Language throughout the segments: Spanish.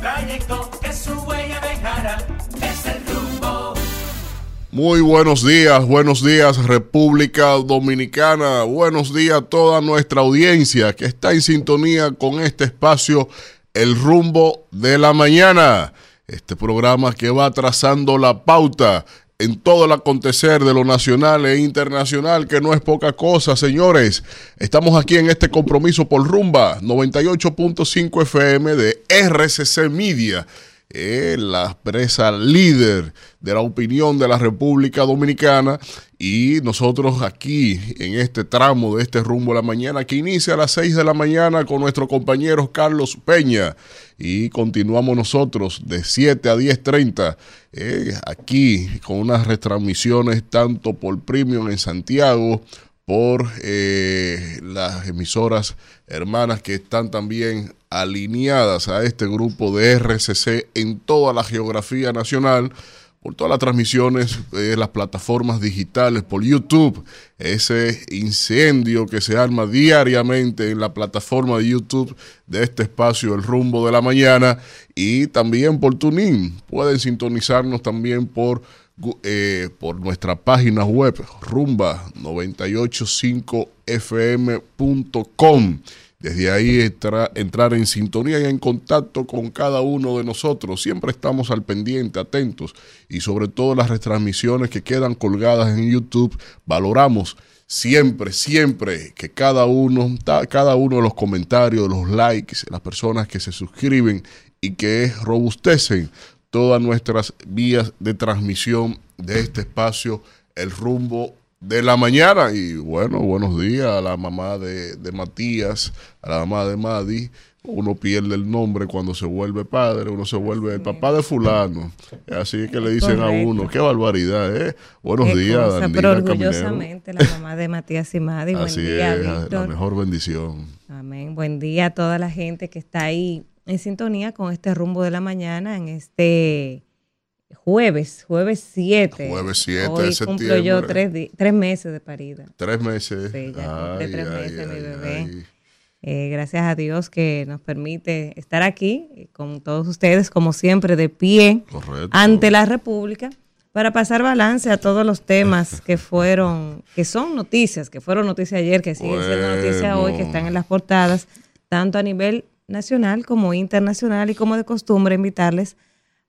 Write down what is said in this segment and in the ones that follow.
trayecto que su huella. Es el rumbo. Muy buenos días, buenos días República Dominicana, buenos días a toda nuestra audiencia que está en sintonía con este espacio El rumbo de la mañana, este programa que va trazando la pauta en todo el acontecer de lo nacional e internacional, que no es poca cosa, señores. Estamos aquí en este compromiso por Rumba 98.5 FM de RCC Media, la empresa líder de la opinión de la República Dominicana. Y nosotros aquí, en este tramo de este rumbo a la mañana, que inicia a las 6 de la mañana con nuestro compañero Carlos Peña. Y continuamos nosotros de 7 a 10.30 eh, aquí con unas retransmisiones tanto por Premium en Santiago, por eh, las emisoras hermanas que están también alineadas a este grupo de RCC en toda la geografía nacional por todas las transmisiones, eh, las plataformas digitales, por YouTube, ese incendio que se arma diariamente en la plataforma de YouTube de este espacio, El Rumbo de la Mañana, y también por TuneIn. Pueden sintonizarnos también por, eh, por nuestra página web, rumba985fm.com. Desde ahí entrar en sintonía y en contacto con cada uno de nosotros. Siempre estamos al pendiente, atentos y sobre todo las retransmisiones que quedan colgadas en YouTube. Valoramos siempre, siempre que cada uno, cada uno de los comentarios, los likes, las personas que se suscriben y que robustecen todas nuestras vías de transmisión de este espacio, el rumbo de la mañana. Y bueno, buenos días a la mamá de, Matías, a la mamá de Madi. Uno pierde el nombre cuando se vuelve padre, uno se vuelve el papá de fulano. Así que le dicen a uno, qué barbaridad, ¿eh? Buenos días, Pero orgullosamente la mamá de Matías y Madi. Así es, la mejor bendición. Amén. Buen día a toda la gente que está ahí en sintonía con este rumbo de la mañana en este Jueves, jueves 7. Jueves 7 Hoy de septiembre. cumplo yo tres, tres meses de parida. Tres meses. Sí, ya tres meses mi bebé. Eh, gracias a Dios que nos permite estar aquí con todos ustedes, como siempre, de pie ante la República para pasar balance a todos los temas que fueron, que son noticias, que fueron noticias ayer, que siguen siendo noticias hoy, que están en las portadas, tanto a nivel nacional como internacional y como de costumbre invitarles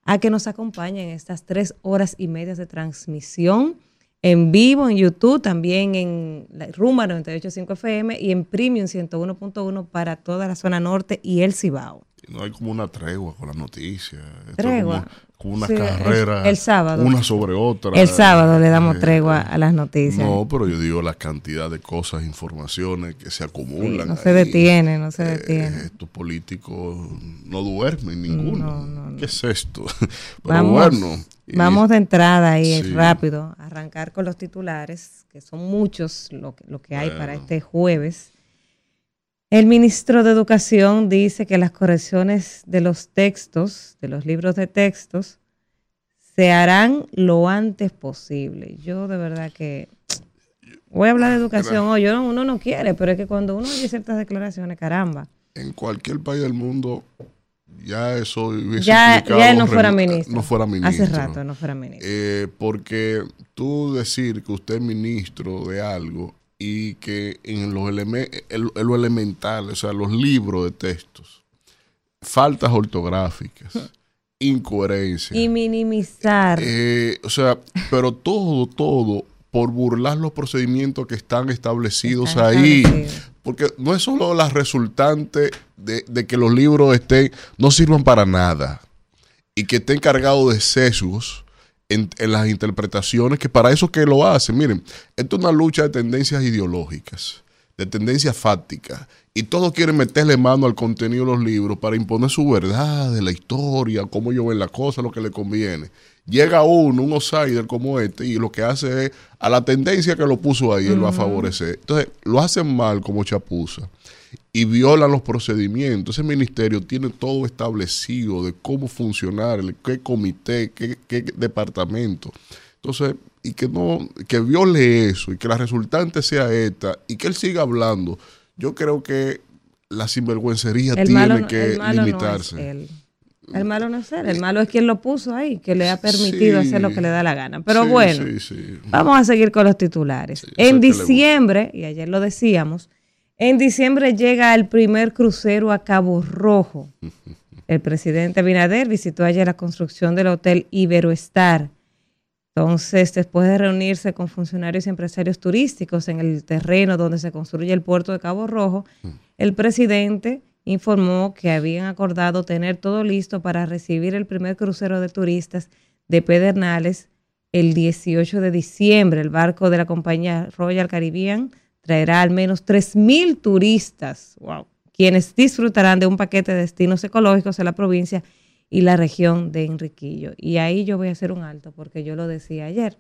a que nos acompañen en estas tres horas y media de transmisión en vivo en YouTube, también en Rumba 98.5 FM y en Premium 101.1 para toda la zona norte y el Cibao. No hay como una tregua con las noticias. Tregua una carrera. El, sábado. Una sobre otra. El sábado le damos eh, tregua a las noticias. No, pero yo digo la cantidad de cosas, informaciones que se acumulan. no se detiene, no se eh, detiene. estos políticos no duermen ninguno. ¿Qué es esto? pero vamos, bueno. Vamos de entrada ahí rápido, arrancar con los titulares, que son muchos lo que, lo que hay para este jueves. El ministro de Educación dice que las correcciones de los textos, de los libros de textos, se harán lo antes posible. Yo de verdad que voy a hablar de educación hoy. uno no quiere, pero es que cuando uno oye ciertas declaraciones, caramba. En cualquier país del mundo ya eso ya, ya no fuera ministro. No fuera ministro. Hace rato no fuera ministro. Eh, porque tú decir que usted es ministro de algo y que en los lo elemental, o sea, los libros de textos, faltas ortográficas, incoherencias. Y minimizar. Eh, o sea, pero todo, todo por burlar los procedimientos que están establecidos ahí. Porque no es solo la resultante de, de, que los libros estén, no sirvan para nada y que estén cargados de sesgos en, las interpretaciones, que para eso que lo hacen. Miren, esto es una lucha de tendencias ideológicas, de tendencias fácticas, y todos quieren meterle mano al contenido de los libros para imponer su verdad de la historia, cómo ellos ven la cosa, lo que le conviene. Llega uno, un outsider como este, y lo que hace es, a la tendencia que lo puso ahí, él va a favorecer. Entonces, lo hacen mal como chapuza y violan los procedimientos. Ese ministerio tiene todo establecido de cómo funcionar, qué comité, qué, departamento. Entonces, y que no, que viole eso y que la resultante sea esta y que él siga hablando. Yo creo que la sinvergüencería tiene que limitarse. El malo no es él, el malo es quien lo puso ahí, que le ha permitido hacer lo que le da la gana. Pero bueno, vamos a seguir con los titulares. en diciembre, y ayer lo decíamos, en diciembre llega el primer crucero a Cabo Rojo. El presidente Binader visitó ayer la construcción del hotel Iberoestar. Entonces, después de reunirse con funcionarios y empresarios turísticos en el terreno donde se construye el puerto de Cabo Rojo, mm. el presidente informó que habían acordado tener todo listo para recibir el primer crucero de turistas de Pedernales el 18 de diciembre. El barco de la compañía Royal Caribbean traerá al menos 3.000 turistas, wow, quienes disfrutarán de un paquete de destinos ecológicos en la provincia y la región de Enriquillo. Y ahí yo voy a hacer un alto porque yo lo decía ayer.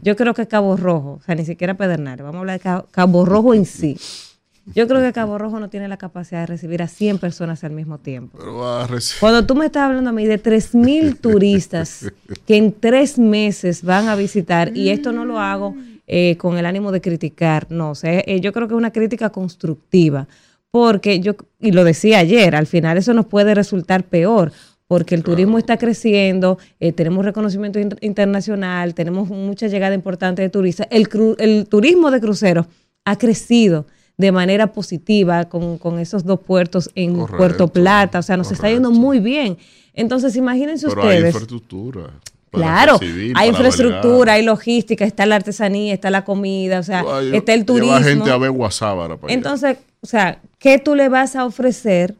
Yo creo que Cabo Rojo, o sea, ni siquiera Pedernales, vamos a hablar de Cabo Rojo en sí yo creo que Cabo Rojo no tiene la capacidad de recibir a 100 personas al mismo tiempo. Cuando tú me estás hablando a mí de 3.000 turistas que en tres meses van a visitar, y esto no lo hago eh, con el ánimo de criticar, no, o sea, eh, yo creo que es una crítica constructiva, porque yo, y lo decía ayer, al final eso nos puede resultar peor, porque el turismo está creciendo, eh, tenemos reconocimiento internacional, tenemos mucha llegada importante de turistas, el, el turismo de cruceros ha crecido de manera positiva con, esos dos puertos en Puerto Plata. O sea, nos está yendo muy bien. Entonces, imagínense Pero ustedes. Hay infraestructura. Claro, hay infraestructura, hay logística, está la artesanía, está la comida, o sea, está el turismo. Lleva gente a ver Guasábara Entonces, o sea, ¿qué tú le vas a ofrecer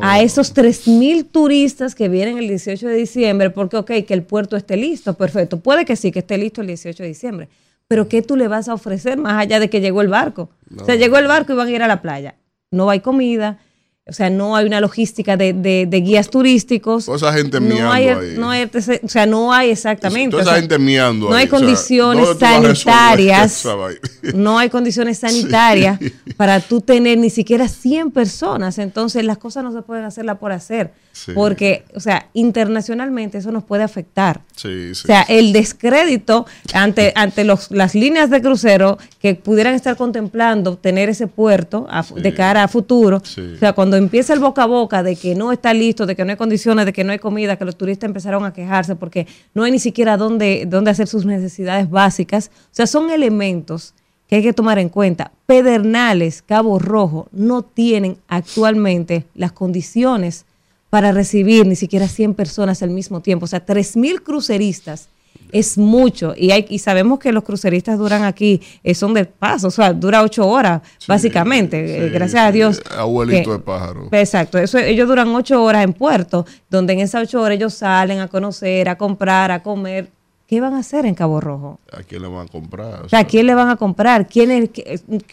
a esos 3.000 turistas que vienen el 18 de diciembre? Porque, ok, que el puerto esté listo, perfecto. Puede que sí, que esté listo el 18 de diciembre pero ¿qué tú le vas a ofrecer más allá de que llegó el barco? O sea, llegó el barco y van a ir a la playa. No hay comida, o sea, no hay una logística de, de, guías turísticos. Toda esa gente no hay, ahí. No hay, o sea, no hay exactamente. Toda esa gente miando No hay condiciones sanitarias. no hay condiciones sanitarias para tú tener ni siquiera 100 personas. Entonces, las cosas no se pueden hacerla por hacer. Porque, o sea, internacionalmente eso nos puede afectar. o sea, el descrédito ante, ante los, las líneas de crucero que pudieran estar contemplando tener ese puerto de cara a futuro. O sea, cuando empieza el boca a boca de que no está listo, de que no hay condiciones, de que no hay comida, que los turistas empezaron a quejarse porque no hay ni siquiera dónde, dónde hacer sus necesidades básicas. O sea, son elementos que hay que tomar en cuenta. Pedernales, Cabo Rojo, no tienen actualmente las condiciones para recibir ni siquiera 100 personas al mismo tiempo. O sea, 3.000 cruceristas es mucho. Y, hay, y sabemos que los cruceristas duran aquí, eh, son de paso, o sea, dura ocho horas, básicamente. Eh, gracias a Dios. Abuelito de pájaro. Exacto. Eso, ellos duran ocho horas en puerto, donde en esas ocho horas ellos salen a conocer, a comprar, a comer ¿qué van a hacer en Cabo Rojo? ¿A quién le van a comprar? O sea, ¿A quién le van a comprar? ¿Quiénes,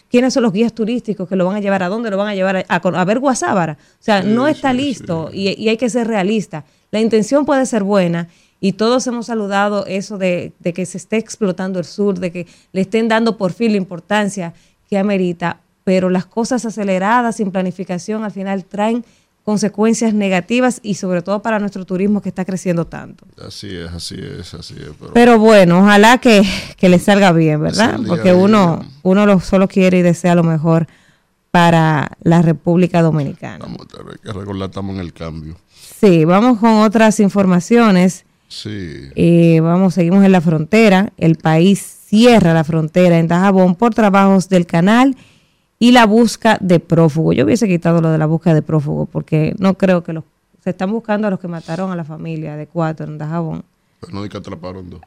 ¿Quiénes son los guías turísticos que lo van a llevar? ¿A dónde lo van a llevar? A, ver Guasábara. O sea, no está listo Y, hay que ser realista. La intención puede ser buena y todos hemos saludado eso de, de, que se esté explotando el sur, de que le estén dando por fin la importancia que amerita, pero las cosas aceleradas, sin planificación, al final traen consecuencias negativas y sobre todo para nuestro turismo que está creciendo tanto. Así es, así es, así es. Pero, bueno, ojalá que, que le salga bien, ¿verdad? Porque uno, uno lo, solo quiere y desea lo mejor para la República Dominicana. Vamos, hay que recordar, estamos en el cambio. Sí, vamos con otras informaciones. Sí. Eh, vamos, seguimos en la frontera. El país cierra la frontera en Dajabón por trabajos del canal y la busca de prófugo. Yo hubiese quitado lo de la búsqueda de prófugo porque no creo que los se están buscando a los que mataron a la familia de cuatro en Dajabón. Pero no que atraparon dos.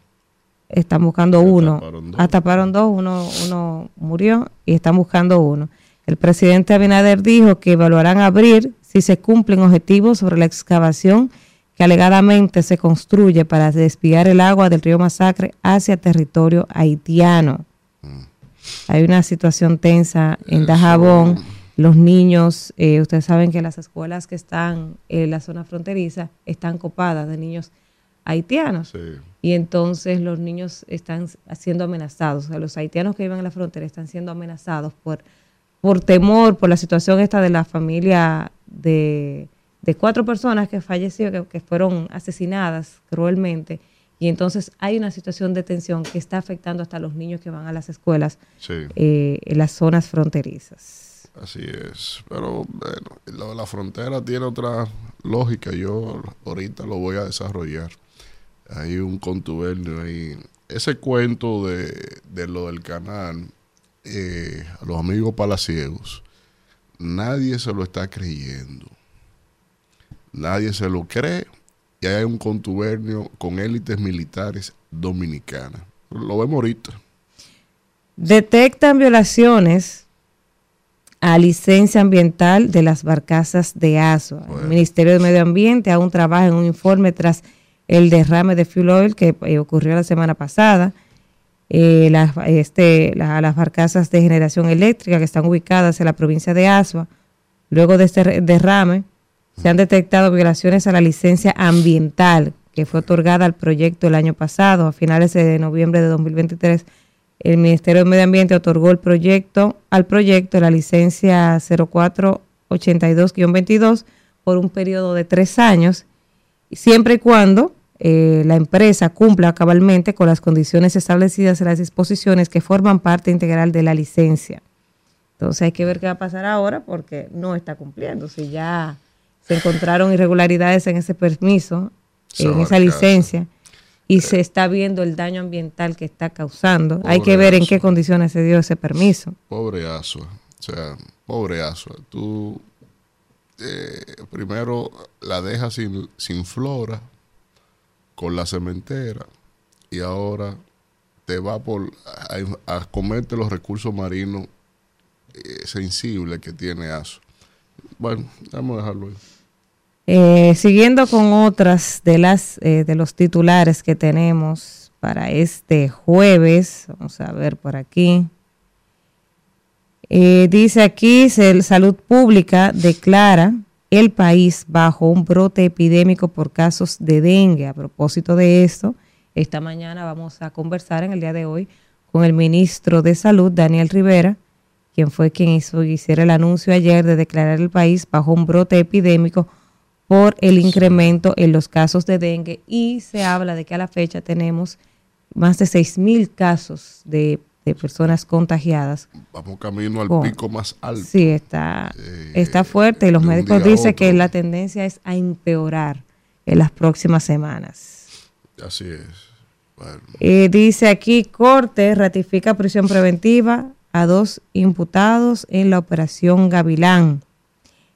Están buscando uno. Atraparon dos, uno, uno murió y están buscando uno. El presidente Abinader dijo que evaluarán abrir si se cumplen objetivos sobre la excavación que alegadamente se construye para desviar el agua del río Masacre hacia territorio haitiano. Hay una situación tensa en Dajabón. Los niños, eh, ustedes saben que las escuelas que están en la zona fronteriza están copadas de niños haitianos. Y entonces los niños están siendo amenazados. O sea, los haitianos que viven en la frontera están siendo amenazados por, por temor, por la situación esta de la familia de, cuatro personas que fallecieron, que fueron asesinadas cruelmente y entonces hay una situación de tensión que está afectando hasta a los niños que van a las escuelas eh, en las zonas fronterizas. Así es. Pero bueno, lo de la frontera tiene otra lógica. Yo ahorita lo voy a desarrollar. Hay un contubernio ahí. Ese cuento de, de lo del canal, eh, a los amigos palaciegos, nadie se lo está creyendo. Nadie se lo cree. Y hay un contubernio con élites militares dominicanas. Lo vemos ahorita. Detectan violaciones a licencia ambiental de las barcazas de ASO. El Ministerio de Medio Ambiente aún trabaja en un informe tras el derrame de fuel oil que eh, ocurrió la semana pasada. Eh, las, este, las barcazas de generación eléctrica que están ubicadas en la provincia de Asua, luego de este derrame, se han detectado violaciones a la licencia ambiental que fue otorgada al proyecto el año pasado, a finales de noviembre de 2023 el Ministerio de Medio Ambiente otorgó el proyecto al proyecto la licencia 0482-22 por un periodo de tres años, siempre y cuando eh, la empresa cumpla cabalmente con las condiciones establecidas en las disposiciones que forman parte integral de la licencia. Entonces hay que ver qué va a pasar ahora porque no está cumpliendo. Si ya se encontraron irregularidades en ese permiso, en esa licencia, y se está viendo el daño ambiental que está causando. Hay que ver en qué condiciones se dio ese permiso. Pobre Asua, o sea, pobre Asua. Tú eh, primero la dejas sin, sin flora con la cementera y ahora te va por a, comerte los recursos marinos eh, sensibles que tiene Asua. Bueno, vamos a dejarlo ahí. Eh, siguiendo con otras de las eh, de los titulares que tenemos para este jueves, vamos a ver por aquí. Eh, dice aquí, Salud Pública declara el país bajo un brote epidémico por casos de dengue. A propósito de esto, esta mañana vamos a conversar en el día de hoy con el ministro de Salud, Daniel Rivera, quien fue quien hizo, hiciera el anuncio ayer de declarar el país bajo un brote epidémico por el incremento en los casos de dengue y se habla de que a la fecha tenemos más de 6 mil casos de, personas contagiadas. Vamos camino al pico más alto. Sí, está, eh, está fuerte y los médicos dicen que la tendencia es a empeorar en las próximas semanas. Así es. Eh, dice aquí, Corte ratifica prisión preventiva a dos imputados en la operación Gavilán.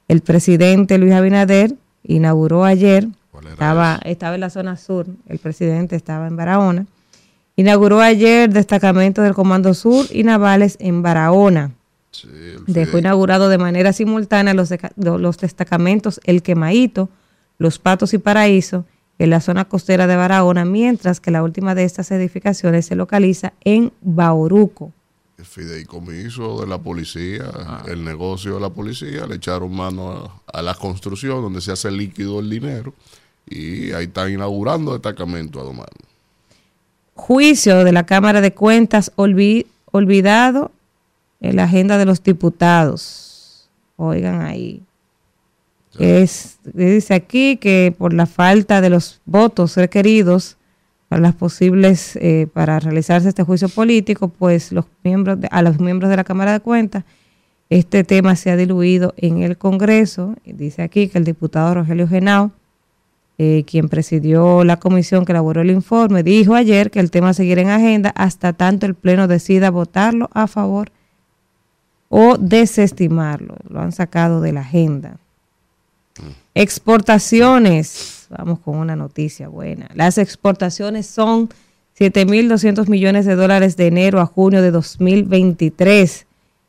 El presidente Luis Abinader inauguró ayer, estaba, estaba en la zona sur, el presidente estaba en Barahona, inauguró ayer destacamento del Comando Sur y navales en Barahona. Dejó inaugurado de manera simultánea los, los destacamentos El Quemaito, Los Patos y Paraíso en la zona costera de Barahona, mientras que la última de estas edificaciones se localiza en Bauruco el fideicomiso de la policía, ah. el negocio de la policía, le echaron mano a, la construcción donde se hace líquido el dinero y ahí están inaugurando destacamento a domar. Juicio de la Cámara de Cuentas olvidado en la agenda de los diputados. Oigan ahí. Es, dice aquí que por la falta de los votos requeridos las posibles, eh, para realizarse este juicio político, pues los miembros a los miembros de la Cámara de Cuentas, este tema se ha diluido en el Congreso. Dice aquí que el diputado Rogelio Genao, eh, quien presidió la comisión que elaboró el informe, dijo ayer que el tema seguirá en agenda hasta tanto el Pleno decida votarlo a favor o desestimarlo. Lo han sacado de la agenda. Mm. Exportaciones vamos con una noticia buena. Las exportaciones son 7.200 millones de dólares de enero a junio de 2023.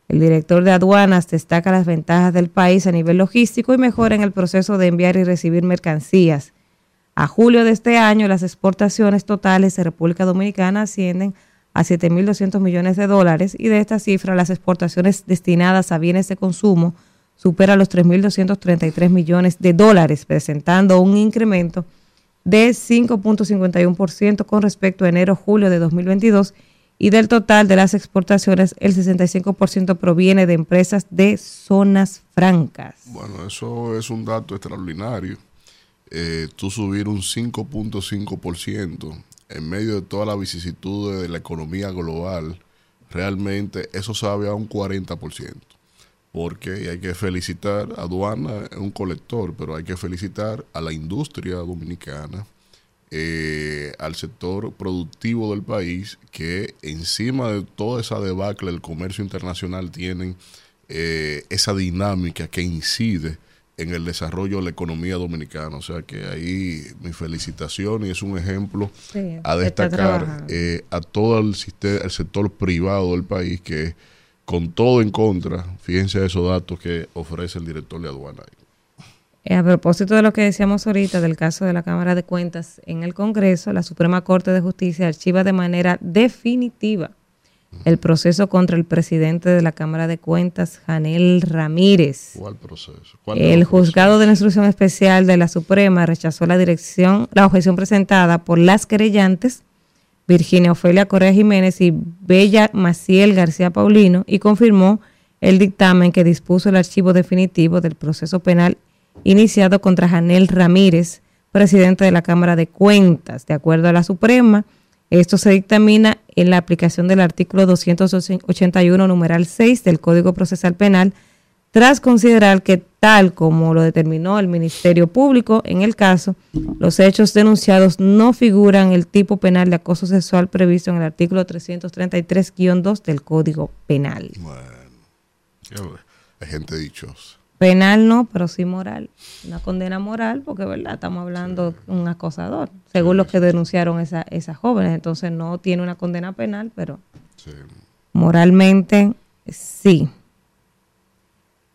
El director de aduanas destaca las ventajas del país a nivel logístico y mejora en el proceso de enviar y recibir mercancías. A julio de este año, las exportaciones totales de República Dominicana ascienden a 7.200 millones de dólares y de esta cifra las exportaciones destinadas a bienes de consumo supera los 3.233 millones de dólares, presentando un incremento de 5.51% con respecto a enero-julio de 2022 y del total de las exportaciones, el 65% proviene de empresas de zonas francas. Bueno, eso es un dato extraordinario. Eh, tú subir un 5.5% en medio de toda la vicisitud de la economía global, realmente eso sabe a un 40%. Porque hay que felicitar a aduana, un colector, pero hay que felicitar a la industria dominicana, eh, al sector productivo del país, que encima de toda esa debacle del comercio internacional tienen eh, esa dinámica que incide en el desarrollo de la economía dominicana. O sea que ahí mi felicitación y es un ejemplo a destacar eh, a todo el, el sector privado del país que con todo en contra, fíjense esos datos que ofrece el director de aduana. Eh, a propósito de lo que decíamos ahorita del caso de la Cámara de Cuentas en el Congreso, la Suprema Corte de Justicia archiva de manera definitiva el proceso contra el presidente de la Cámara de Cuentas, Janel Ramírez. ¿Cuál proceso? el juzgado de la instrucción especial de la Suprema rechazó la dirección, la objeción presentada por las querellantes Virginia Ofelia Correa Jiménez y Bella Maciel García Paulino y confirmó el dictamen que dispuso el archivo definitivo del proceso penal iniciado contra Janel Ramírez, presidente de la Cámara de Cuentas. De acuerdo a la Suprema, esto se dictamina en la aplicación del artículo 281, numeral 6 del Código Procesal Penal, tras considerar que tal como lo determinó el Ministerio Público en el caso, los hechos denunciados no figuran el tipo penal de acoso sexual previsto en el artículo 333-2 del Código Penal. Bueno, hay gente dichosa. Penal no, pero sí moral. Una condena moral, porque verdad estamos hablando de un acosador, según lo que denunciaron esa, esas jóvenes. Entonces no tiene una condena penal, pero moralmente sí.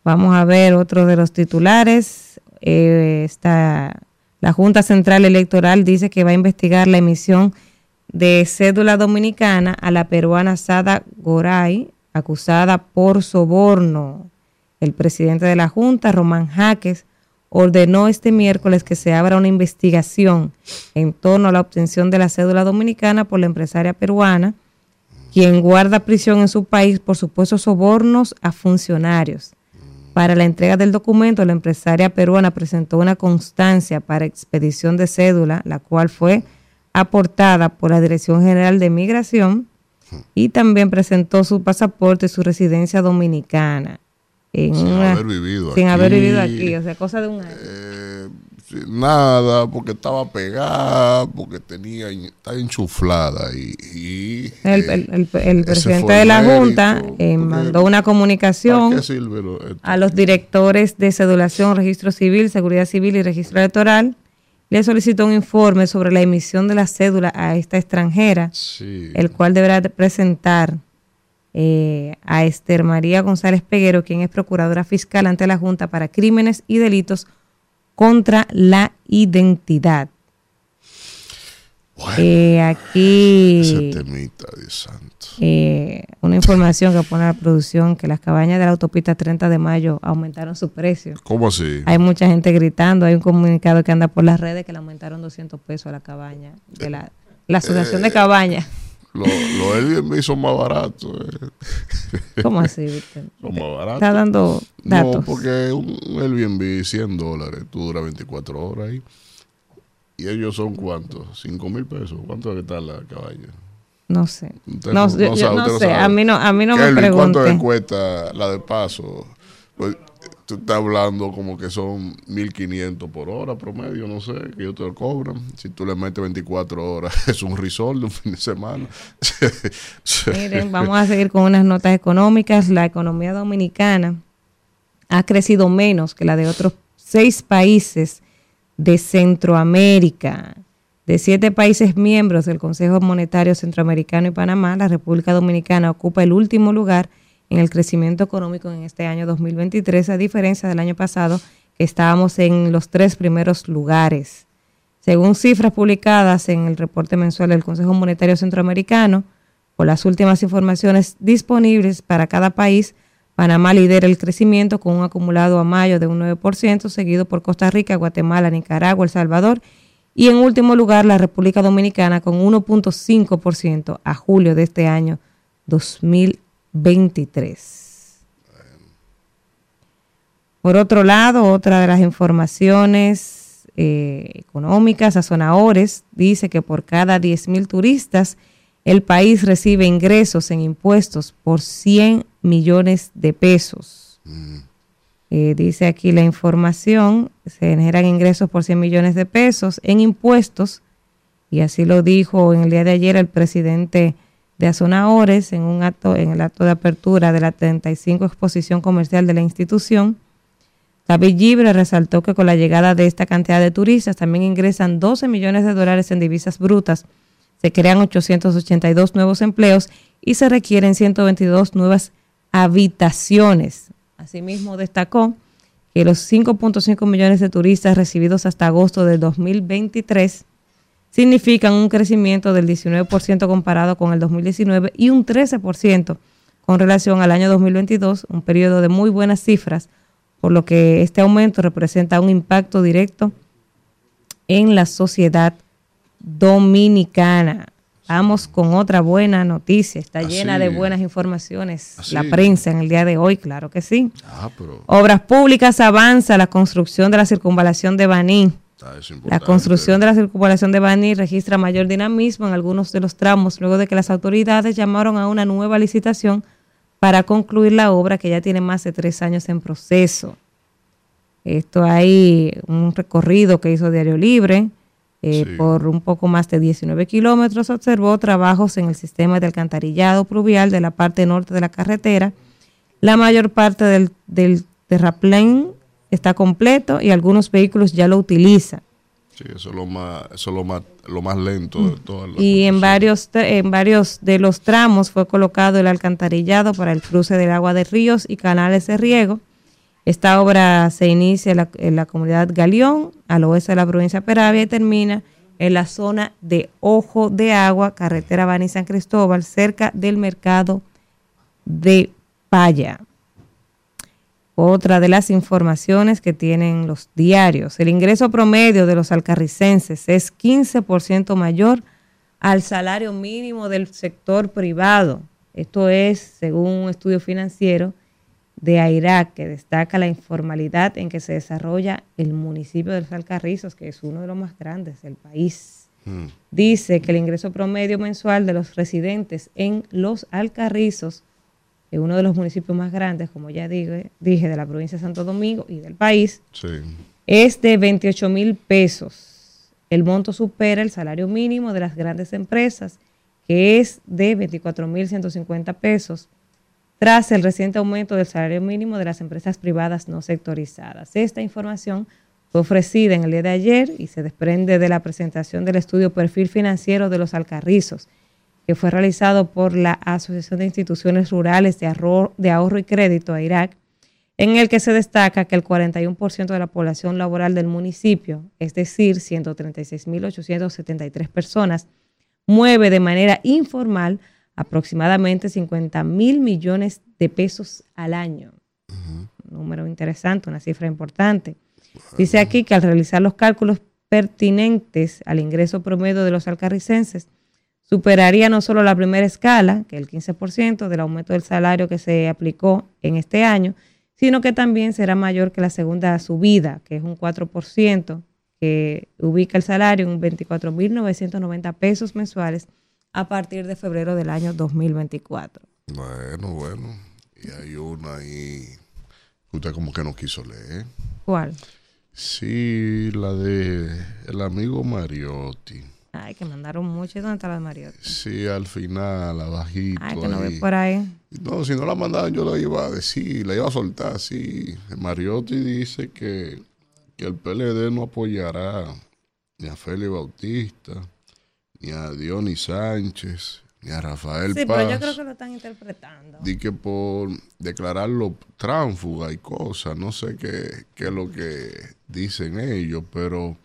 Vamos a ver otro de los titulares. Eh, la Junta Central Electoral dice que va a investigar la emisión de cédula dominicana a la peruana Sada Goray, acusada por soborno. El presidente de la Junta, Román Jaques, ordenó este miércoles que se abra una investigación en torno a la obtención de la cédula dominicana por la empresaria peruana, quien guarda prisión en su país por supuestos sobornos a funcionarios. Para la entrega del documento, la empresaria peruana presentó una constancia para expedición de cédula, la cual fue aportada por la Dirección General de Migración y también presentó su pasaporte y su residencia dominicana. sin haber vivido sin haber vivido aquí, o sea, cosa de un año. Eh, nada, porque estaba pegada, porque tenía, estaba enchuflada. Y, el, eh, presidente de la Junta eh, mandó una comunicación a los directores de cedulación, registro civil, seguridad civil y registro electoral. Le solicitó un informe sobre la emisión de la cédula a esta extranjera, el cual deberá presentar eh, a Esther María González Peguero, quien es procuradora fiscal ante la Junta para Crímenes y Delitos contra la identidad. Eh, aquí eh, una información que pone la producción que las cabañas de la autopista 30 de mayo aumentaron su precio. ¿Cómo así? Hay mucha gente gritando, hay un comunicado que anda por las redes que le aumentaron 200 pesos a la cabaña, de la, asociación de eh, cabañas. Los lo Airbnb son más baratos. Eh. ¿Cómo así, Víctor? Son más baratos. Está dando datos. No, porque un Airbnb 100 dólares, tú duras 24 horas ahí. ¿Y ellos son cuántos? ¿5 mil pesos? ¿Cuánto debe estar la cabaña? No sé. No, yo, no sé. A mí no, a mí no me pregunte. ¿Cuánto le cuesta la de paso? Pues tú estás hablando como que son 1.500 por hora promedio, no sé, que ellos te lo cobran. Si tú le metes 24 horas, es un risol de un fin de semana. Miren, vamos a seguir con unas notas económicas. La economía dominicana ha crecido menos que la de otros seis países de Centroamérica. De siete países miembros del Consejo Monetario Centroamericano y Panamá, la República Dominicana ocupa el último lugar en el crecimiento económico en este año 2023, a diferencia del año pasado, que estábamos en los tres primeros lugares. Según cifras publicadas en el reporte mensual del Consejo Monetario Centroamericano, por las últimas informaciones disponibles para cada país, Panamá lidera el crecimiento con un acumulado a mayo de un 9%, seguido por Costa Rica, Guatemala, Nicaragua, El Salvador y en último lugar la República Dominicana con 1.5% a julio de este año 2020. 23. Por otro lado, otra de las informaciones eh, económicas, Azonadores dice que por cada 10.000 turistas, el país recibe ingresos en impuestos por 100 millones de pesos. Mm. Eh, dice aquí la información, se generan ingresos por 100 millones de pesos en impuestos, y así lo dijo en el día de ayer el presidente de Azonahores en un acto, en el acto de apertura de la 35 exposición comercial de la institución. David Gibre resaltó que con la llegada de esta cantidad de turistas también ingresan 12 millones de dólares en divisas brutas, se crean 882 nuevos empleos y se requieren 122 nuevas habitaciones. Asimismo, destacó que los 5.5 millones de turistas recibidos hasta agosto del 2023 significan un crecimiento del 19% comparado con el 2019 y un 13% con relación al año 2022, un periodo de muy buenas cifras, por lo que este aumento representa un impacto directo en la sociedad dominicana. Vamos con otra buena noticia. Está llena de buenas informaciones. La prensa en el día de hoy, claro que sí. Ah, Obras públicas avanza la construcción de la circunvalación de Baní. La construcción de la circunvalación de Bani registra mayor dinamismo en algunos de los tramos luego de que las autoridades llamaron a una nueva licitación para concluir la obra que ya tiene más de tres años en proceso. Esto hay un recorrido que hizo Diario Libre eh, por un poco más de 19 kilómetros. Observó trabajos en el sistema de alcantarillado pluvial de la parte norte de la carretera. La mayor parte del, del terraplén está completo y algunos vehículos ya lo utilizan. Sí, eso es lo más, eso lo más, lo más lento de todas las Y en varios, en varios de los tramos fue colocado el alcantarillado para el cruce del agua de ríos y canales de riego. Esta obra se inicia en la, en la comunidad Galeón, al oeste de la provincia de Peravia, y termina en la zona de Ojo de Agua, carretera Bani San Cristóbal, cerca del mercado de Paya. Otra de las informaciones que tienen los diarios, el ingreso promedio de los alcarricenses es 15% mayor al salario mínimo del sector privado. Esto es, según un estudio financiero de AIRAC, que destaca la informalidad en que se desarrolla el municipio de los Alcarrizos, que es uno de los más grandes del país. Hmm. Dice que el ingreso promedio mensual de los residentes en los Alcarrizos uno de los municipios más grandes, como ya dije, dije de la provincia de Santo Domingo y del país, es de 28 mil pesos. El monto supera el salario mínimo de las grandes empresas, que es de 24 mil 150 pesos, tras el reciente aumento del salario mínimo de las empresas privadas no sectorizadas. Esta información fue ofrecida en el día de ayer y se desprende de la presentación del estudio Perfil Financiero de los Alcarrizos que fue realizado por la Asociación de Instituciones Rurales de, Ahorro, y Crédito a Irak, en el que se destaca que el 41% de la población laboral del municipio, es decir, 136.873 personas, mueve de manera informal aproximadamente 50 mil millones de pesos al año. Un número interesante, una cifra importante. Dice aquí que al realizar los cálculos pertinentes al ingreso promedio de los alcarricenses, superaría no solo la primera escala, que es el 15% del aumento del salario que se aplicó en este año, sino que también será mayor que la segunda subida, que es un 4%, que ubica el salario en 24.990 pesos mensuales a partir de febrero del año 2024. Bueno, bueno. Y hay una ahí usted como que no quiso leer. ¿Cuál? Sí, la de el amigo Mariotti. Ay, que mandaron mucho. ¿Dónde está la de Mariotti? Sí, al final, abajito. Ay, que no ve por ahí. No, si no la mandaban yo la iba a decir, la iba a soltar, sí. Mariotti dice que, que el PLD no apoyará ni a Félix Bautista, ni a Dionis Sánchez, ni a Rafael sí, pero yo creo que lo están interpretando. Di que por declararlo tránfuga y cosas, no sé qué, qué es lo que dicen ellos, pero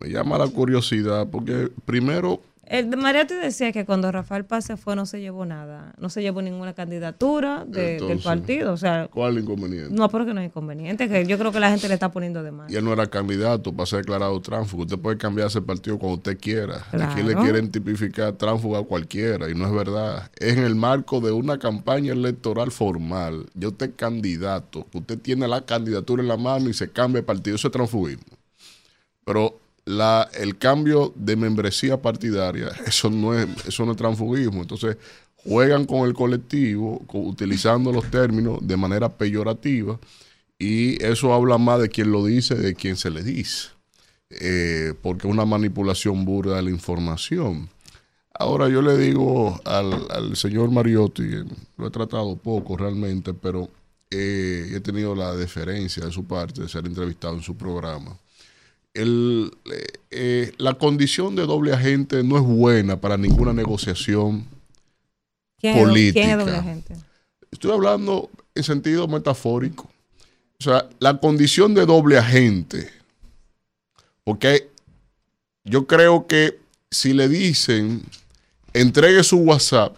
me llama la curiosidad porque primero... El María te decía que cuando Rafael Paz se fue no se llevó nada, no se llevó ninguna candidatura del partido. O sea, ¿Cuál inconveniente? No, porque no es inconveniente, que yo creo que la gente le está poniendo de más. Y él no era candidato para ser declarado tránfugo. Usted puede cambiar ese partido cuando usted quiera. Aquí le quieren tipificar tránfugo a cualquiera y no es verdad. Es en el marco de una campaña electoral formal. Yo usted es candidato, usted tiene la candidatura en la mano y se cambia de partido. Eso es transfugismo. Pero la, el cambio de membresía partidaria, eso no es, eso no es transfugismo. Entonces, juegan con el colectivo utilizando los términos de manera peyorativa y eso habla más de quien lo dice de quien se le dice, eh, porque es una manipulación burda de la información. Ahora yo le digo al, señor Mariotti, lo he tratado poco realmente, pero eh, he tenido la deferencia de su parte de ser entrevistado en su programa. El, eh, la condición de doble agente no es buena para ninguna negociación política. ¿Quién es doble agente? Estoy hablando en sentido metafórico. O sea, la condición de doble agente, porque yo creo que si le dicen entregue su WhatsApp,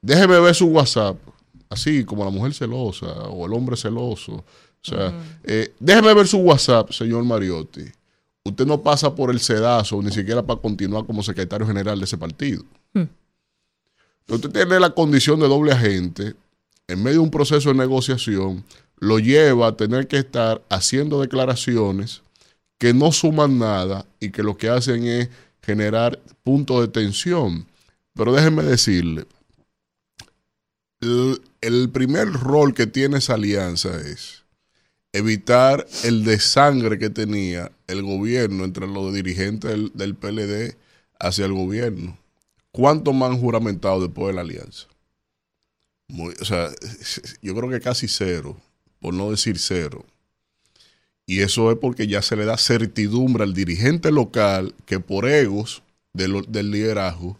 déjeme ver su WhatsApp, así como la mujer celosa o el hombre celoso. O sea, eh, déjeme ver su WhatsApp, señor Mariotti. Usted no pasa por el sedazo ni siquiera para continuar como secretario general de ese partido. Hmm. Usted tiene la condición de doble agente en medio de un proceso de negociación, lo lleva a tener que estar haciendo declaraciones que no suman nada y que lo que hacen es generar puntos de tensión. Pero déjenme decirle, el, primer rol que tiene esa alianza es evitar el desangre que tenía el gobierno entre los dirigentes del, PLD hacia el gobierno. ¿Cuánto más han juramentado después de la alianza? o sea, yo creo que casi cero, por no decir cero. Y eso es porque ya se le da certidumbre al dirigente local que por egos del liderazgo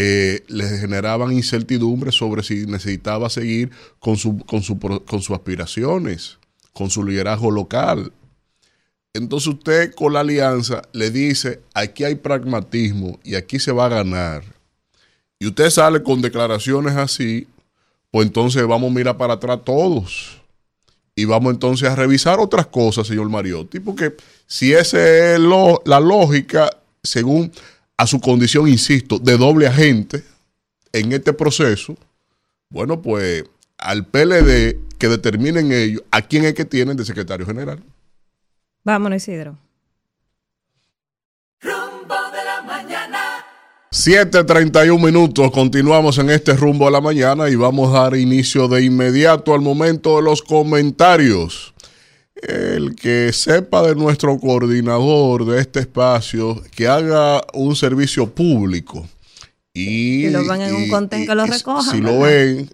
eh, le generaban incertidumbre sobre si necesitaba seguir con, su, con, su, con sus aspiraciones, con su liderazgo local. Entonces usted con la alianza le dice, aquí hay pragmatismo y aquí se va a ganar. Y usted sale con declaraciones así, pues entonces vamos a mirar para atrás todos y vamos entonces a revisar otras cosas, señor Mariotti, porque si esa es la lógica, según a su condición, insisto, de doble agente en este proceso, bueno, pues al PLD que determinen ellos a quién es que tienen de secretario general. Vámonos, Isidro. 7.31 minutos, continuamos en este rumbo a la mañana y vamos a dar inicio de inmediato al momento de los comentarios. El que sepa de nuestro coordinador de este espacio, que haga un servicio público. Y, lo ven en un contén que lo recojan. Si lo ven,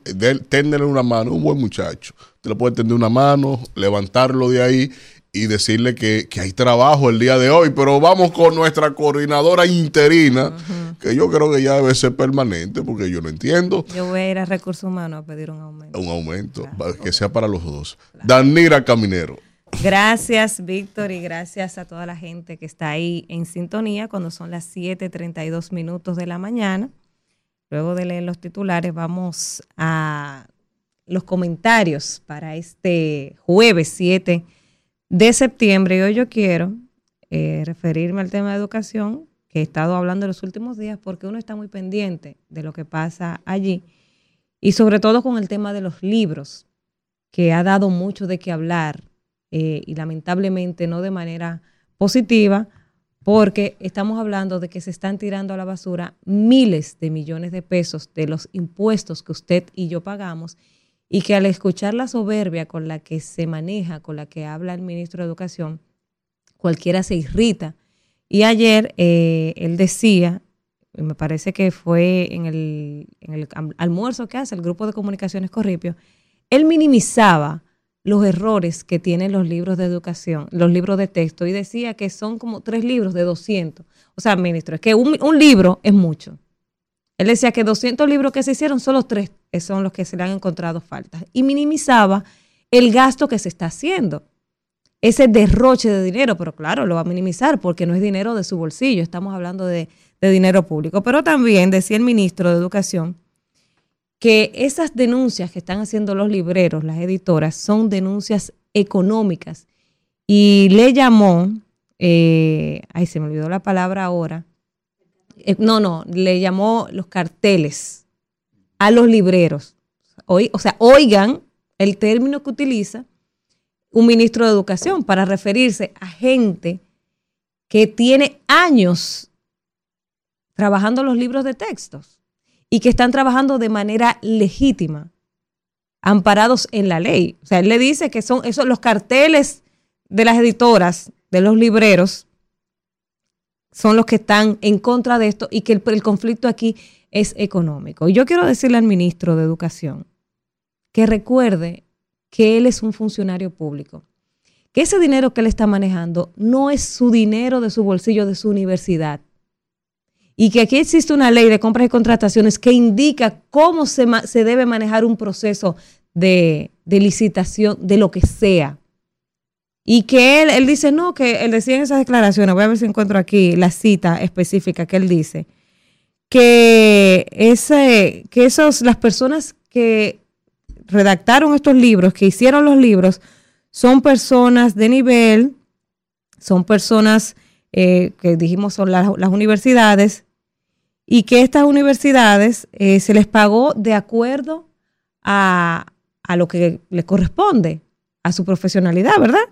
tenderle una mano, un buen muchacho. Usted le puede tender una mano, levantarlo de ahí y decirle que, hay trabajo el día de hoy. Pero vamos con nuestra coordinadora interina, que yo creo que ya debe ser permanente, porque yo no entiendo. Yo voy a ir a Recursos Humanos a pedir un aumento. Un aumento, que sea para los dos. Danira Caminero. Gracias, Víctor, y gracias a toda la gente que está ahí en sintonía cuando son las 7:32 minutos de la mañana. Luego de leer los titulares, vamos a los comentarios para este jueves 7 de septiembre. Y hoy yo quiero eh, referirme al tema de educación, que he estado hablando en los últimos días, porque uno está muy pendiente de lo que pasa allí. Y sobre todo con el tema de los libros, que ha dado mucho de qué hablar eh, y lamentablemente no de manera positiva, porque estamos hablando de que se están tirando a la basura miles de millones de pesos de los impuestos que usted y yo pagamos y que al escuchar la soberbia con la que se maneja, con la que habla el ministro de Educación, cualquiera se irrita. Y ayer eh, él decía, me parece que fue en el, en el, almuerzo que hace el grupo de comunicaciones Corripio, él minimizaba los errores que tienen los libros de educación, los libros de texto, y decía que son como tres libros de 200. O sea, ministro, es que un, libro es mucho. Él decía que 200 libros que se hicieron, solo tres son los que se le han encontrado faltas. Y minimizaba el gasto que se está haciendo. Ese derroche de dinero, pero claro, lo va a minimizar porque no es dinero de su bolsillo, estamos hablando de, de dinero público. Pero también decía el ministro de Educación que esas denuncias que están haciendo los libreros, las editoras, son denuncias económicas. Y le llamó, eh, ay, se me olvidó la palabra ahora, eh, no, no, le llamó los carteles a los libreros. o sea, oigan el término que utiliza un ministro de Educación para referirse a gente que tiene años trabajando los libros de textos y que están trabajando de manera legítima, amparados en la ley. O sea, él le dice que son esos los carteles de las editoras, de los libreros, son los que están en contra de esto y que el, conflicto aquí es económico. Y yo quiero decirle al ministro de Educación que recuerde que él es un funcionario público, que ese dinero que él está manejando no es su dinero de su bolsillo de su universidad. Y que aquí existe una ley de compras y contrataciones que indica cómo se, se debe manejar un proceso de, de licitación de lo que sea. Y que él, él dice, no, que él decía en esas declaraciones, voy a ver si encuentro aquí la cita específica que él dice, que, ese, que esos, las personas que redactaron estos libros, que hicieron los libros, son personas de nivel, son personas eh, que dijimos son las, universidades, y que estas universidades eh, se les pagó de acuerdo a, a lo que les corresponde, a su profesionalidad, ¿verdad?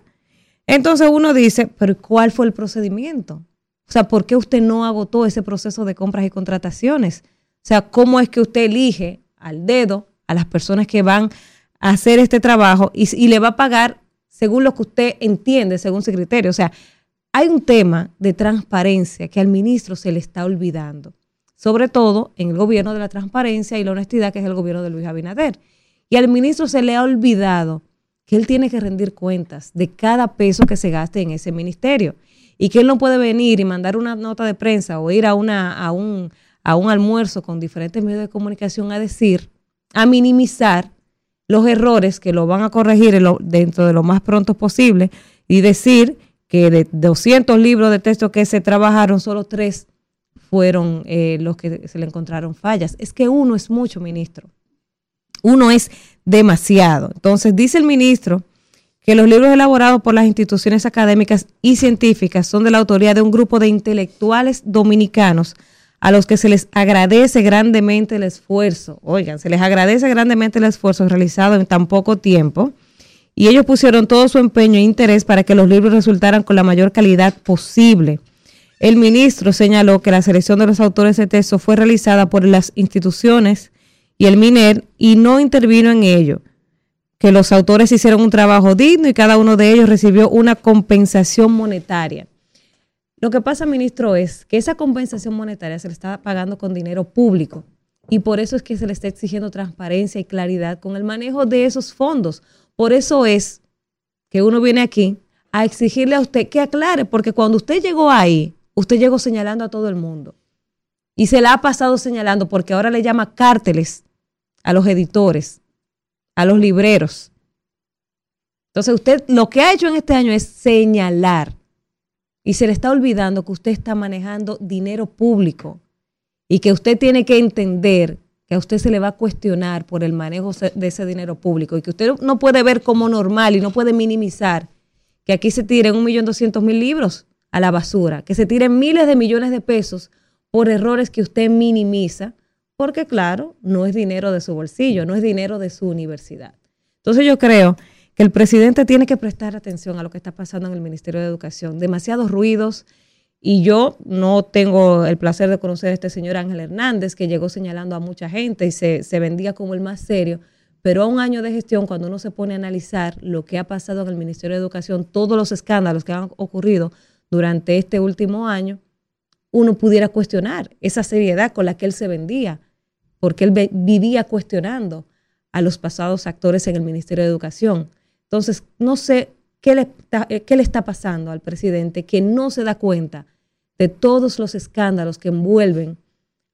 Entonces uno dice, pero ¿cuál fue el procedimiento? O sea, ¿por qué usted no agotó ese proceso de compras y contrataciones? O sea, ¿cómo es que usted elige al dedo a las personas que van a hacer este trabajo y, le va a pagar según lo que usted entiende, según su criterio? O sea, hay un tema de transparencia que al ministro se le está olvidando, sobre todo en el gobierno de la transparencia y la honestidad, que es el gobierno de Luis Abinader. Y al ministro se le ha olvidado que él tiene que rendir cuentas de cada peso que se gaste en ese ministerio y que él no puede venir y mandar una nota de prensa o ir a, una, a, un, a un almuerzo con diferentes medios de comunicación a decir, a minimizar los errores que lo van a corregir dentro de lo más pronto posible y decir que de 200 libros de texto que se trabajaron, solo tres fueron eh, los que se le encontraron fallas. Es que uno es mucho, ministro. Uno es demasiado. Entonces, dice el ministro que los libros elaborados por las instituciones académicas y científicas son de la autoría de un grupo de intelectuales dominicanos a los que se les agradece grandemente el esfuerzo. Oigan, se les agradece grandemente el esfuerzo realizado en tan poco tiempo. Y ellos pusieron todo su empeño e interés para que los libros resultaran con la mayor calidad posible. El ministro señaló que la selección de los autores de texto fue realizada por las instituciones y el MINER y no intervino en ello, que los autores hicieron un trabajo digno y cada uno de ellos recibió una compensación monetaria. Lo que pasa, ministro, es que esa compensación monetaria se le está pagando con dinero público y por eso es que se le está exigiendo transparencia y claridad con el manejo de esos fondos. Por eso es que uno viene aquí a exigirle a usted que aclare, porque cuando usted llegó ahí, usted llegó señalando a todo el mundo. Y se la ha pasado señalando porque ahora le llama cárteles a los editores, a los libreros. Entonces usted lo que ha hecho en este año es señalar y se le está olvidando que usted está manejando dinero público y que usted tiene que entender que a usted se le va a cuestionar por el manejo de ese dinero público y que usted no puede ver como normal y no puede minimizar que aquí se tiren un millón doscientos mil libros a la basura, que se tiren miles de millones de pesos por errores que usted minimiza porque claro, no es dinero de su bolsillo, no es dinero de su universidad. Entonces yo creo que el presidente tiene que prestar atención a lo que está pasando en el Ministerio de Educación. Demasiados ruidos y yo no tengo el placer de conocer a este señor Ángel Hernández que llegó señalando a mucha gente y se, se vendía como el más serio. Pero a un año de gestión, cuando uno se pone a analizar lo que ha pasado en el Ministerio de Educación, todos los escándalos que han ocurrido durante este último año, uno pudiera cuestionar esa seriedad con la que él se vendía porque él vivía cuestionando a los pasados actores en el Ministerio de Educación. Entonces, no sé qué le, eh, qué le está pasando al presidente que no se da cuenta de todos los escándalos que envuelven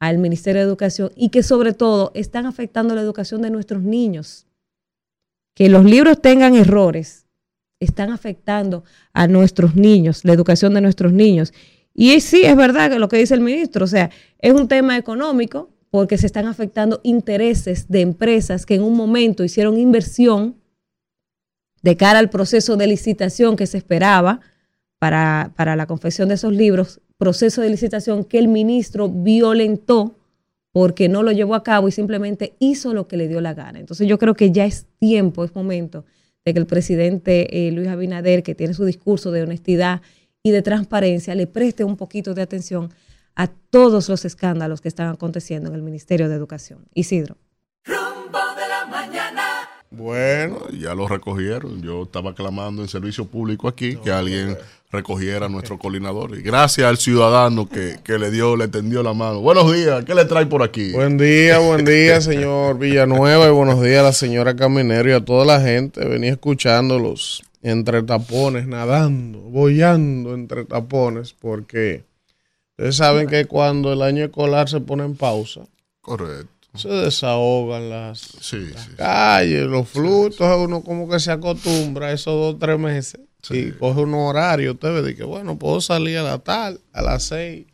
al Ministerio de Educación y que sobre todo están afectando la educación de nuestros niños. Que los libros tengan errores están afectando a nuestros niños, la educación de nuestros niños. Y sí, es verdad que lo que dice el ministro, o sea, es un tema económico, porque se están afectando intereses de empresas que en un momento hicieron inversión de cara al proceso de licitación que se esperaba para, para la confección de esos libros, proceso de licitación que el ministro violentó porque no lo llevó a cabo y simplemente hizo lo que le dio la gana. Entonces yo creo que ya es tiempo, es momento de que el presidente eh, Luis Abinader, que tiene su discurso de honestidad y de transparencia, le preste un poquito de atención a todos los escándalos que están aconteciendo en el Ministerio de Educación. Isidro. Rumbo de la mañana. Bueno, ya lo recogieron. Yo estaba clamando en servicio público aquí que alguien recogiera nuestro coordinador. Y gracias al ciudadano que, que, le dio, le tendió la mano. Buenos días, ¿qué le trae por aquí? Buen día, buen día, señor Villanueva, y buenos días a la señora Caminero y a toda la gente. Venía escuchándolos entre tapones, nadando, boyando entre tapones, porque ustedes saben que cuando el año escolar se pone en pausa, correcto. Se desahogan las, calles, los frutos, uno como que se acostumbra a esos dos o tres meses y coge un horario, usted ve que bueno, puedo salir a la tal, a las seis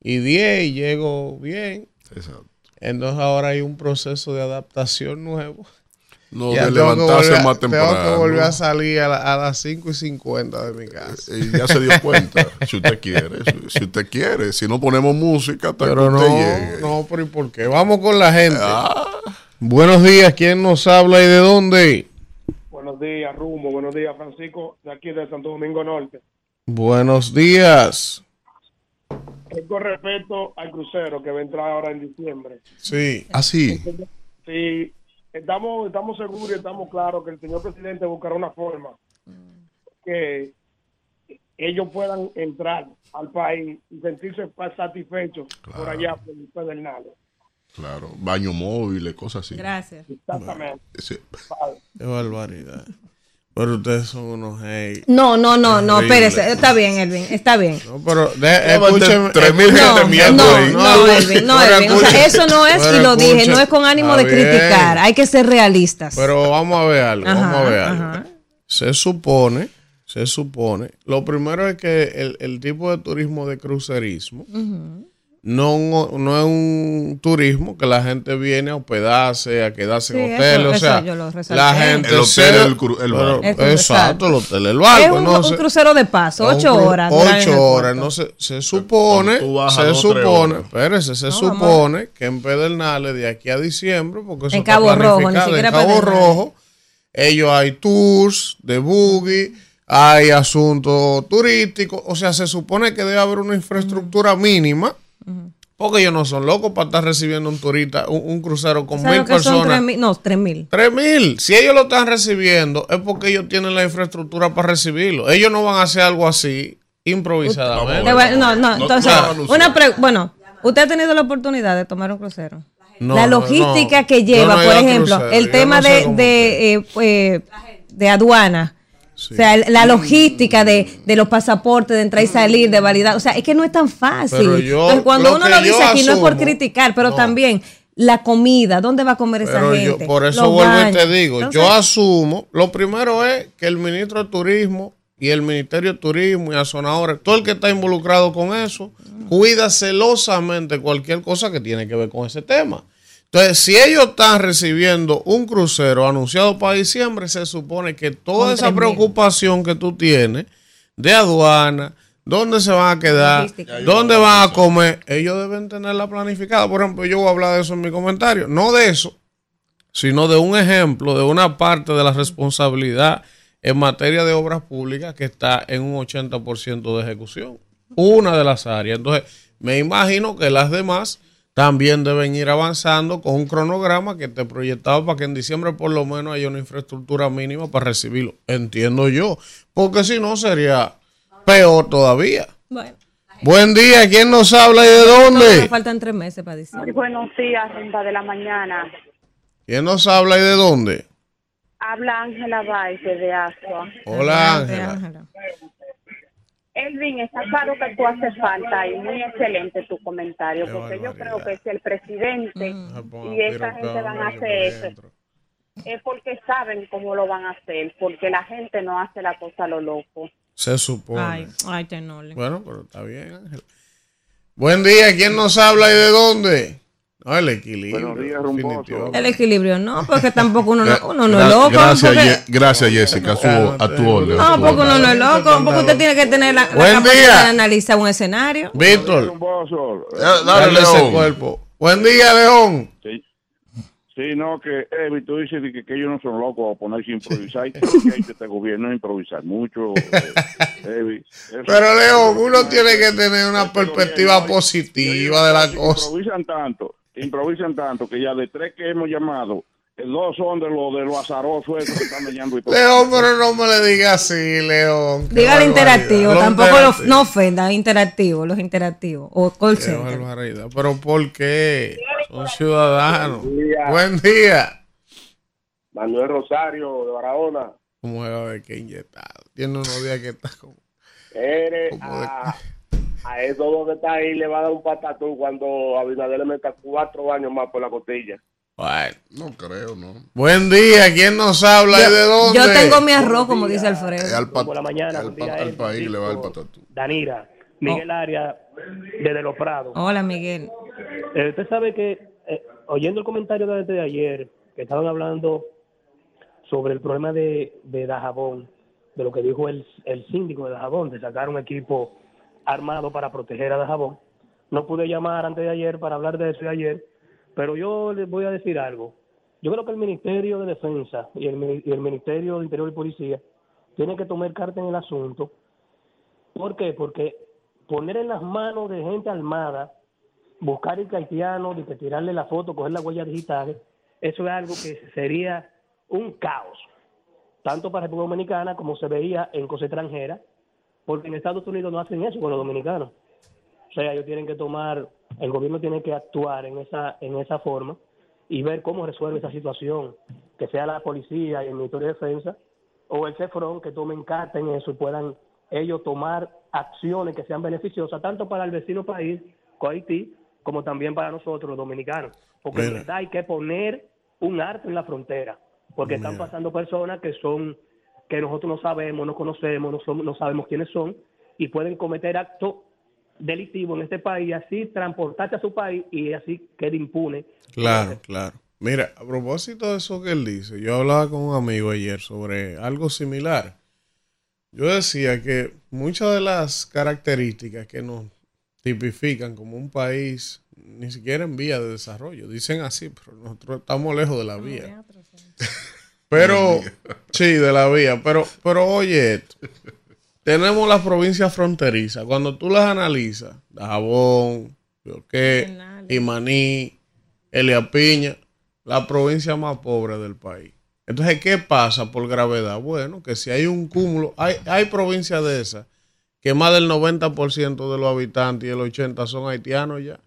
y diez y llego bien. Exacto. Entonces ahora hay un proceso de adaptación nuevo no, de levantarse más temprano. Tengo que volver a salir a, las 5 y 50 de mi casa. Y ya se dio cuenta, si usted quiere, si, usted quiere. Si no ponemos música, hasta pero no, No, pero ¿y por qué? Vamos con la gente. Ah. Buenos días, ¿quién nos habla y de dónde? Buenos días, Rumbo. Buenos días, Francisco, de aquí de Santo Domingo Norte. Buenos días. Es con respecto al crucero que va a entrar ahora en diciembre. Sí. Así. Ah, sí, estamos, estamos seguros y estamos claros que el señor presidente buscará una forma que ellos puedan entrar al país y sentirse satisfechos por allá, por el Pedernales. Claro, baño móvil, cosas así. Gracias. Exactamente. Qué barbaridad. Pero ustedes son unos hey. No, no, no, no, espérese. Está bien, Elvin, está bien. No, pero de, escúcheme. Tres mil gente miembros no, ahí. No, Elvin, no, Elvin. O sea, eso no es, y lo dije, no es con ánimo de criticar. Hay que ser realistas. Pero vamos a ver algo, vamos a ver algo. Se supone, se supone. Lo primero es que el, el tipo de turismo de crucerismo no, no es un turismo que la gente viene a hospedarse, a quedarse en hoteles. o sea, la gente. El hotel, el, barco. Exacto, el hotel, el barco. Es un, crucero de paso, ocho horas. Ocho horas. No se, se supone, se supone, espérese, se supone que en Pedernales de aquí a diciembre, porque eso en Cabo Rojo, ni siquiera en Cabo Rojo, ellos hay tours de buggy hay asuntos turísticos, o sea, se supone que debe haber una infraestructura mínima porque ellos no son locos para estar recibiendo un turista, un, crucero con mil personas. no, tres mil. Tres mil. Si ellos lo están recibiendo, es porque ellos tienen la infraestructura para recibirlo. Ellos no van a hacer algo así improvisadamente. No, no, entonces, una bueno, ¿usted ha tenido la oportunidad de tomar un crucero? la logística que lleva, por ejemplo, el tema de, de, eh, eh, de aduana o sea, la logística de, los pasaportes, de entrar y salir, de validar. O sea, es que no es tan fácil. cuando uno lo dice aquí, no es por criticar, pero también la comida, ¿dónde va a comer esa gente? por eso vuelvo y te digo, yo asumo, lo primero es que el ministro de Turismo y el Ministerio de Turismo y Azonadores, todo el que está involucrado con eso, cuida celosamente cualquier cosa que tiene que ver con ese tema. Entonces, si ellos están recibiendo un crucero anunciado para diciembre, se supone que toda esa preocupación que tú tienes de aduana, dónde se van a quedar, dónde van a comer, ellos deben tenerla planificada. Por ejemplo, yo voy a hablar de eso en mi comentario. No de eso, sino de un ejemplo, de una parte de la responsabilidad en materia de obras públicas que está en un 80% de ejecución. Una de las áreas. Entonces, me imagino que las demás también deben ir avanzando con un cronograma que esté proyectado para que en diciembre por lo menos haya una infraestructura mínima para recibirlo. Entiendo yo, porque si no sería peor todavía. Bueno. Buen día, ¿quién nos habla y de dónde? faltan tres meses para diciembre. buenos días, Ronda de la Mañana. ¿Quién nos habla y de dónde? Habla Ángela Baez de Asua. Hola, Ángela. Elvin, está claro que tú haces falta y muy excelente tu comentario, porque yo creo que si el presidente mm. y esa gente van a hacer eso, es porque saben cómo lo van a hacer, porque la gente no hace la cosa a lo loco. Se supone. Ay, ay, Bueno, pero está bien, Ángel. Buen día, ¿quién nos habla y de dónde? No, el equilibrio. el equilibrio, no, porque tampoco uno, no, uno no es loco. Gracias, gracias Jessica, a tu, a tu orden. No, porque uno no es loco, porque usted tiene que tener la, la capacidad de analizar un escenario. Víctor, dale ese cuerpo. Buen día, León. Sí, no, que Evi, tú dices que, que, ellos no son locos a ponerse a improvisar. y que este gobierno es improvisar mucho. Eh, Pero, Leo, uno tiene que tener una perspectiva positiva de la cosa. Improvisan tanto, improvisan tanto que ya de tres que hemos llamado, Dos son de los de lo azaroso eso que están leyendo y todo. León, pero no me le diga así, León. Dígale interactivo, tampoco no ofenda, interactivo, los interactivos. O call Pero ¿por qué? Son ciudadanos. Buen día. Manuel Rosario de Barahona. ¿Cómo va a ver qué inyectado? Tiene unos días que está como. Eres a, a esos dos que está ahí le va a dar un patatú cuando Abinader le meta cuatro años más por la costilla. Bueno. No creo, no. Buen día, ¿quién nos habla y de dónde? Yo tengo mi arroz, como dice Alfredo. Al por la mañana, al, país le va el patatú. Danira, Miguel oh. Aria, desde Los Prados. Hola, Miguel. Eh, usted sabe que, eh, oyendo el comentario de, de ayer, que estaban hablando sobre el problema de, de Dajabón, de lo que dijo el, el síndico de Dajabón, de sacar un equipo armado para proteger a Dajabón. No pude llamar antes de ayer para hablar de eso de ayer, pero yo les voy a decir algo. Yo creo que el Ministerio de Defensa y el, Ministerio de Interior y Policía tienen que tomar carta en el asunto. ¿Por qué? Porque poner en las manos de gente armada, buscar el haitiano, tirarle la foto, coger las huellas digitales, eso es algo que sería un caos, tanto para República Dominicana como se veía en cosas extranjeras, porque en Estados Unidos no hacen eso con los dominicanos. O sea, ellos tienen que tomar, el gobierno tiene que actuar en esa, en esa forma y ver cómo resuelve esa situación, que sea la policía y el Ministerio de Defensa o el CEFRON que tomen carta en eso y puedan ellos tomar acciones que sean beneficiosas tanto para el vecino país, Haití, como también para nosotros los dominicanos. Porque en verdad hay que poner un arte en la frontera, porque están pasando personas que son que nosotros no sabemos, no conocemos, no, no sabemos quiénes son y pueden cometer actos delictivo en este país y así transportarse a su país y así quede impune. Claro, claro. Mira, a propósito de eso que él dice, yo hablaba con un amigo ayer sobre algo similar. Yo decía que muchas de las características que nos tipifican como un país ni siquiera en vía de desarrollo, dicen así, pero nosotros estamos lejos de la vía. Pero, sí, de la vía, pero, pero oye esto tenemos las provincias fronterizas. Cuando tú las analizas, Dajabón, Bioqué, Imaní, Elia Piña, la provincia más pobre del país. Entonces, ¿qué pasa por gravedad? Bueno, que si hay un cúmulo, hay, hay provincias de esas que más del 90% de los habitantes y el 80% son haitianos ya.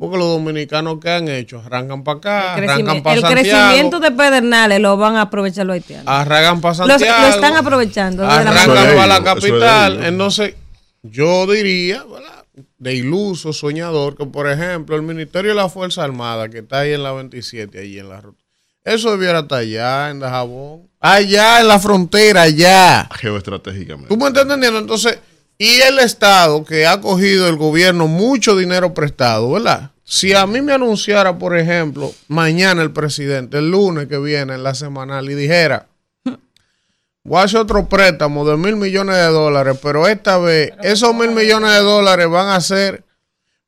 Porque los dominicanos que han hecho, arrancan para acá, arrancan para Santiago. El crecimiento de Pedernales lo van a aprovechar los haitianos. Arrancan para Santiago. lo están aprovechando. Arrancan para la capital. Entonces, yo diría, de iluso, soñador, que por ejemplo, el Ministerio de la Fuerza Armada, que está ahí en la 27, allí en la ruta, eso debiera estar allá, en Dajabón. Allá en la frontera, allá. Geoestratégicamente. ¿Tú me estás entendiendo? Entonces y el Estado, que ha cogido el gobierno mucho dinero prestado, ¿verdad? Si a mí me anunciara, por ejemplo, mañana el presidente, el lunes que viene en la semanal, y dijera, voy a hacer otro préstamo de mil millones de dólares, pero esta vez esos mil millones de dólares van a ser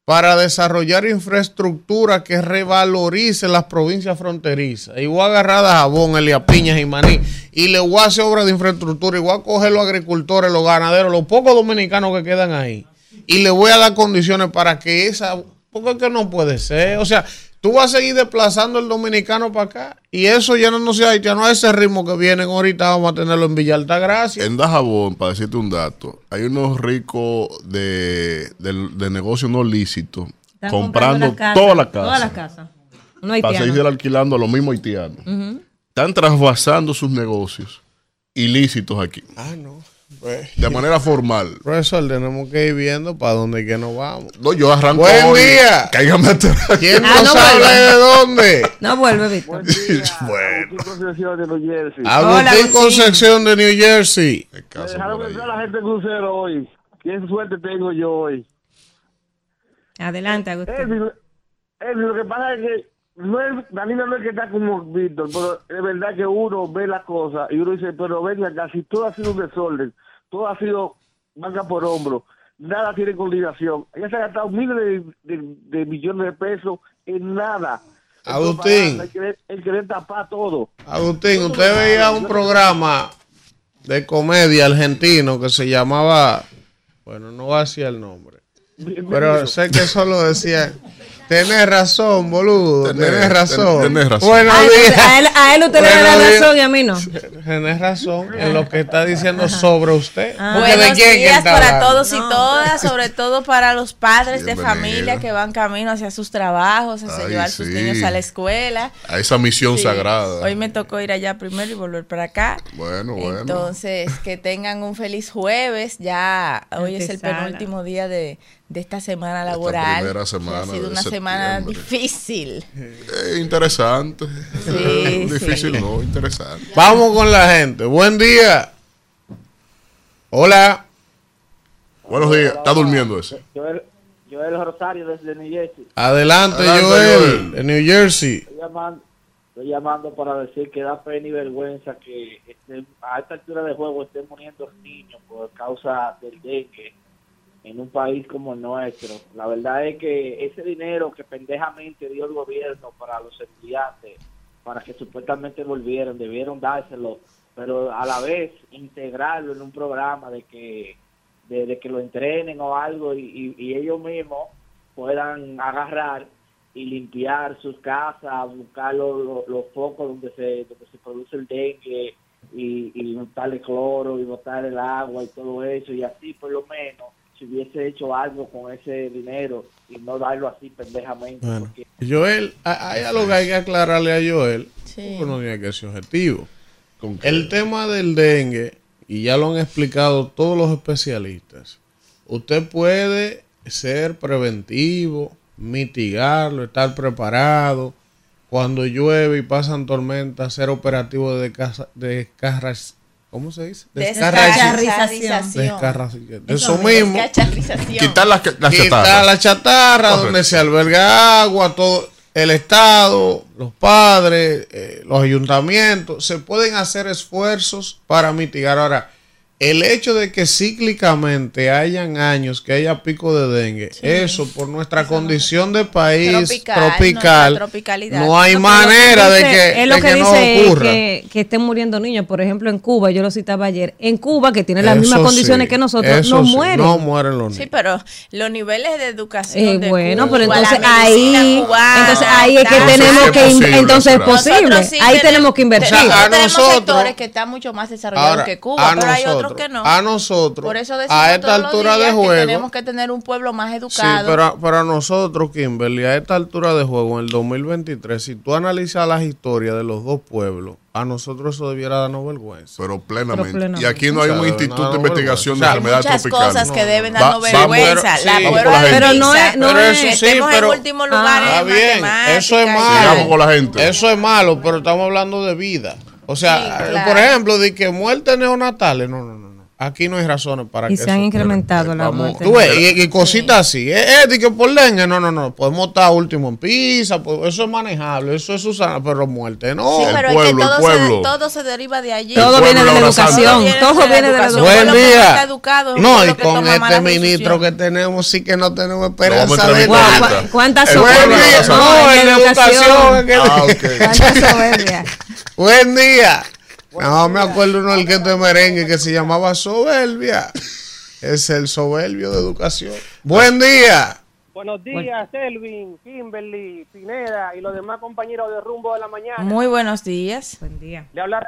para desarrollar infraestructura que revalorice las provincias fronterizas. Y voy a agarrar a Jabón, Elia Piñas y Maní y le voy a hacer obras de infraestructura y voy a coger los agricultores, los ganaderos, los pocos dominicanos que quedan ahí y le voy a dar condiciones para que esa... Porque que no puede ser. O sea, tú vas a seguir desplazando el dominicano para acá. Y eso ya no, no sea haitiano a ese ritmo que vienen ahorita, vamos a tenerlo en Villa Altagracia. En Dajabón, para decirte un dato, hay unos ricos de, de, negocios no lícitos comprando todas las casas. Todas las casas. para seguir alquilando a los mismos haitianos. Están trasvasando sus negocios ilícitos aquí. Ah, no. Pues, de manera formal. Profesor, tenemos que ir viendo para dónde que nos vamos. No, yo arranco Buen hoy. día. Cáigame. ¿Quién ah, nos habla de dónde? No vuelve, Víctor. bueno. Concepción de New Jersey. Agustín Concepción de New Jersey. Dejaron a la gente crucero hoy. Qué suerte tengo yo hoy. Adelante, Agustín. Es, lo que pasa es que no es, Danilo no es que está como Víctor, pero es verdad que uno ve las cosas y uno dice, pero venga, casi todo ha sido un desorden todo ha sido manga por hombro, nada tiene coordinación. Ella se ha gastado miles de, millones de pesos en nada. Agustín. Él quiere tapar todo. Agustín, usted veía un programa de comedia argentino que se llamaba, bueno, no va a decir el nombre, pero sé que solo decía Tienes razón, boludo. Tienes razón. Tenés razón. Buenos A él, días. a él, a él usted le da la razón y a mí no. Tienes razón en lo que está diciendo sobre usted. Ah. Porque ¿de Buenos días para hablando? todos y todas, sobre todo para los padres de familia que van camino hacia sus trabajos, hacia Ay, llevar sus sí. niños a la escuela. A esa misión Sí. sagrada. Hoy me tocó ir allá primero y volver para acá. Bueno, bueno. Entonces, que tengan un feliz jueves. Ya hoy es el penúltimo día de, de esta semana laboral. primera que semana ha sido una semana difícil. Eh, interesante. Sí, Difícil sí. no, interesante. Vamos con la gente. Buen día. Hola. Buenos días. Está durmiendo ese. Joel, Joel Rosario desde New Jersey. Adelante, Adelante, Joel, Joel. de New Jersey. Estoy llamando, estoy llamando para decir que da pena y vergüenza que este- a esta altura de juego estén muriendo niños por causa del dengue en un país como el nuestro. La verdad es que ese dinero que pendejamente dio el gobierno para los estudiantes, para que supuestamente volvieran, debieron dárselo, pero a la vez integrarlo en un programa de que de, de que lo entrenen o algo y, ellos mismos puedan agarrar y limpiar sus casas, buscar los, los- los focos donde se, donde se produce el dengue y, y botarle cloro y botar el agua y todo eso y así por lo menos si hubiese hecho algo con ese dinero y no darlo así pendejamente Bueno, porque Joel, ha- hay algo que hay que aclararle a Joel. Sí. Porque no tiene que ser objetivo. El tema del dengue, y ya lo han explicado todos los especialistas, usted puede ser preventivo, mitigarlo, estar preparado. Cuando llueve y pasan tormentas, ser operativo de descarras- ¿Cómo se dice? Descarracización. Eso mismo. Quitar las, las Quitar la chatarra, Correcto. donde se alberga agua, todo el Estado, los padres, eh, los ayuntamientos, se pueden hacer esfuerzos para mitigar. Ahora, el hecho de que cíclicamente hayan años que haya pico de dengue, eso por nuestra condición de país Tropical, tropical, no hay No, manera lo de dice- que, es lo de que, que no dice es ocurra. que, que estén muriendo niños. Por ejemplo, en Cuba, yo lo citaba ayer, en Cuba, que tiene las Eso mismas sí, condiciones que nosotros, no sí, mueren. No mueren los Sí, niños. pero los niveles de educación Eh, de bueno, Cuba, pero entonces ahí, cubana, entonces ahí es que tenemos es que, posible, entonces es posible, sí ahí tenemos que invertir. tenemos- O sea, a tenemos nosotros- sectores que están mucho más desarrollados Ahora, que Cuba, pero hay otros nosotros, que no. A nosotros, Por eso decimos a esta todos los altura días de que juego, tenemos que tener un pueblo más Sí, educado. pero para nosotros, Kimberly, a esta altura de juego, en el 2023, si tú analizas las historias de los dos pueblos, a nosotros eso debiera darnos vergüenza. Pero plenamente. Pero plenamente. Y aquí no hay O sea, un instituto de investigación de enfermedades muchas tropicales. cosas que deben Va- darnos vamos- vergüenza. pero- sí, la gente. Pero no es- no Pero es- eso sí, estemos pero- en último lugar Está en bien, eso es malo. Sigamos con la gente. Eso es malo, pero estamos hablando de vida. O sea, Sí, claro. por ejemplo, de que muertes neonatales, no, no, no. Aquí no hay razones para Y que se han incrementado las muertes. Tú ves, y, y cositas así. Eh, eh, que por dengue, no, no, no. Podemos estar último en pizza, pues, eso es manejable, eso es Susana, pero muerte no. Sí, El pero pueblo, es que el todo, pueblo. Se, todo se deriva de allí. Todo viene de la educación, todo viene de la educación. Buen día. educado es No, y con este ministro que tenemos, sí que no tenemos esperanza de entrevistar nada. ahorita. ¿Cu- cuántas El soberbias? No, en educación, es Ah, ok. Cuánta soberbia. Buen día. No me acuerdo uno del que de merengue que se llamaba Soberbia. Es el soberbio de educación. Buen día. Buenos días, Elvin, Kimberly, Pineda y los demás compañeros de Rumbo de la Mañana. Muy buenos días. Buen día. Le habla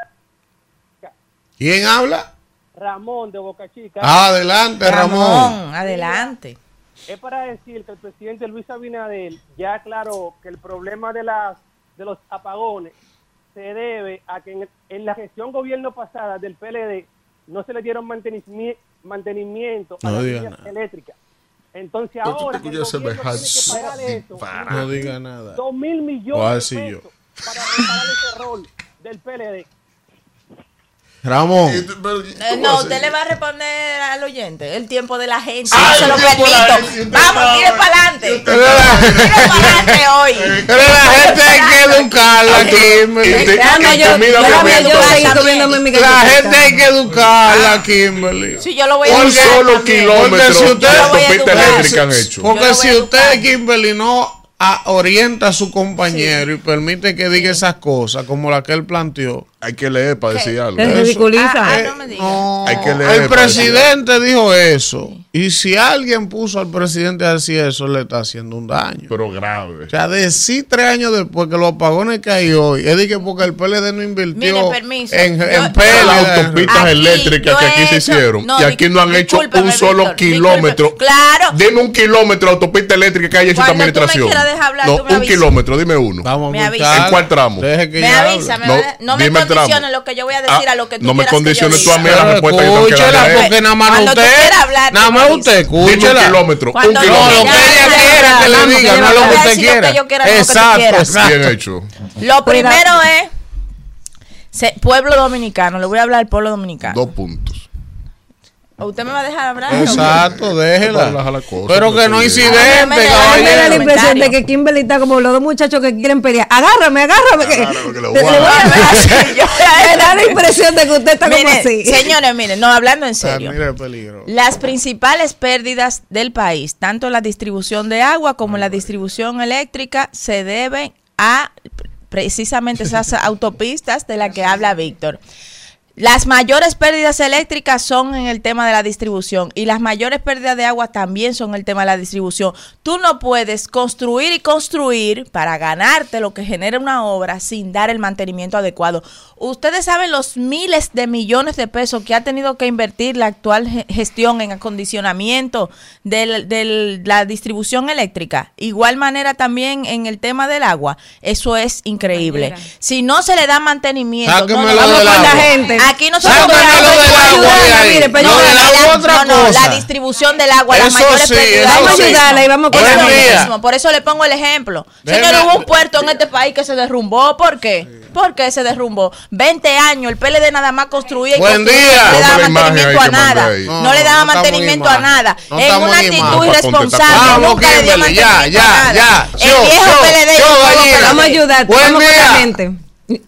¿Quién habla? Ramón de Boca Chica. Adelante, Ramón. Ramón, adelante. Es para decir que el presidente Luis Abinader ya aclaró que el problema de las de los apagones se debe a que en, en la gestión gobierno pasada del PLD no se le dieron mantenimi- mantenimiento a No las diga líneas nada. electricas. Entonces ahora el gobierno tiene que pagar eso. No diga nada. dos mil Voy a millones de pesos para reparar ese rol del PLD. Ramón. Y tú- pero, Eh, ¿cómo no, usted le va a responder al oyente el tiempo de la gente. Ah, se lo permito. gente. Vamos, tire para adelante. Pero la- Tire para adelante hoy. pero la gente hay que educarla, Kimberly. La gente hay que educarla, Kimberly. Sí, yo lo voy a Un educar solo también. kilómetro Porque si usted- Yo lo voy a educar. eléctrica han hecho. Yo lo Porque si usted. Kimberly, no orienta a su compañero y permite que diga esas cosas como la que él planteó. Hay que leer para decir algo. ridiculiza. Ah, ah, no Hay que leer el presidente dijo eso. Y si alguien puso al presidente a decir eso, le está haciendo un daño. Pero grave. O sea, decir tres años después que los apagones que hay hoy, es de que porque el PLD no invirtió Mire, permiso. en, Yo- en yo-. Las autopistas Aquí eléctricas yo que he aquí se hecho- hicieron. no, y aquí no han hecho un solo Víctor, kilómetro. Claro. Dime un kilómetro de autopista eléctrica que haya hecho esta Cuando tú me administración. quieras dejar hablar, no, tú me un kilómetro, dime uno. Vamos Me avisa. ¿En cuál tramo? Deje que Me avisa, me No, no me condiciones lo que yo voy a decir Ah, a lo que tú no me yo condiciones tú a mí a la respuesta que tengo que porque nada más Usted. Dime un escúchela. kilómetro. Un Cuando No, kilómetro. lo que ella quiera que le diga, no lo que usted quiera. Exacto. Bien hecho. Lo primero es pueblo dominicano. Le voy a hablar al pueblo dominicano. Dos puntos. ¿O ¿Usted me va a dejar hablar? Exacto, déjela. La cosa, Pero que no incidente, Ah, me da- A mí me da la impresión de que Kimberly está como los dos muchachos que quieren pelear. Agárrame, agárrame. que lo voy a Me da la impresión de que usted está como así. señores, miren, no, hablando en Ah, serio. Mira el peligro. Las principales pérdidas del país, tanto la distribución de agua como la distribución eléctrica, se deben a precisamente esas autopistas de las que habla Víctor. Las mayores pérdidas eléctricas son en el tema de la distribución y las mayores pérdidas de agua también son en el tema de la distribución. Tú no puedes construir y construir para ganarte lo que genera una obra sin dar el mantenimiento adecuado. Ustedes saben los miles de millones de pesos que ha tenido que invertir la actual ge- gestión en acondicionamiento de la distribución eléctrica. Igual manera también en el tema del agua. Eso es increíble. Si no se le da mantenimiento, no, vamos con la gente. Aquí nosotros a No, yo- agua la- otra no, no, cosa. la distribución del agua, las Eso mayores sí, pérdidas. eso Vamos a ayudarla y vamos mismo. Por eso le pongo el ejemplo. Señor, hubo un puerto en este país que se derrumbó. ¿Por qué? ¿Por qué se derrumbó? 20 años, el PLD nada más construía y Buen construía, día. no le daba mantenimiento a nada. No, No, le daba no mantenimiento a nada. No en una actitud irresponsable, Vamos, nunca le dio ya, mantenimiento ya, a nada. ya. El Yo, viejo yo, PLD yo. PLD. Vamos a ayudarte. Buen vamos día.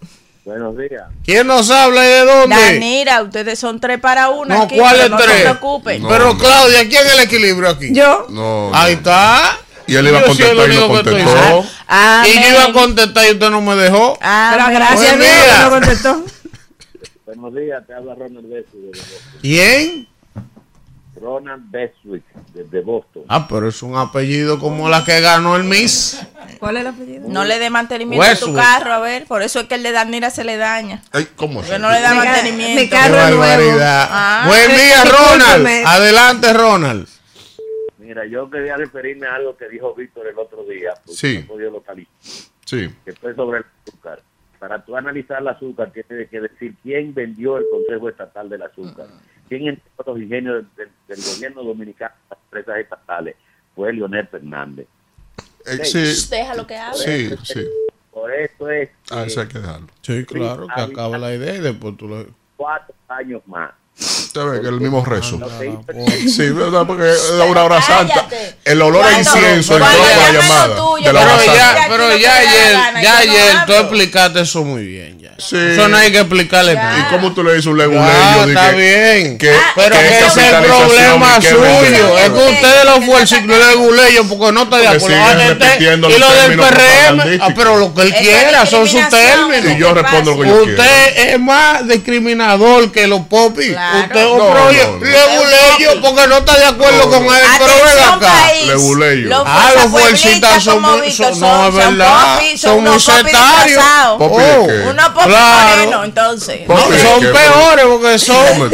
Buenos días. ¿Quién nos habla y de dónde? Danira, ustedes son tres para una. No, aquí, ¿cuáles no tres? se preocupen. No. Pero Claudia, ¿quién es el equilibrio aquí? Yo. No. Ahí está. Y él iba a contestar y no contestó. diciendo. Y yo iba a contestar y usted no me dejó. Pero gracias a Dios no contestó. Buenos días, te habla Ronald Boston. ¿Quién? Ronald Beswick desde Boston. Ah, pero es un apellido como la que ganó el Miss. ¿Cuál es el apellido? No le dé mantenimiento a tu carro, a ver. Por eso es que el de Danira se le daña. Ay, ¿Cómo? Porque no le da Mi mantenimiento. mi Qué carro nuevo. barbaridad. Ah. Buen día. Ronald. Adelante, Ronald. Mira, yo quería referirme a algo que dijo Víctor el otro día, porque Sí. no podido localizar, Sí. que fue sobre el azúcar. Para tú analizar el azúcar, tienes que decir quién vendió el Consejo Estatal del Azúcar, quién entró los ingenios del, del gobierno dominicano a las empresas estatales. Fue Leonel Fernández. Eh, sí. Déjalo que hable. Sí, sí. Por eso es Ah, que eso hay que dejarlo. Sí, claro, que acabe la idea y después tú lo... cuatro años más. Usted ve que el mismo rezo. Hizo Sí, ¿verdad? Porque es una hora santa. El olor a incienso cuando por la llamada. tuyo, De la pero hora ya- santa. pero te ayer, ya ayer tú explicaste eso muy bien ya. Sí. Eso no hay que explicarle nada. ¿Y cómo tú le dices un leguleyo? está que- bien. que- Ah, Pero que es ese es el problema suyo. Es que ustedes lo fue el ciclo de guleyo porque no está de acuerdo. y lo del PRM, ah, propagandísticos. pero lo que él quiera, son sus términos. Y yo ¿Qué respondo lo que yo quiero. Usted es más discriminador que los popis. Claro. Usted es No, un no, leguleyo porque no está de acuerdo No, con él. Pero ven acá. Los Ah, los fuercitas son muy- no, es son verdad, son muy popis sectarios. Oh. Unos Claro. morenos, entonces. Son qué? peores porque son,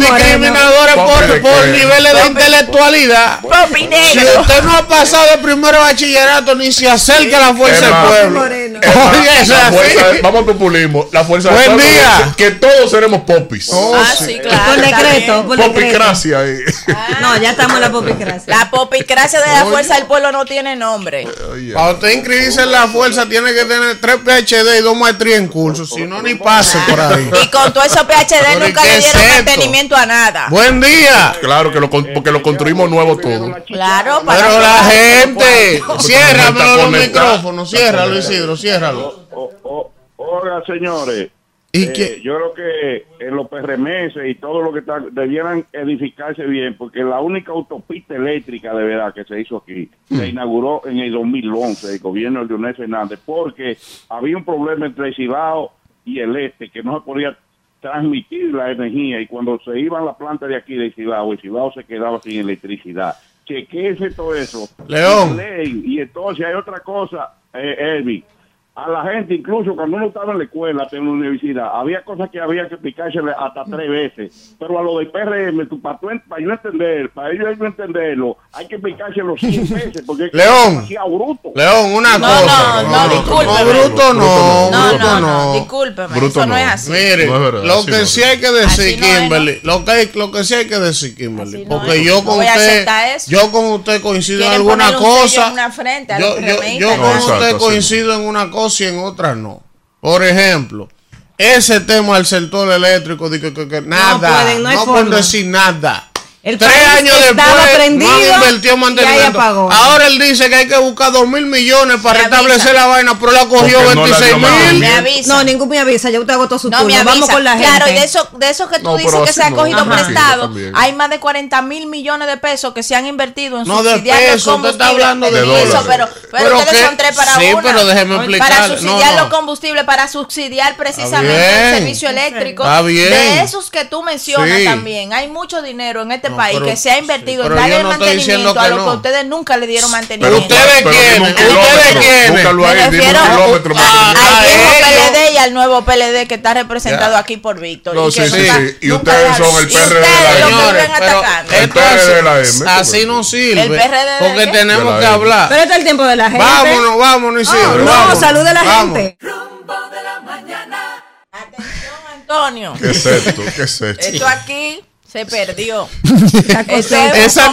discriminadores por, niveles de intelectualidad. Popi Si usted no ha pasado de primero bachillerato ni se acerca a la fuerza del pueblo. Oye, vamos al populismo. La fuerza del pueblo que todos seremos popis. Ah, sí, claro. Por decreto, por decreto. Popicracia ahí. No, ya estamos en la popicracia. La popicracia de la fuerza del pueblo no tiene nombre. Oye. Para usted inscribirse en la fuerza tiene que tener tres PhD y dos maestrías en curso. Si no, ni pase por ahí. Y con todo eso PhD Pero, nunca ¿qué le dieron mantenimiento a nada. Buen día. Claro que lo, porque lo construimos nuevo todo. Claro, para Pero la gente, ciérramelo los micrófonos, ciérralo Isidro, ciérralo. Oiga, señores, Eh, yo creo que en los PRMS y todo lo que está, debieran edificarse bien, porque la única autopista eléctrica de verdad que se hizo aquí se hmm. inauguró en el 2011, el gobierno de Leonel Fernández, porque había un problema entre el Cibao y el este, que no se podía transmitir la energía, y cuando se iban la planta de aquí de Cibao, el Cibao se quedaba sin electricidad. Chequese todo eso. León. Y entonces hay otra cosa, eh, Elvi a la gente, incluso cuando uno estaba en la escuela, en la universidad, había cosas que había que explicársele hasta tres veces. Pero a lo del PRM, para, para yo entender, para ellos entenderlo, hay que explicárselo cien veces, porque es León, bruto. León, una no, cosa. No, no, no, discúlpeme. No, bruto no. No, no, no, discúlpeme. eso no. es así. Mire, lo que sí hay que decir, Kimberly, lo que, lo que sí hay que decir, Kimberly, porque yo con usted, yo con usted coincido en alguna cosa. Yo, yo con usted coincido en una cosa y en otras no. Por ejemplo, ese tema del sector eléctrico, de que, nada, no, pueden, decir nada. El Tres años después no en mantenimiento. Ahora él dice que hay que buscar dos mil millones para restablecer la vaina, pero la cogió 26 mil. No, ningún me avisa, ya usted agotó su no, turno. Vamos con la gente. Claro, y de eso, de eso que tú dices que se ha cogido prestado, hay más de 40 mil millones de pesos que se han invertido en no subsidiar de peso, usted está hablando de, eso, pero, pero, ustedes son tres para sí, pero déjeme explicar. Para subsidiar los combustibles, para subsidiar precisamente el servicio eléctrico. De esos que tú mencionas también, hay mucho dinero en este país que se ha invertido en darle mantenimiento a lo que ustedes nunca le dieron mantenimiento. Pero ustedes quieren, ustedes quieren. Me refiero al viejo PLD y al nuevo PLD que está representado aquí por Víctor. No, sí, sí, Y ustedes son el PRD de la M. Así no sirve. Porque tenemos que hablar. Pero este es el tiempo de la gente. Vámonos, vámonos, Isidro. No, salude a la gente. Rumbo de la mañana. Atención, Antonio. ¿Qué es esto? ¿Qué es esto? Esto aquí se perdió. esa cosecha. Esa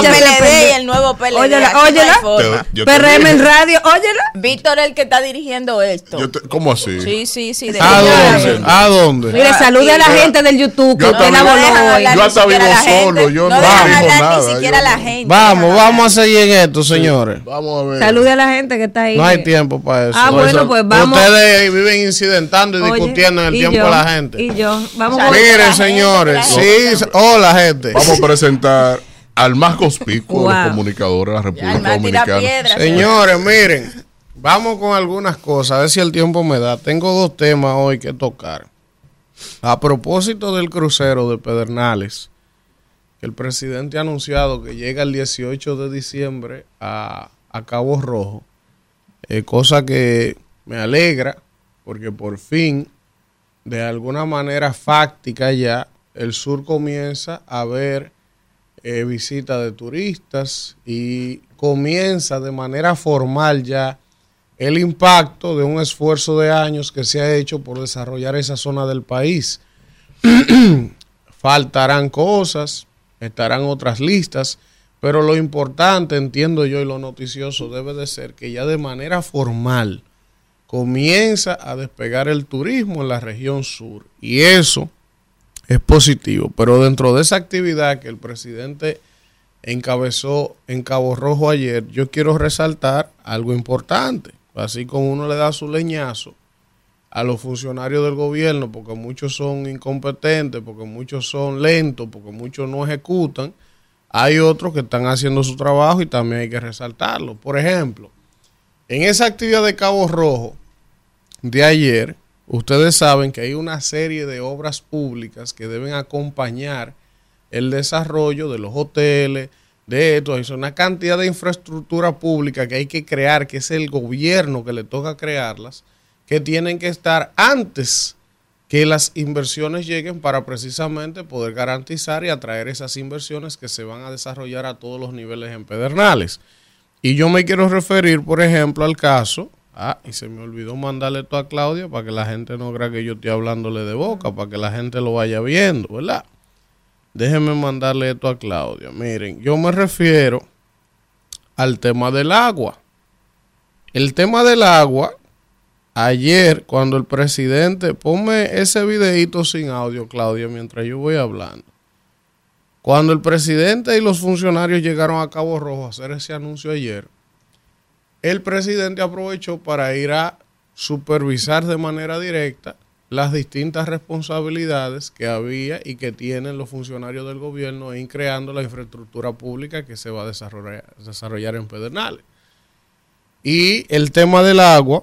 PLD y el nuevo PLD. Óyela, óyela. PRM en radio, óyela. Víctor es el que está dirigiendo esto. ¿Cómo así? Sí, sí, sí. ¿A dónde? ¿A dónde? Mire, salude a la gente del YouTube que usted la voló Yo hasta vivo solo, yo no, digo nada. Ni siquiera la gente. Vamos, vamos a seguir en esto, señores. Vamos a ver. Salude a la gente que está ahí. No hay tiempo para eso. Ah, bueno, pues vamos. Ustedes viven incidentando y discutiendo en el tiempo de la gente. Y yo, vamos Miren, señores. Sí, hola gente. Vamos a presentar al más conspicuo de los comunicadores de la República Dominicana. Señores, miren, vamos con algunas cosas, a ver si el tiempo me da. Tengo dos temas hoy que tocar. A propósito del crucero de Pedernales, el presidente ha anunciado que llega el 18 de diciembre a, Cabo Rojo, eh, cosa que me alegra, porque por fin, de alguna manera fáctica ya, el sur comienza a ver eh, visitas de turistas y comienza de manera formal ya el impacto de un esfuerzo de años que se ha hecho por desarrollar esa zona del país. Faltarán cosas, estarán otras listas, pero lo importante, entiendo yo, y lo noticioso debe de ser que ya de manera formal comienza a despegar el turismo en la región sur. Y eso es positivo. Pero dentro de esa actividad que el presidente encabezó en Cabo Rojo ayer, yo quiero resaltar algo importante. Así como uno le da su leñazo a los funcionarios del gobierno, porque muchos son incompetentes, porque muchos son lentos, porque muchos no ejecutan, hay otros que están haciendo su trabajo y también hay que resaltarlo. Por ejemplo, en esa actividad de Cabo Rojo de ayer, ustedes saben que hay una serie de obras públicas que deben acompañar el desarrollo de los hoteles, de esto, es una cantidad de infraestructura pública que hay que crear, que es el gobierno que le toca crearlas, que tienen que estar antes que las inversiones lleguen para precisamente poder garantizar y atraer esas inversiones que se van a desarrollar a todos los niveles en Pedernales. Y yo me quiero referir, por ejemplo, al caso Ah, y se me olvidó mandarle esto a Claudia para que la gente no crea que yo estoy hablándole de boca, para que la gente lo vaya viendo, ¿verdad? Déjenme mandarle esto a Claudia. Miren, yo me refiero al tema del agua. El tema del agua, ayer cuando el presidente, ponme ese videito sin audio, Claudia, mientras yo voy hablando. Cuando el presidente y los funcionarios llegaron a Cabo Rojo a hacer ese anuncio ayer, el presidente aprovechó para ir a supervisar de manera directa las distintas responsabilidades que había y que tienen los funcionarios del gobierno en creando la infraestructura pública que se va a desarrollar, en Pedernales. Y el tema del agua,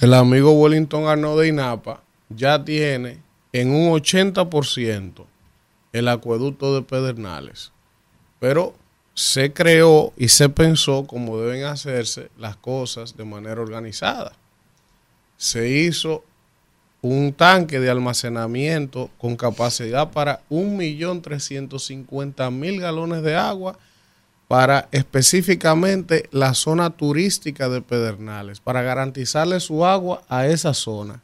el amigo Wellington Arnaud de INAPA ya tiene en un 80% el acueducto de Pedernales. Pero se creó y se pensó cómo deben hacerse las cosas de manera organizada. Se hizo un tanque de almacenamiento con capacidad para 1.350.000 galones de agua para específicamente la zona turística de Pedernales, para garantizarle su agua a esa zona.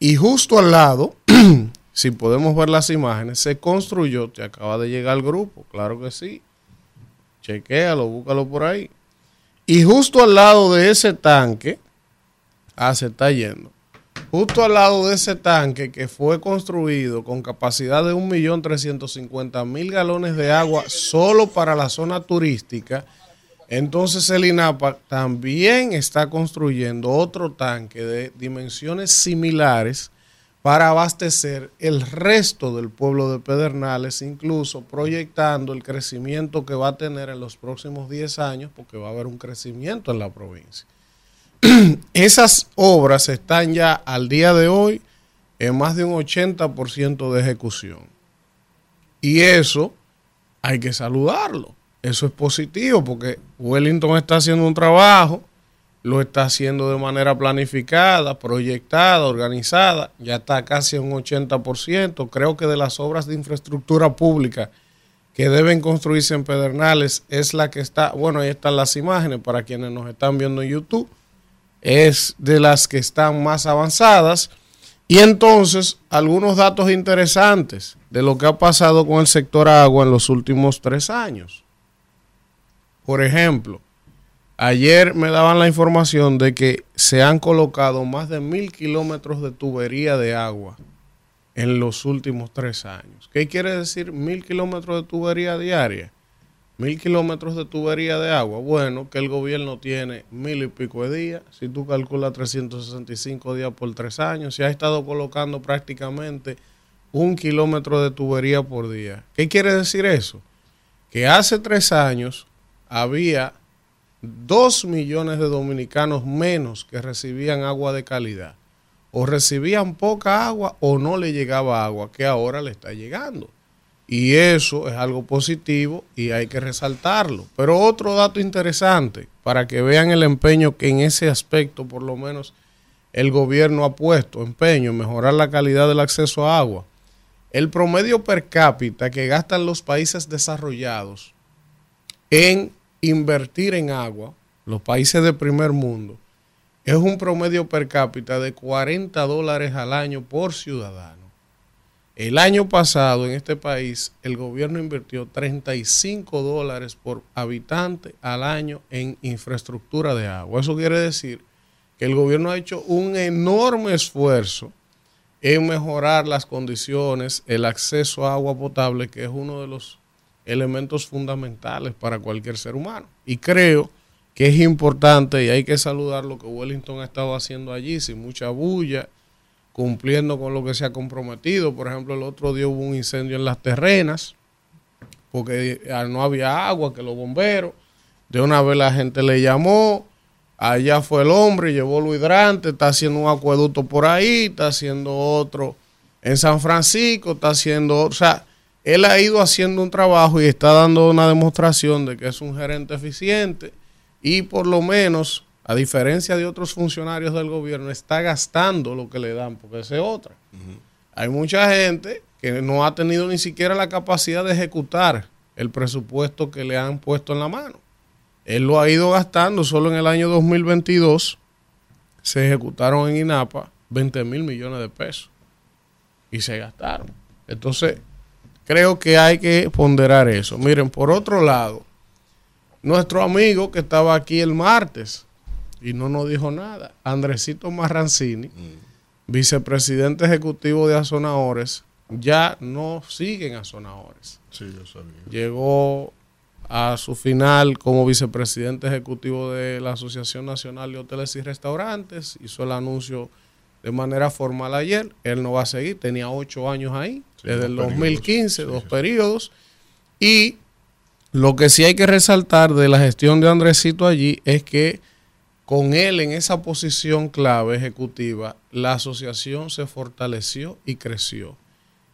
Y justo al lado, si podemos ver las imágenes, se construyó, te acaba de llegar el grupo, claro que sí, chequéalo, búscalo por ahí. Y justo al lado de ese tanque, ah, se está yendo justo al lado de ese tanque que fue construido con capacidad de 1.350.000 galones de agua solo para la zona turística, entonces el INAPA también está construyendo otro tanque de dimensiones similares para abastecer el resto del pueblo de Pedernales, incluso proyectando el crecimiento que va a tener en los próximos 10 años, porque va a haber un crecimiento en la provincia. esas obras están ya al día de hoy en más de un 80% de ejecución. Y eso hay que saludarlo. Eso es positivo porque Wellington está haciendo un trabajo, lo está haciendo de manera planificada, proyectada, organizada, ya está casi en un 80%. Creo que de las obras de infraestructura pública que deben construirse en Pedernales es la que está, bueno, ahí están las imágenes para quienes nos están viendo en YouTube es de las que están más avanzadas. Y entonces, algunos datos interesantes de lo que ha pasado con el sector agua en los últimos tres años. Por ejemplo, ayer me daban la información de que se han colocado más de mil kilómetros de tubería de agua en los últimos tres años. ¿Qué quiere decir mil kilómetros de tubería diaria? mil kilómetros de tubería de agua. Bueno, que el gobierno tiene mil y pico de días. Si tú calculas 365 días por tres años, se ha estado colocando prácticamente un kilómetro de tubería por día. ¿Qué quiere decir eso? Que hace tres años había dos millones de dominicanos menos que recibían agua de calidad. O recibían poca agua o no le llegaba agua, que ahora le está llegando. Y eso es algo positivo y hay que resaltarlo. Pero otro dato interesante, para que vean el empeño que en ese aspecto por lo menos el gobierno ha puesto, empeño en mejorar la calidad del acceso a agua. El promedio per cápita que gastan los países desarrollados en invertir en agua, los países de primer mundo, es un promedio per cápita de 40 dólares al año por ciudadano. El año pasado en este país el gobierno invirtió 35 dólares por habitante al año en infraestructura de agua. Eso quiere decir que el gobierno ha hecho un enorme esfuerzo en mejorar las condiciones, el acceso a agua potable, que es uno de los elementos fundamentales para cualquier ser humano. Y creo que es importante y hay que saludar lo que Wellington ha estado haciendo allí sin mucha bulla cumpliendo con lo que se ha comprometido. Por ejemplo, el otro día hubo un incendio en las terrenas porque no había agua, que los bomberos, de una vez la gente le llamó, allá fue el hombre, llevó lo hidrante, está haciendo un acueducto por ahí, está haciendo otro en San Francisco, está haciendo, o sea, él ha ido haciendo un trabajo y está dando una demostración de que es un gerente eficiente y por lo menos a diferencia de otros funcionarios del gobierno, está gastando lo que le dan, porque esa es otra. Hay mucha gente que no ha tenido ni siquiera la capacidad de ejecutar el presupuesto que le han puesto en la mano. Él lo ha ido gastando, solo en el año 2022 se ejecutaron en INAPA 20 mil millones de pesos y se gastaron. Entonces, creo que hay que ponderar eso. Miren, por otro lado, nuestro amigo que estaba aquí el martes, y no nos dijo nada. Andresito Marrancini, mm. vicepresidente ejecutivo de Azonadores, ya no sigue en Azonadores. Sí, yo sabía. Llegó a su final como vicepresidente ejecutivo de la Asociación Nacional de Hoteles y Restaurantes, hizo el anuncio de manera formal ayer. Él no va a seguir, tenía ocho años ahí, desde el 2015, dos periodos. Y lo que sí hay que resaltar de la gestión de Andresito allí es que con él en esa posición clave ejecutiva, la asociación se fortaleció y creció.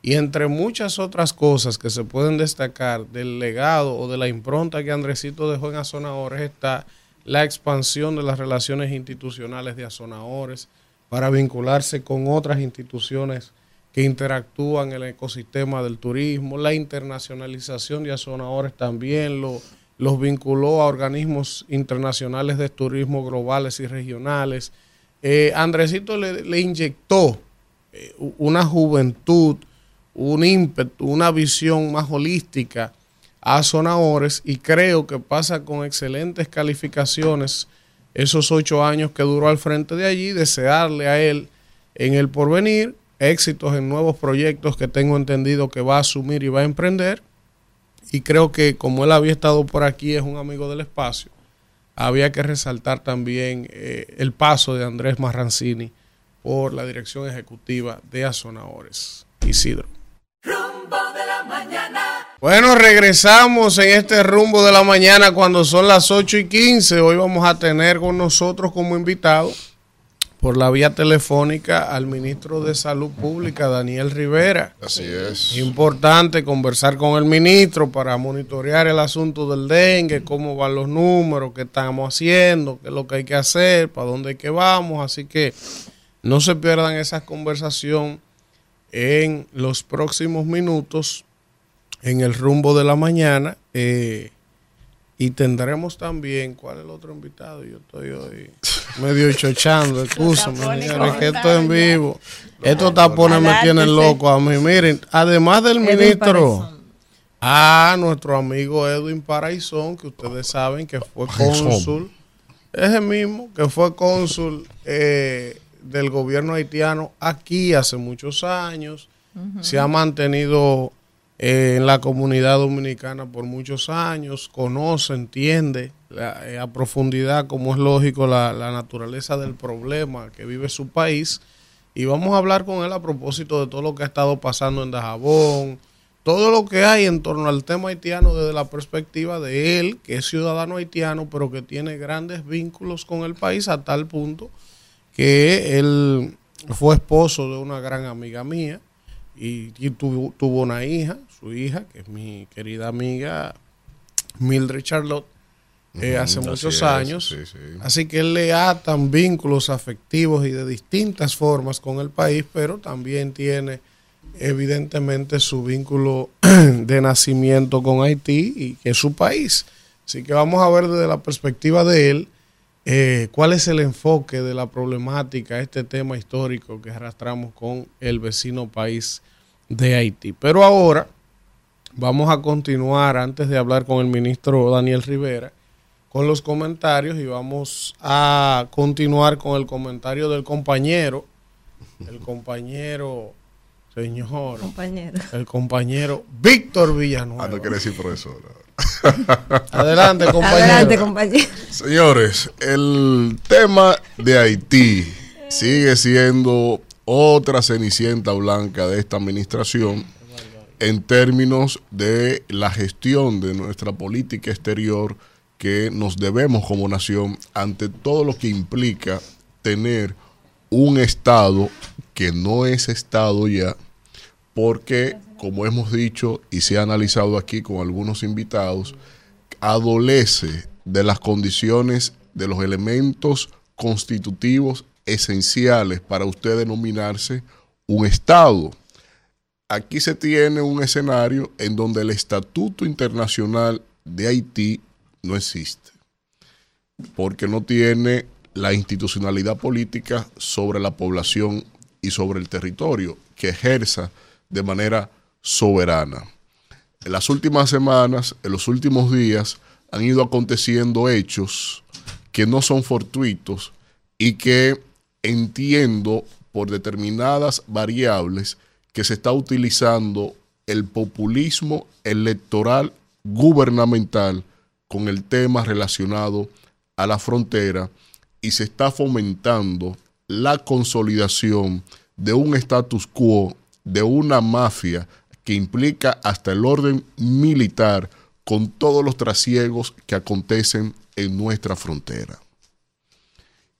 Y entre muchas otras cosas que se pueden destacar del legado o de la impronta que Andresito dejó en Azonadores está la expansión de las relaciones institucionales de Azonadores para vincularse con otras instituciones que interactúan en el ecosistema del turismo, la internacionalización de Azonadores también lo, los vinculó a organismos internacionales de turismo globales y regionales. Eh, Andresito le, inyectó eh, una juventud, un ímpetu, una visión más holística a Sonadores y creo que pasa con excelentes calificaciones esos ocho años que duró al frente de allí, desearle a él en el porvenir éxitos en nuevos proyectos que tengo entendido que va a asumir y va a emprender. Y creo que como él había estado por aquí, es un amigo del espacio, había que resaltar también eh, el paso de Andrés Marrancini por la dirección ejecutiva de Azonadores. Isidro. Rumbo de la mañana. Bueno, regresamos en este rumbo de la mañana cuando son las 8 y 15. Hoy vamos a tener con nosotros como invitado por la vía telefónica al ministro de Salud Pública, Daniel Rivera. Así es. Importante conversar con el ministro para monitorear el asunto del dengue, cómo van los números, qué estamos haciendo, qué es lo que hay que hacer, para dónde es que vamos. Así que no se pierdan esa conversación en los próximos minutos en el rumbo de la mañana. Eh, y tendremos también, ¿cuál es el otro invitado? Yo estoy hoy medio chochando, excúsame, que esto en vivo. Estos tapones me tienen loco a mí. Miren, además del ministro, a nuestro amigo Edwin Paraizón, que ustedes saben que fue cónsul, es el mismo, que fue cónsul eh, del gobierno haitiano aquí hace muchos años, se ha mantenido en la comunidad dominicana por muchos años, conoce, entiende eh, a profundidad, como es lógico, la, naturaleza del problema que vive su país. Y vamos a hablar con él a propósito de todo lo que ha estado pasando en Dajabón, todo lo que hay en torno al tema haitiano desde la perspectiva de él, que es ciudadano haitiano, pero que tiene grandes vínculos con el país a tal punto que él fue esposo de una gran amiga mía y, tuvo, una hija, su hija, que es mi querida amiga Mildred Charlotte, eh, hace muchos años. Así que él le atan vínculos afectivos y de distintas formas con el país, pero también tiene evidentemente su vínculo de nacimiento con Haití y que es su país. Así que vamos a ver desde la perspectiva de él eh, cuál es el enfoque de la problemática, este tema histórico que arrastramos con el vecino país de Haití. Pero ahora vamos a continuar, antes de hablar con el ministro Daniel Rivera, con los comentarios y vamos a continuar con el comentario del compañero, el compañero, señor, el compañero Víctor Villanueva. Ah, no quiere decir profesor. Adelante, compañero. Adelante, compañero. Señores, el tema de Haití sigue siendo otra cenicienta blanca de esta administración en términos de la gestión de nuestra política exterior que nos debemos como nación ante todo lo que implica tener un Estado que no es Estado ya, porque, como hemos dicho y se ha analizado aquí con algunos invitados, adolece de las condiciones, de los elementos constitutivos esenciales para usted denominarse un Estado. Aquí se tiene un escenario en donde el Estatuto Internacional de Haití no existe, porque no tiene la institucionalidad política sobre la población y sobre el territorio que ejerza de manera soberana. En las últimas semanas, en los últimos días, han ido aconteciendo hechos que no son fortuitos y que entiendo por determinadas variables que se está utilizando el populismo electoral gubernamental con el tema relacionado a la frontera y se está fomentando la consolidación de un status quo, de una mafia que implica hasta el orden militar con todos los trasiegos que acontecen en nuestra frontera.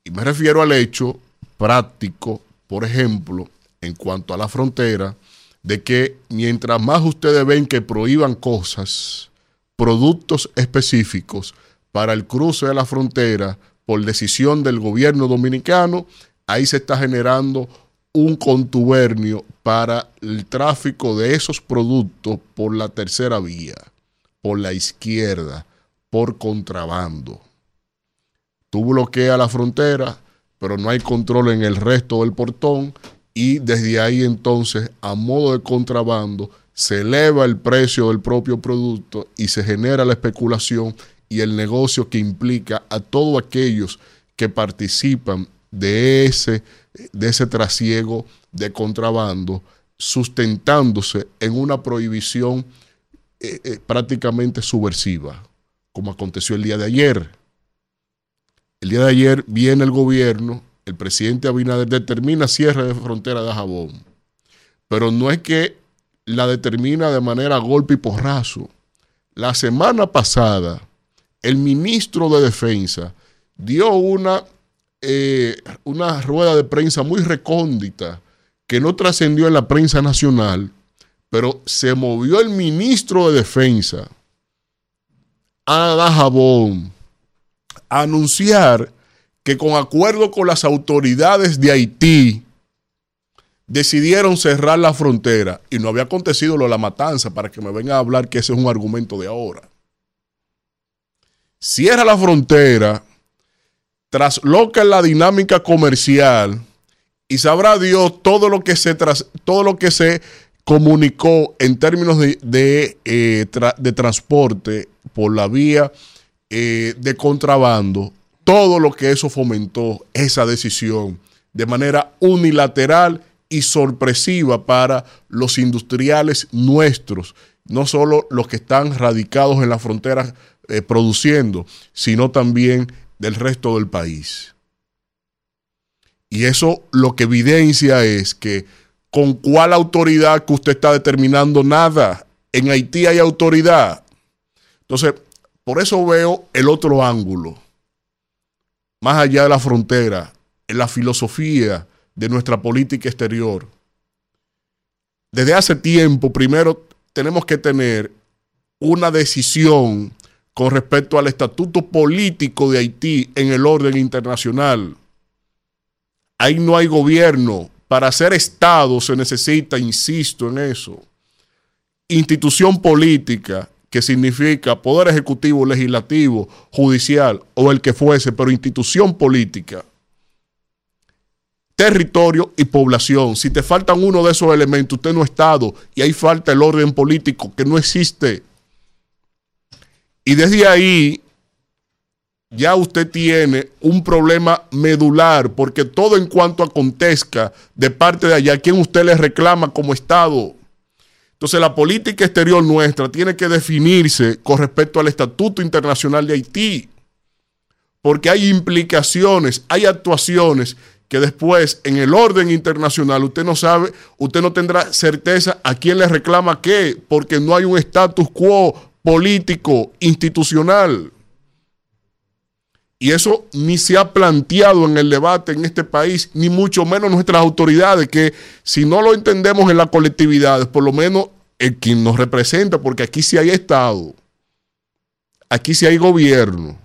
Y me refiero al hecho práctico, por ejemplo, en cuanto a la frontera, de que mientras más ustedes ven que prohíban cosas, productos específicos para el cruce de la frontera por decisión del gobierno dominicano, ahí se está generando un contubernio para el tráfico de esos productos por la tercera vía, por la izquierda, por contrabando. Tú bloqueas la frontera, pero no hay control en el resto del portón y desde ahí entonces, a modo de contrabando, se eleva el precio del propio producto y se genera la especulación y el negocio que implica a todos aquellos que participan de ese, de ese trasiego de contrabando, sustentándose en una prohibición eh, eh, prácticamente subversiva, como aconteció el día de ayer. El día de ayer viene el gobierno, el presidente Abinader determina cierre de frontera de Jabón, pero no es que la determina de manera golpe y porrazo. La semana pasada, el ministro de Defensa dio una, eh, una rueda de prensa muy recóndita que no trascendió en la prensa nacional, pero se movió el ministro de Defensa a Dajabón a anunciar que con acuerdo con las autoridades de Haití decidieron cerrar la frontera y no había acontecido lo de la matanza para que me vengan a hablar que ese es un argumento de ahora. Cierra la frontera, trasloca la dinámica comercial y sabrá Dios todo lo que se, todo lo que se comunicó en términos de, de, eh, transporte por la vía eh, de contrabando, todo lo que eso fomentó, esa decisión, de manera unilateral y sorpresiva para los industriales nuestros, no solo los que están radicados en la frontera eh, produciendo, sino también del resto del país. Y eso lo que evidencia es que con cuál autoridad que usted está determinando nada. En Haití hay autoridad. Entonces, por eso veo el otro ángulo, más allá de la frontera, en la filosofía de nuestra política exterior. Desde hace tiempo, primero tenemos que tener una decisión con respecto al estatuto político de Haití en el orden internacional. Ahí no hay gobierno. Para ser Estado se necesita, insisto en eso, institución política, que significa poder ejecutivo, legislativo, judicial o el que fuese, pero institución política territorio y población. Si te faltan uno de esos elementos, usted no es Estado y ahí falta el orden político que no existe. Y desde ahí ya usted tiene un problema medular, porque todo en cuanto acontezca de parte de allá, quien usted le reclama como Estado? Entonces la política exterior nuestra tiene que definirse con respecto al Estatuto Internacional de Haití, porque hay implicaciones, hay actuaciones que después en el orden internacional usted no sabe, usted no tendrá certeza a quién le reclama qué, porque no hay un status quo político, institucional. Y eso ni se ha planteado en el debate en este país, ni mucho menos nuestras autoridades, que si no lo entendemos en la colectividad, por lo menos el quien nos representa, porque aquí sí hay Estado, aquí sí hay gobierno.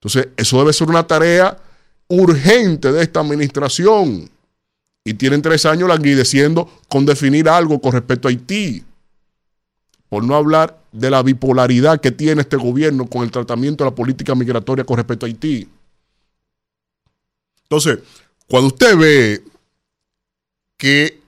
Entonces, eso debe ser una tarea urgente de esta administración. Y tienen tres años languideciendo con definir algo con respecto a Haití. Por no hablar de la bipolaridad que tiene este gobierno con el tratamiento de la política migratoria con respecto a Haití. Entonces, cuando usted ve que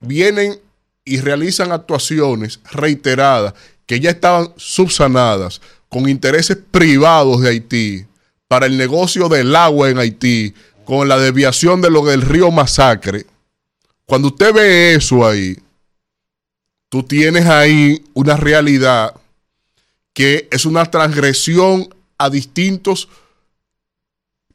vienen y realizan actuaciones reiteradas que ya estaban subsanadas con intereses privados de Haití, para el negocio del agua en Haití con la desviación de lo del río Masacre, cuando usted ve eso ahí, tú tienes ahí una realidad que es una transgresión a distintos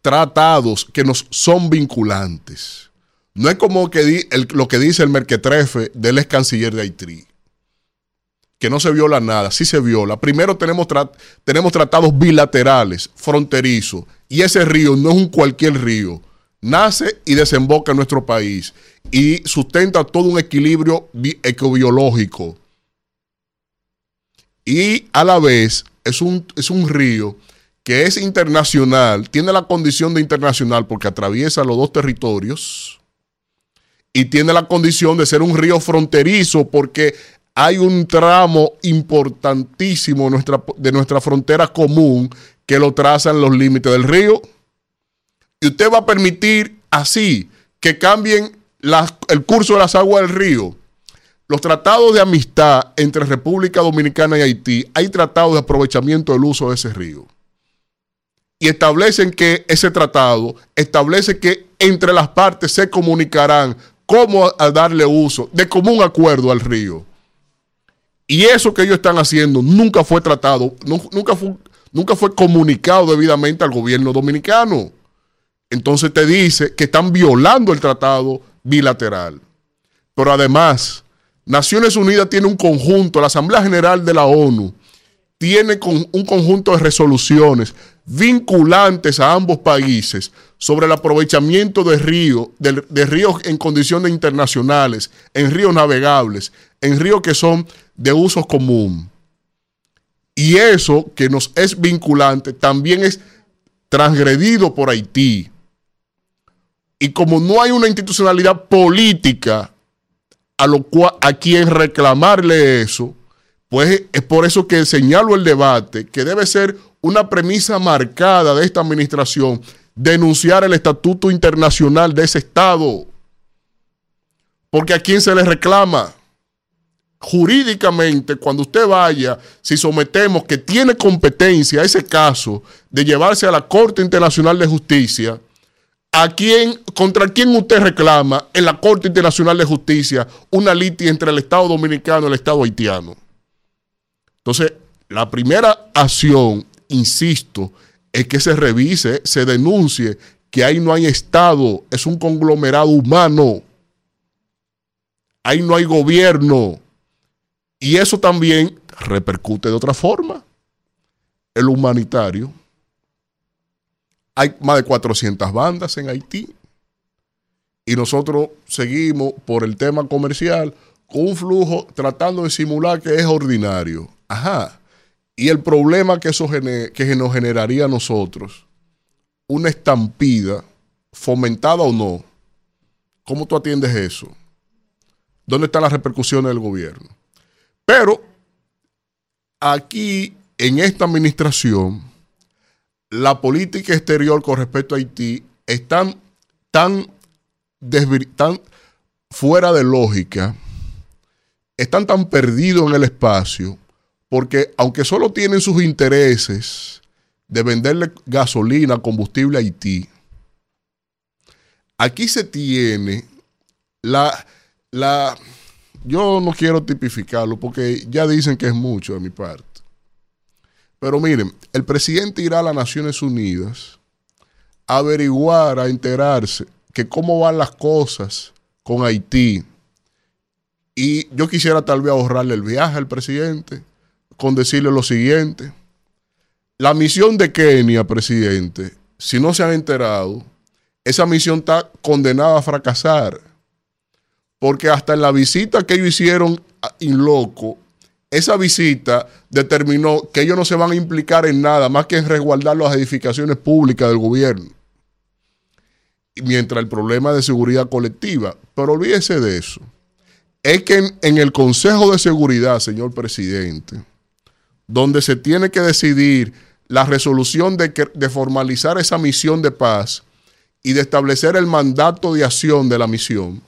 tratados que nos son vinculantes. No es como que lo que dice el Merquetrefe del ex canciller de Haití, que no se viola nada, sí se viola. Primero tenemos, tenemos tratados bilaterales, fronterizos, y ese río no es un cualquier río, nace y desemboca en nuestro país y sustenta todo un equilibrio ecobiológico. Y a la vez es un, es un río que es internacional, tiene la condición de internacional porque atraviesa los dos territorios y tiene la condición de ser un río fronterizo porque hay un tramo importantísimo de nuestra, de nuestra frontera común que lo trazan los límites del río. Y usted va a permitir así que cambien el curso de las aguas del río. Los tratados de amistad entre República Dominicana y Haití, hay tratados de aprovechamiento del uso de ese río y establecen que ese tratado establece que entre las partes se comunicarán cómo darle uso de común acuerdo al río. Y eso que ellos están haciendo nunca fue tratado, nunca fue, nunca fue comunicado debidamente al gobierno dominicano. Entonces te dice que están violando el tratado bilateral. Pero además, Naciones Unidas tiene un conjunto, la Asamblea General de la ONU tiene un conjunto de resoluciones vinculantes a ambos países sobre el aprovechamiento de ríos, de, ríos en condiciones internacionales, en ríos navegables, en ríos que son de uso común. Y eso que nos es vinculante también es transgredido por Haití. Y como no hay una institucionalidad política a, lo cual, a quien reclamarle eso, pues es por eso que señalo el debate, que debe ser una premisa marcada de esta administración denunciar el estatuto internacional de ese Estado. Porque a quién se le reclama. Jurídicamente, cuando usted vaya, si sometemos que tiene competencia a ese caso de llevarse a la Corte Internacional de Justicia, ¿a quién, contra quién usted reclama en la Corte Internacional de Justicia una litis entre el Estado Dominicano y el Estado Haitiano? Entonces, la primera acción insisto, es que se revise, se denuncie que ahí no hay Estado, es un conglomerado humano. Ahí no hay gobierno. Y eso también repercute de otra forma. El humanitario. Hay más de 400 bandas en Haití. Y nosotros seguimos por el tema comercial con un flujo tratando de simular que es ordinario. Ajá y el problema que eso que nos generaría a nosotros, una estampida, fomentada o no, ¿cómo tú atiendes eso? ¿Dónde están las repercusiones del gobierno? Pero aquí, en esta administración, la política exterior con respecto a Haití está tan, tan fuera de lógica, están tan perdidos en el espacio, porque aunque solo tienen sus intereses de venderle gasolina, combustible a Haití, aquí se tiene la, la, yo no quiero tipificarlo porque ya dicen que es mucho de mi parte. Pero miren, el presidente irá a las Naciones Unidas a averiguar, a enterarse que cómo van las cosas con Haití. Y yo quisiera tal vez ahorrarle el viaje al presidente con decirle lo siguiente. La misión de Kenia, presidente, si no se han enterado, esa misión está condenada a fracasar. Porque hasta en la visita que ellos hicieron en loco, esa visita determinó que ellos no se van a implicar en nada más que en resguardar las edificaciones públicas del gobierno. Mientras el problema de seguridad colectiva. Pero olvídese de eso. Es que en, el Consejo de Seguridad, señor presidente, donde se tiene que decidir la resolución de formalizar esa misión de paz y de establecer el mandato de acción de la misión,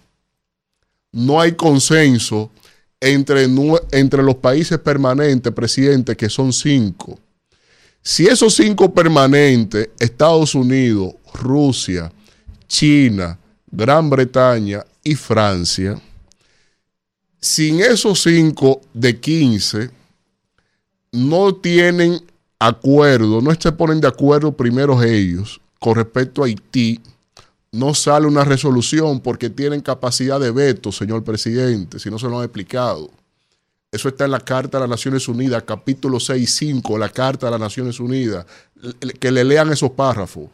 no hay consenso entre, entre los países permanentes, presidente, que son cinco. Si esos cinco permanentes, Estados Unidos, Rusia, China, Gran Bretaña y Francia, sin esos cinco de 15, no tienen acuerdo, no se ponen de acuerdo primero ellos con respecto a Haití, no sale una resolución porque tienen capacidad de veto, señor presidente, si no se lo han explicado. Eso está en la Carta de las Naciones Unidas, capítulo 6 y 5, la Carta de las Naciones Unidas, que le lean esos párrafos.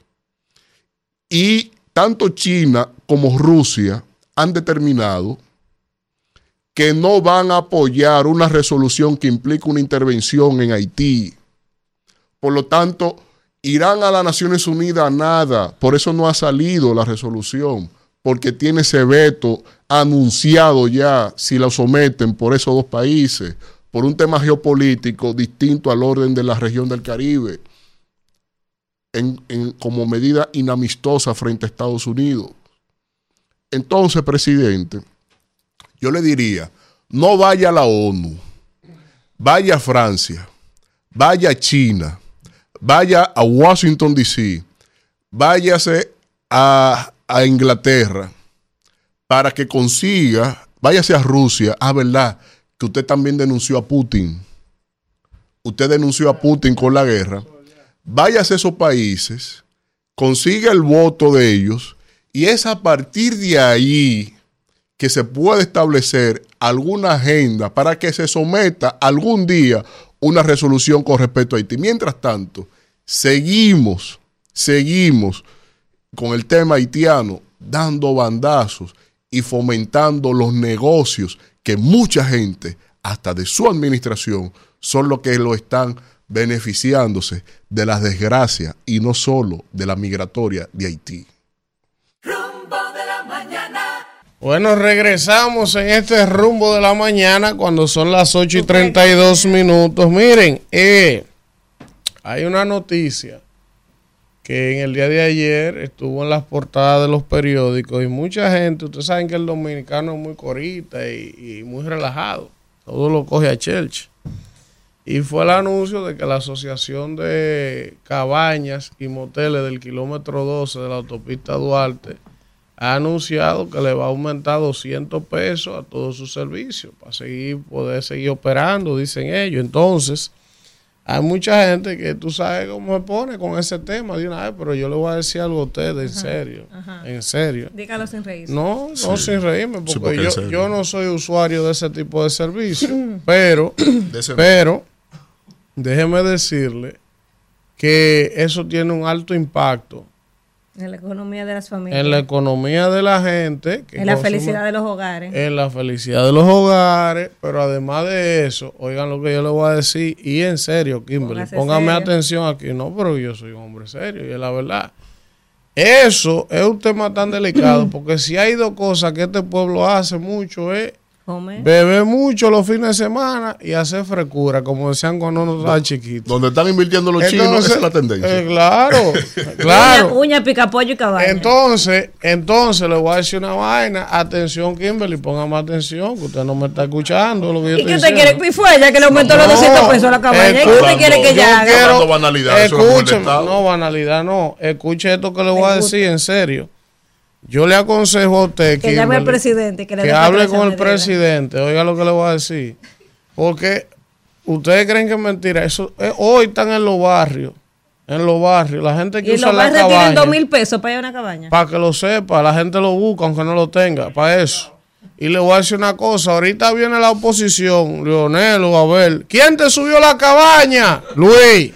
Y tanto China como Rusia han determinado que no van a apoyar una resolución que implique una intervención en Haití. Por lo tanto, irán a las Naciones Unidas nada. Por eso no ha salido la resolución, porque tiene ese veto anunciado ya si la someten por esos dos países, por un tema geopolítico distinto al orden de la región del Caribe, como medida inamistosa frente a Estados Unidos. Entonces, presidente, yo le diría, no vaya a la ONU, vaya a Francia, vaya a China, vaya a Washington, D.C., váyase a, a, Inglaterra para que consiga, váyase a Rusia, ah, verdad, que usted también denunció a Putin. Usted denunció a Putin con la guerra. Váyase a esos países, consiga el voto de ellos y es a partir de ahí que se puede establecer alguna agenda para que se someta algún día una resolución con respecto a Haití. Mientras tanto, seguimos, seguimos con el tema haitiano dando bandazos y fomentando los negocios que mucha gente, hasta de su administración, son los que lo están beneficiándose de las desgracias y no solo de la migratoria de Haití. Bueno, regresamos en este rumbo de la mañana cuando son las 8 y 32 minutos. Miren, eh, hay una noticia que en el día de ayer estuvo en las portadas de los periódicos y mucha gente, ustedes saben que el dominicano es muy corita y, muy relajado, todo lo coge a Church. Y fue el anuncio de que la Asociación de Cabañas y Moteles del kilómetro 12 de la autopista Duarte ha anunciado que le va a aumentar 200 pesos a todos sus servicios para seguir, poder seguir operando, dicen ellos. Entonces, hay mucha gente que tú sabes cómo se pone con ese tema de una vez, pero yo le voy a decir algo a ustedes en serio, en serio. Dígalo sin reírse. No, no sin reírme, porque, yo, yo, no soy usuario de ese tipo de servicio, pero, pero, déjeme decirle que eso tiene un alto impacto en la economía de las familias. En la economía de la gente. en la felicidad de los hogares. En la felicidad de los hogares. Pero además de eso, oigan lo que yo le voy a decir. Y en serio, Kimberly, póngame atención aquí. No, pero yo soy un hombre serio y es la verdad. Eso es un tema tan delicado. porque si hay dos cosas que este pueblo hace mucho es Bebe mucho los fines de semana y hacer frecura, como decían cuando uno estaba chiquito. Donde están invirtiendo los chinos, esa es la tendencia. Eh, claro, claro. Uña, pica pollo y caballo. Entonces, entonces le voy a decir una vaina. Atención, Kimberly, ponga más atención, que usted no me está escuchando lo que yo ¿Y qué usted quiere? ¿Y fue ella que le aumentó los 200 pesos a la cabaña? ¿Y qué usted quiere que ella haga? No, banalidad, escuche, no, banalidad no. Escuche esto que le voy a decir en serio. Yo le aconsejo a usted que, llame al presidente, que, le hable con el presidente. Oiga lo que le voy a decir. Porque ustedes creen que es mentira. Eso eh, hoy están en los barrios. En los barrios, la gente que ¿Y usa los la cabaña. tienen dos mil pesos para ir a una cabaña. Para que lo sepa, la gente lo busca aunque no lo tenga, para eso. Y le voy a decir una cosa, ahorita viene la oposición, Leonel o Abel. ¿Quién te subió la cabaña? Luis.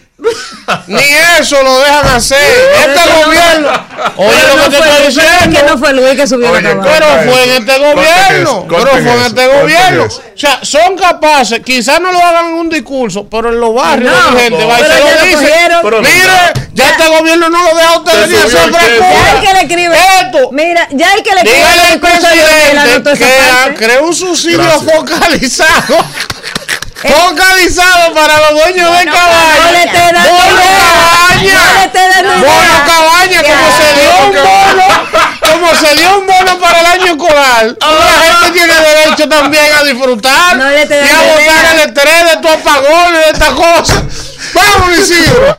Ni eso lo dejan hacer. Este gobierno. Oye, lo que te estoy diciendo. Que no fue Luis que subió la. Pero fue en este gobierno. Pero fue en este gobierno. O sea, son capaces, quizás no lo hagan en un discurso, pero en los barrios la gente va y se lo dice. Mire, ya este gobierno no lo deja a ustedes ni hacer otra cosa. Ya hay que le escribe. Esto. Mira, ya hay que le escribe. Dígale al presidente que creó un subsidio focalizado Focalizado para los dueños de cabaña. Bono cabaña. Bono cabaña, como se dio un bono, como se dio un bono para el año escolar. La gente tiene derecho también a disfrutar y a votar el estrés de tu apagón y de estas cosas. Vamos, Isidro.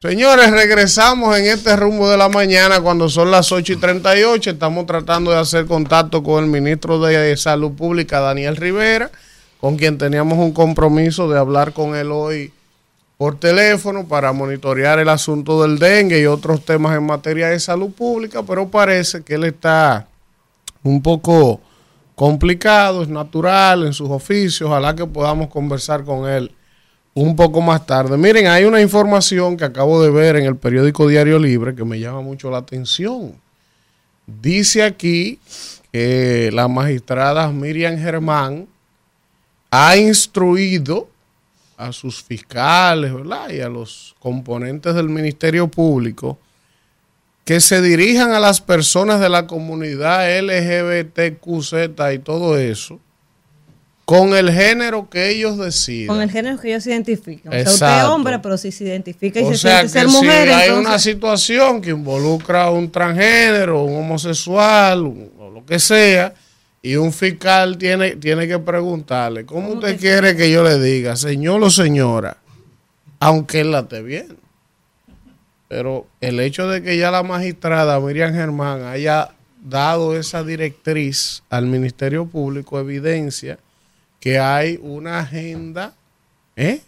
Señores, regresamos en este rumbo de la mañana cuando son las 8 y 38. Estamos tratando de hacer contacto con el ministro de Salud Pública, Daniel Rivera, con quien teníamos un compromiso de hablar con él hoy por teléfono para monitorear el asunto del dengue y otros temas en materia de salud pública, pero parece que él está un poco complicado, es natural en sus oficios, ojalá que podamos conversar con él un poco más tarde. Miren, hay una información que acabo de ver en el periódico Diario Libre que me llama mucho la atención. Dice aquí que la magistrada Miriam Germán ha instruido a sus fiscales ¿verdad? y a los componentes del Ministerio Público que se dirijan a las personas de la comunidad LGBTQZ y todo eso con el género que ellos decidan. Con el género que ellos se identifican. O sea, usted es hombre, pero si se identifica y se sea siente ser mujer. Si hay una situación que involucra a un transgénero, un homosexual, o lo que sea, y un fiscal tiene, tiene que preguntarle, ¿cómo, usted quiere que yo le diga, señor o señora, aunque él la esté bien? Pero el hecho de que ya la magistrada Miriam Germán haya dado esa directriz al Ministerio Público evidencia que hay una agenda ¿eh?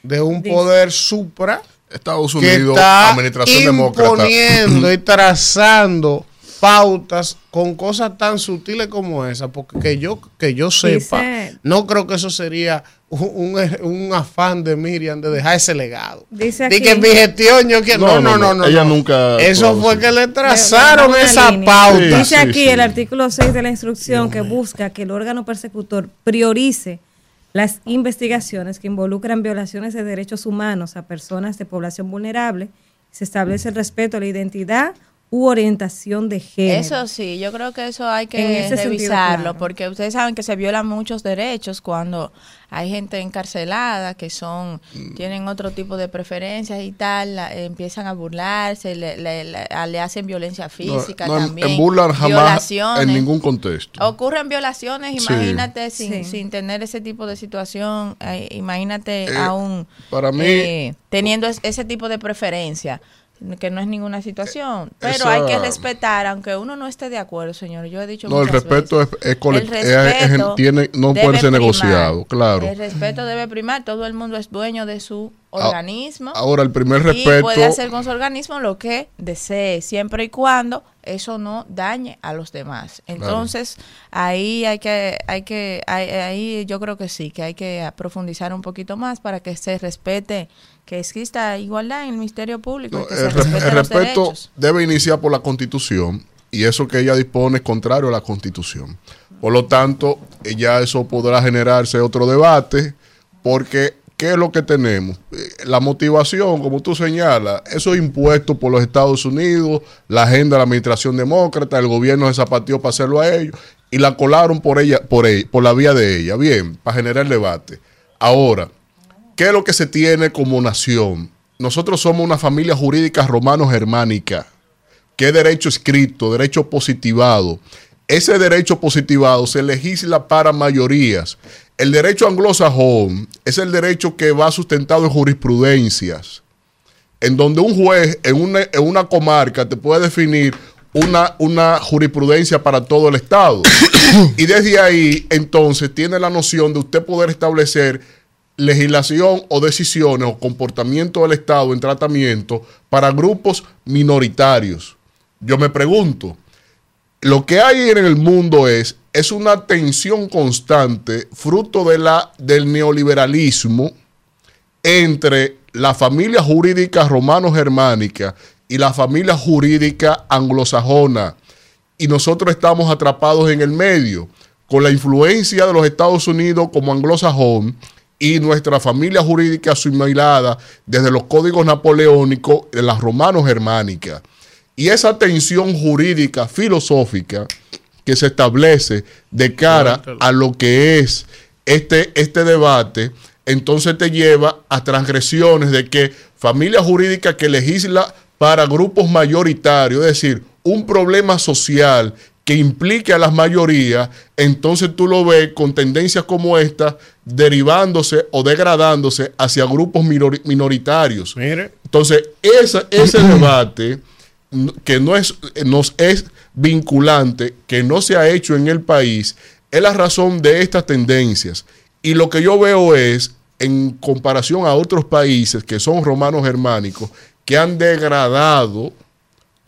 de un poder supra Estados Unidos, que está administración imponiendo y trazando pautas con cosas tan sutiles como esa, porque que yo, que yo sepa, no creo que eso sería un, afán de Miriam de dejar ese legado. Dice aquí, que mi gestión yo quiero. No, no, no, no. ella nunca. Eso fue que le trazaron esa pauta. Dice aquí el artículo 6 de la instrucción que busca que el órgano persecutor priorice las investigaciones que involucran violaciones de derechos humanos a personas de población vulnerable. Se establece el respeto a la identidad u orientación de género. Eso sí, yo creo que eso hay que revisarlo, porque ustedes saben que se violan muchos derechos cuando hay gente encarcelada que son mm. tienen otro tipo de preferencias y tal, empiezan a burlarse, le, le, hacen violencia física también. En burlar jamás en ningún contexto. Ocurren violaciones, imagínate sin, sin tener ese tipo de situación, eh, imagínate eh, aún para mí, eh, teniendo ese tipo de preferencia que no es ninguna situación, pero hay que respetar, aunque uno no esté de acuerdo, señor. Yo he dicho no, el respeto es, es, tiene, no puede ser negociado, claro. El respeto debe primar. Todo el mundo es dueño de su organismo. Ahora el primer respeto y puede hacer con su organismo lo que desee, siempre y cuando eso no dañe a los demás. Entonces ahí hay que, hay que, ahí yo creo que sí, que hay que profundizar un poquito más para que se respete que exista igualdad en el Ministerio Público. el, respeto debe iniciar por la Constitución y eso que ella dispone es contrario a la Constitución. Por lo tanto, ya eso podrá generarse otro debate porque ¿qué es lo que tenemos? Eh, la motivación, como tú señalas, eso es impuesto por los Estados Unidos, la agenda de la administración demócrata, el gobierno se zapateó para hacerlo a ellos y la colaron por ella, por ella, por la vía de ella, bien, para generar debate. Ahora, ¿Qué es lo que se tiene como nación? Nosotros somos una familia jurídica romano-germánica. ¿Qué derecho escrito, derecho positivado? Ese derecho positivado se legisla para mayorías. El derecho anglosajón es el derecho que va sustentado en jurisprudencias, en donde un juez en una, en una comarca te puede definir una, una, jurisprudencia para todo el Estado. y desde ahí, entonces, tiene la noción de usted poder establecer legislación o decisiones o comportamiento del Estado en tratamiento para grupos minoritarios. Yo me pregunto, lo que hay en el mundo es, es una tensión constante, fruto de la, del neoliberalismo, entre la familia jurídica romano-germánica y la familia jurídica anglosajona. Y nosotros estamos atrapados en el medio, con la influencia de los Estados Unidos como anglosajón y nuestra familia jurídica asimilada desde los códigos napoleónicos de las romanos germánicas. Y esa tensión jurídica filosófica que se establece de cara a lo que es este, este debate, entonces te lleva a transgresiones de que familia jurídica que legisla para grupos mayoritarios, es decir, un problema social que implique a las mayorías, entonces tú lo ves con tendencias como esta derivándose o degradándose hacia grupos minoritarios. Entonces, ese debate que no es, nos es vinculante, que no se ha hecho en el país, es la razón de estas tendencias. Y lo que yo veo es en comparación a otros países que son romanos germánicos, que han degradado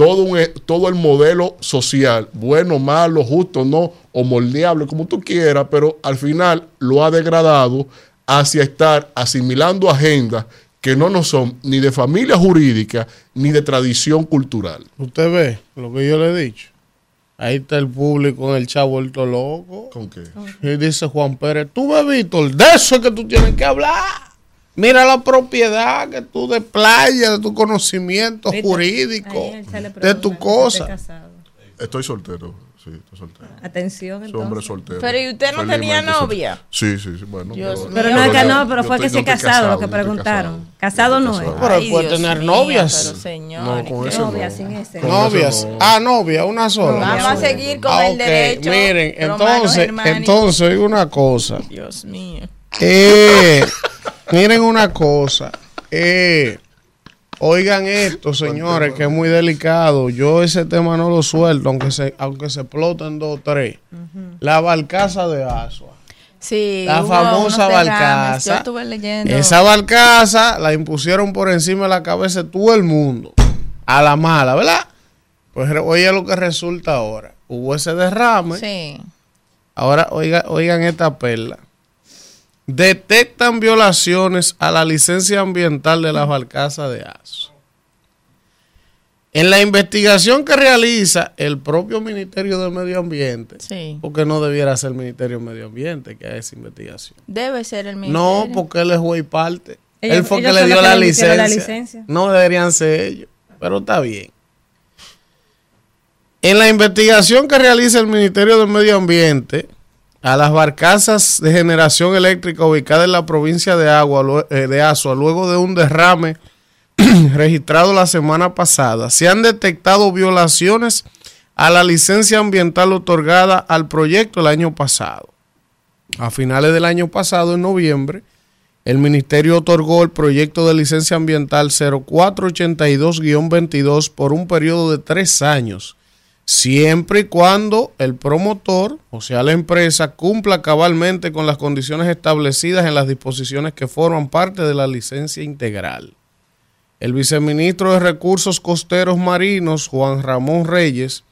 todo, un, todo el modelo social, bueno, malo, justo, no, o moldeable, como tú quieras, pero al final lo ha degradado hacia estar asimilando agendas que no nos son ni de familia jurídica ni de tradición cultural. Usted ve lo que yo le he dicho. Ahí está el público en el chavo vuelto loco. ¿Con qué? Y dice Juan Pérez, tú ves, Víctor, de eso es que tú tienes que hablar. Mira la propiedad que tú de playa, de tu conocimiento jurídico, de tu cosa. Estoy soltero. Sí, estoy soltero. Atención, entonces. hombre soltero. Pero ¿y usted no tenía novia? Sí, sí, sí. Bueno, pero no es que no, pero fue que se casado, lo que preguntaron. Casado, no es. Pero puede tener novias. Pero señor. No, con ese novias sin ese. Novias. Ah, novia, una sola. Vamos a seguir con el derecho. Miren, entonces, entonces, una cosa. Dios mío. Eh, miren una cosa. Eh, Oigan esto, señores, que es muy delicado. Yo ese tema no lo suelto, aunque se, aunque se exploten dos o tres. La barcaza de Asua. Sí, la famosa barcaza. Yo estuve leyendo. Esa barcaza la impusieron por encima de la cabeza de todo el mundo. A la mala, ¿verdad? Pues oye lo que resulta ahora. Hubo ese derrame. Sí. Ahora oiga, oigan esta perla detectan violaciones a la licencia ambiental de las barcazas de ASO. En la investigación que realiza el propio Ministerio de Medio Ambiente, porque no debiera ser el Ministerio de Medio Ambiente que haga esa investigación. Debe ser el Ministerio. No, porque él es juez y parte. él fue que le dio la licencia. la licencia. No deberían ser ellos, pero está bien. En la investigación que realiza el Ministerio de Medio Ambiente, a las barcazas de generación eléctrica ubicadas en la provincia de, Agua, eh, de Azua luego de un derrame registrado la semana pasada. Se han detectado violaciones a la licencia ambiental otorgada al proyecto el año pasado. A finales del año pasado, en noviembre, el Ministerio otorgó el proyecto de licencia ambiental 0482-22 por un periodo de tres años siempre y cuando el promotor, o sea, la empresa, cumpla cabalmente con las condiciones establecidas en las disposiciones que forman parte de la licencia integral. El viceministro de Recursos Costeros Marinos, Juan Ramón Reyes,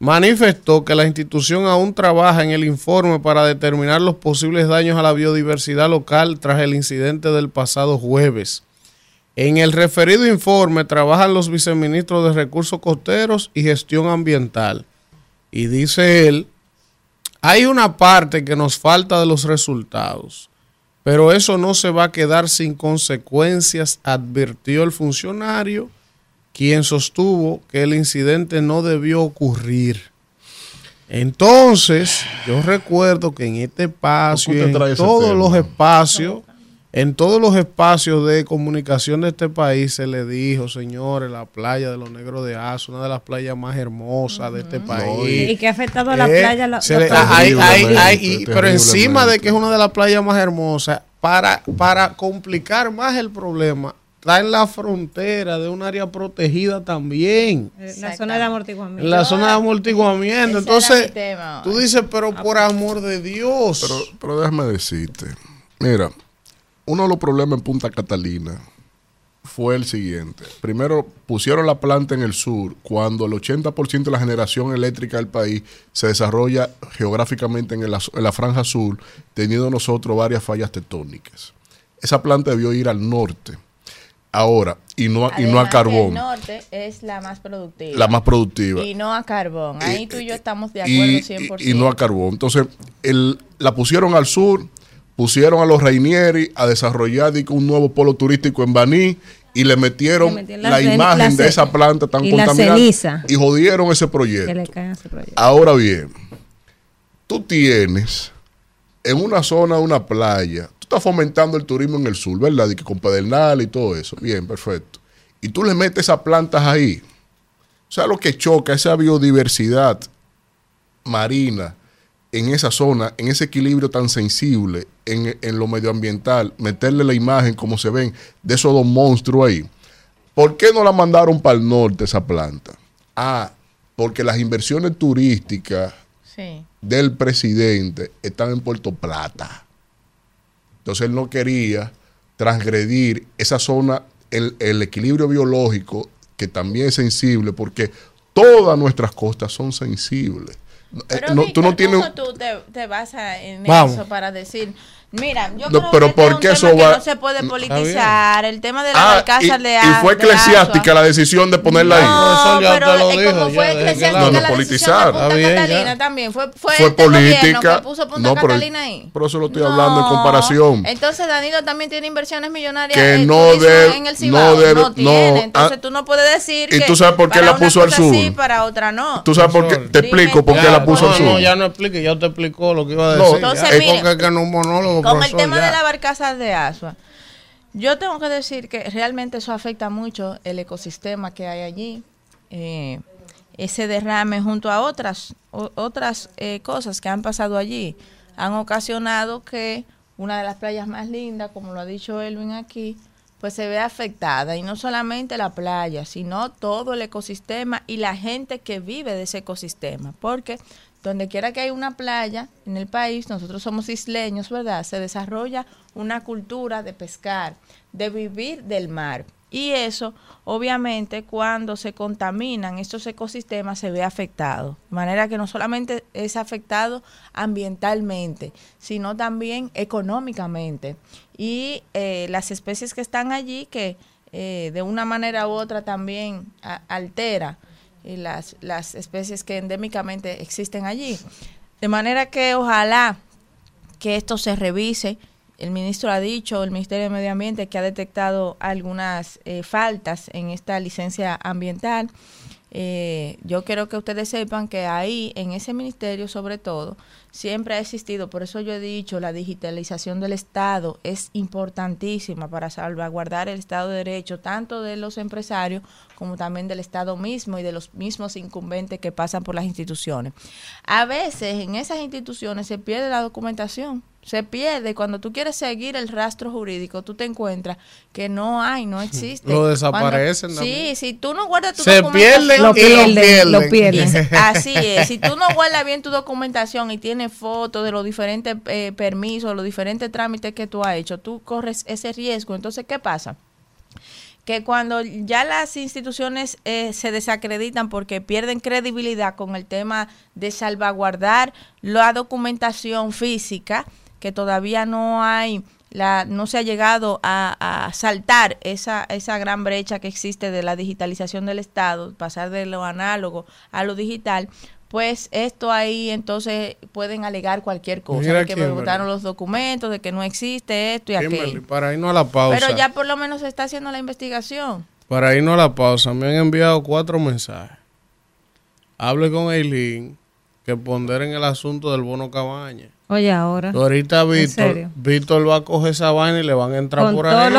manifestó que la institución aún trabaja en el informe para determinar los posibles daños a la biodiversidad local tras el incidente del pasado jueves en el referido informe trabajan los viceministros de Recursos Costeros y Gestión Ambiental. Y dice él, hay una parte que nos falta de los resultados, pero eso no se va a quedar sin consecuencias, advirtió el funcionario, quien sostuvo que el incidente no debió ocurrir. Entonces, yo recuerdo que en este espacio y en todos los espacios en todos los espacios de comunicación de este país se le dijo, señores, la playa de los Negros de Azo, una de las playas más hermosas de este país. y que ha afectado a la eh, playa. pero encima de que es una de las playas más hermosas, para, para complicar más el problema, está en la frontera de un área protegida también. En la zona de amortiguamiento. En la zona de amortiguamiento. Entonces, tú dices, pero por amor de Dios. Pero, pero déjame decirte, mira, uno de los problemas en Punta Catalina fue el siguiente. Primero, pusieron la planta en el sur cuando el 80% de la generación eléctrica del país se desarrolla geográficamente en, la franja sur, teniendo nosotros varias fallas tectónicas. Esa planta debió ir al norte. Ahora, y no, y no a carbón. El norte es la más productiva. La más productiva. Y no a carbón. Ahí tú y yo estamos de acuerdo 100%. Y, no a carbón. Entonces, el, la pusieron al sur, pusieron a los Rainieri a desarrollar un nuevo polo turístico en Baní y le metieron, la, imagen de esa planta tan contaminada y jodieron ese proyecto. Ahora bien, tú tienes en una zona, una playa, tú estás fomentando el turismo en el sur, ¿verdad? Y que con Pedernal y todo eso. Bien, perfecto. Y tú le metes esas plantas ahí. O sea, lo que choca, esa biodiversidad marina en esa zona, en ese equilibrio tan sensible en, lo medioambiental, meterle la imagen como se ven de esos dos monstruos ahí. ¿Por qué no la mandaron para el norte esa planta? Ah, porque las inversiones turísticas del presidente están en Puerto Plata. Entonces él no quería transgredir esa zona, el, el equilibrio biológico, que también es sensible, porque todas nuestras costas son sensibles. Eh, pero, no, tú no tienes... ¿cómo tú te, te basas en eso para decir, Mira, yo creo pero que este es un tema que no se puede politizar. El tema de la ah, de Y fue eclesiástica la decisión de ponerla ahí. No, eso pero lo dijo, como fue eclesiástica no, no, la politizar. de Punta bien, Catalina también. Fue, fue, fue este política. Que puso Punta no, pero, Catalina ahí. Por eso lo estoy hablando en comparación. Entonces Danilo también tiene inversiones millonarias que en, no debe, en el Cibao. No, debe, no tiene. Entonces ah, tú no puedes decir ¿Y tú sabes por qué la puso al sur? Sí, para otra no. Tú sabes por qué. Te explico por qué la puso al sur. No, ya no explique, ya te explicó lo que iba a decir. Entonces, mire. que no un monólogo, Con el tema de la barcazas de asua. Yo tengo que decir que realmente eso afecta mucho el ecosistema que hay allí. Eh, ese derrame junto a otras, otras eh, cosas que han pasado allí han ocasionado que una de las playas más lindas, como lo ha dicho Elvin aquí, pues se ve afectada. Y no solamente la playa, sino todo el ecosistema y la gente que vive de ese ecosistema. Porque donde quiera que hay una playa en el país, nosotros somos isleños, ¿verdad? Se desarrolla una cultura de pescar, de vivir del mar. Y eso, obviamente, cuando se contaminan estos ecosistemas, se ve afectado. De manera que no solamente es afectado ambientalmente, sino también económicamente. Y eh, las especies que están allí, que eh, de una manera u otra también altera y las, las especies que endémicamente existen allí. De manera que ojalá que esto se revise. El ministro ha dicho, el Ministerio de Medio Ambiente, que ha detectado algunas eh, faltas en esta licencia ambiental. Eh, yo quiero que ustedes sepan que ahí, en ese ministerio sobre todo, siempre ha existido, por eso yo he dicho, la digitalización del Estado es importantísima para salvaguardar el Estado de Derecho, tanto de los empresarios como también del Estado mismo y de los mismos incumbentes que pasan por las instituciones. A veces en esas instituciones se pierde la documentación se pierde. Cuando tú quieres seguir el rastro jurídico, tú te encuentras que no hay, no existe. Lo desaparecen. sí, si tú no guardas tu se documentación. lo pierden, lo pierden. así es. Si tú no guardas bien tu documentación y tienes fotos de los diferentes eh, permisos, los diferentes trámites que tú has hecho, tú corres ese riesgo. Entonces, ¿qué pasa? que cuando ya las instituciones eh, se desacreditan porque pierden credibilidad con el tema de salvaguardar la documentación física, que todavía no hay, la, no se ha llegado a, saltar esa, esa gran brecha que existe de la digitalización del Estado, pasar de lo análogo a lo digital, pues esto ahí entonces pueden alegar cualquier cosa, de que me votaron los documentos, de que no existe esto y aquello. Para irnos a la pausa. Pero ya por lo menos se está haciendo la investigación. Para irnos a la pausa, me han enviado cuatro mensajes. Hable con Eileen que ponderen el asunto del bono cabaña. Oye, ahora. Ahorita Víctor, Víctor va a coger esa vaina y le van a entrar por ahí.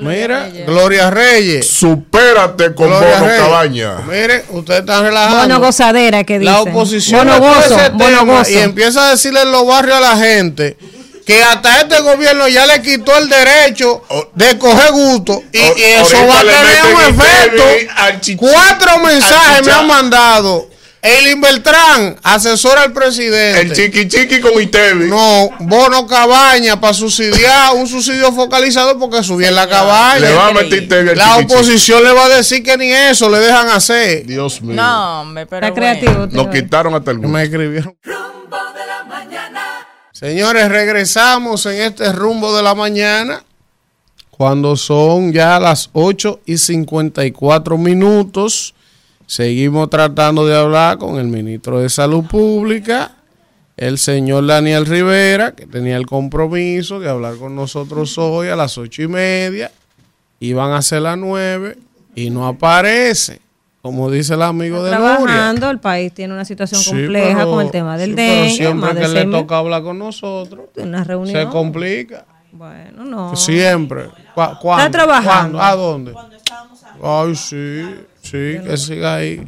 Mira, Gloria Reyes. Supérate con Bono Cabaña. Mire, usted está relajando. Bono gozadera que dice. La oposición bono gozo, bono gozo. y empieza a decirle en los barrios a la gente que hasta este gobierno ya le quitó el derecho de coger gusto y, eso va a tener un efecto. Cuatro mensajes me han mandado el Beltrán, asesor al presidente. El chiqui chiqui con Itevi. No, bono cabaña para subsidiar, un subsidio focalizado porque subí en la cabaña. Le va a meter La oposición le va a decir que ni eso le dejan hacer. Dios mío. No, me pero Está creativo. Nos quitaron hasta el gusto. Me escribieron. Rumbo de la mañana. Señores, regresamos en este rumbo de la mañana. Cuando son ya las 8 y 54 minutos. Seguimos tratando de hablar con el ministro de Salud Pública, el señor Daniel Rivera, que tenía el compromiso de hablar con nosotros hoy a las ocho y media. Iban a ser las nueve y no aparece. Como dice el amigo de trabajando, el país tiene una situación compleja con el tema del dengue. siempre que le toca hablar con nosotros, una reunión. se complica. Bueno, no. Siempre. ¿Está trabajando? ¿A dónde? Ay, sí. Sí, que siga ahí.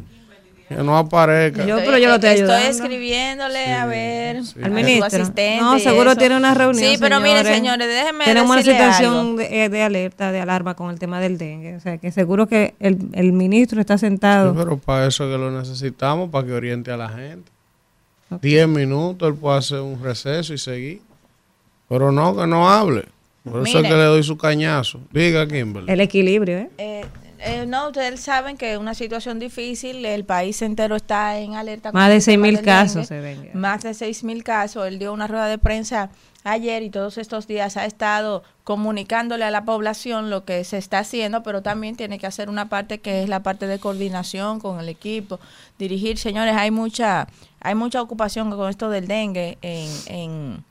Que no aparezca. Yo, pero yo lo estoy, estoy escribiéndole a ver al ministro. no, seguro tiene una reunión. Sí, pero miren, señores, déjenme Tenemos una situación de, de, alerta, de alarma con el tema del dengue. O sea, que seguro que el, el ministro está sentado. pero para eso que lo necesitamos, para que oriente a la gente. Diez minutos, él puede hacer un receso y seguir. Pero no, que no hable. Por eso es que le doy su cañazo. Diga, Kimberly. El equilibrio, ¿eh? eh eh, no, ustedes saben que es una situación difícil, el país entero está en alerta. Más de 6 mil casos Más de 6 mil casos. Él dio una rueda de prensa ayer y todos estos días ha estado comunicándole a la población lo que se está haciendo, pero también tiene que hacer una parte que es la parte de coordinación con el equipo, dirigir, señores, hay mucha hay mucha ocupación con esto del dengue en, en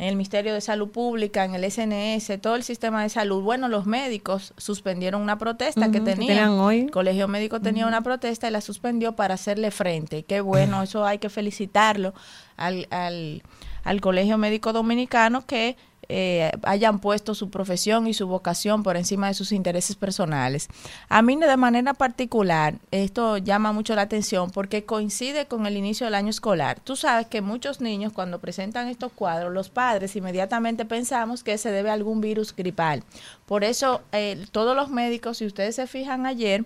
en el Ministerio de Salud Pública, en el SNS, todo el sistema de salud. Bueno, los médicos suspendieron una protesta que tenían. hoy. El Colegio Médico tenía una protesta y la suspendió para hacerle frente. Qué bueno, eso hay que felicitarlo al, al, al Colegio Médico Dominicano que eh, hayan puesto su profesión y su vocación por encima de sus intereses personales. A mí de manera particular esto llama mucho la atención porque coincide con el inicio del año escolar. Tú sabes que muchos niños cuando presentan estos cuadros, los padres inmediatamente pensamos que se debe a algún virus gripal. Por eso eh, todos los médicos, si ustedes se fijan ayer,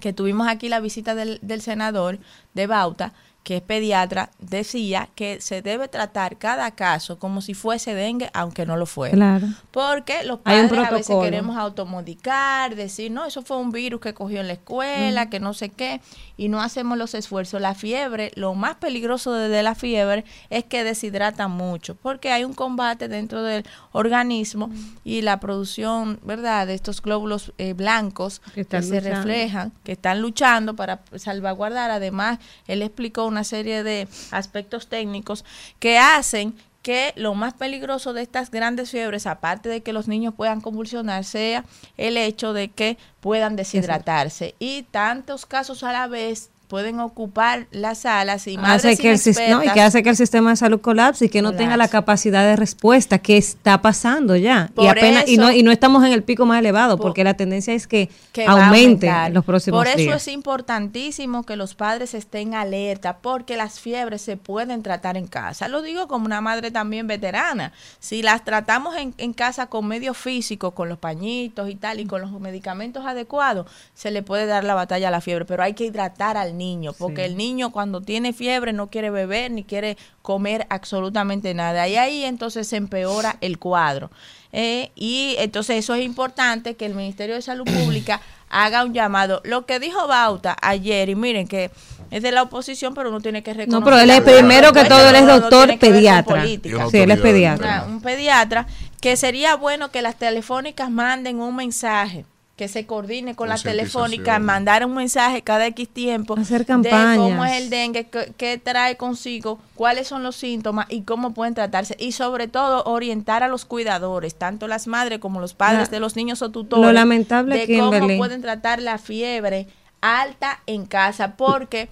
que tuvimos aquí la visita del, del senador de Bauta, que es pediatra, decía que se debe tratar cada caso como si fuese dengue, aunque no lo fuera. Claro. Porque los padres a veces queremos automodicar, decir, no, eso fue un virus que cogió en la escuela, que no sé qué, y no hacemos los esfuerzos. La fiebre, lo más peligroso de la fiebre es que deshidrata mucho, porque hay un combate dentro del organismo y la producción, ¿verdad?, de estos glóbulos eh, blancos que, se reflejan, que están luchando para salvaguardar. Además, él explicó una serie de aspectos técnicos que hacen que lo más peligroso de estas grandes fiebres, aparte de que los niños puedan convulsionar, sea el hecho de que puedan deshidratarse. Y tantos casos a la vez pueden ocupar las salas y hace que el y que hace que el sistema de salud colapse y que no tenga la capacidad de respuesta que está pasando ya y apenas y no y no estamos en el pico más elevado porque la tendencia es que, aumente en los próximos. Por eso es importantísimo que los padres estén alerta porque las fiebres se pueden tratar en casa. Lo digo como una madre también veterana. Si las tratamos en, en casa con medios físicos, con los pañitos y tal y con los medicamentos adecuados, se le puede dar la batalla a la fiebre, pero hay que hidratar al niño niño, porque el niño cuando tiene fiebre no quiere beber ni quiere comer absolutamente nada. Y ahí entonces se empeora el cuadro. Eh, y entonces eso es importante que el Ministerio de Salud Pública haga un llamado. Lo que dijo Bauta ayer, y miren que es de la oposición, pero uno tiene que reconocer. No, pero él es primero que todo, él es doctor pediatra. sí, él es pediatra. un pediatra, que sería bueno que las telefónicas manden un mensaje que se coordine con la telefónica, mandar un mensaje cada X tiempo Hacer campañas. de cómo es el dengue, qué, trae consigo, cuáles son los síntomas y cómo pueden tratarse. Y sobre todo orientar a los cuidadores, tanto las madres como los padres de los niños o tutores, lo lamentable de cómo pueden tratar la fiebre alta en casa, porque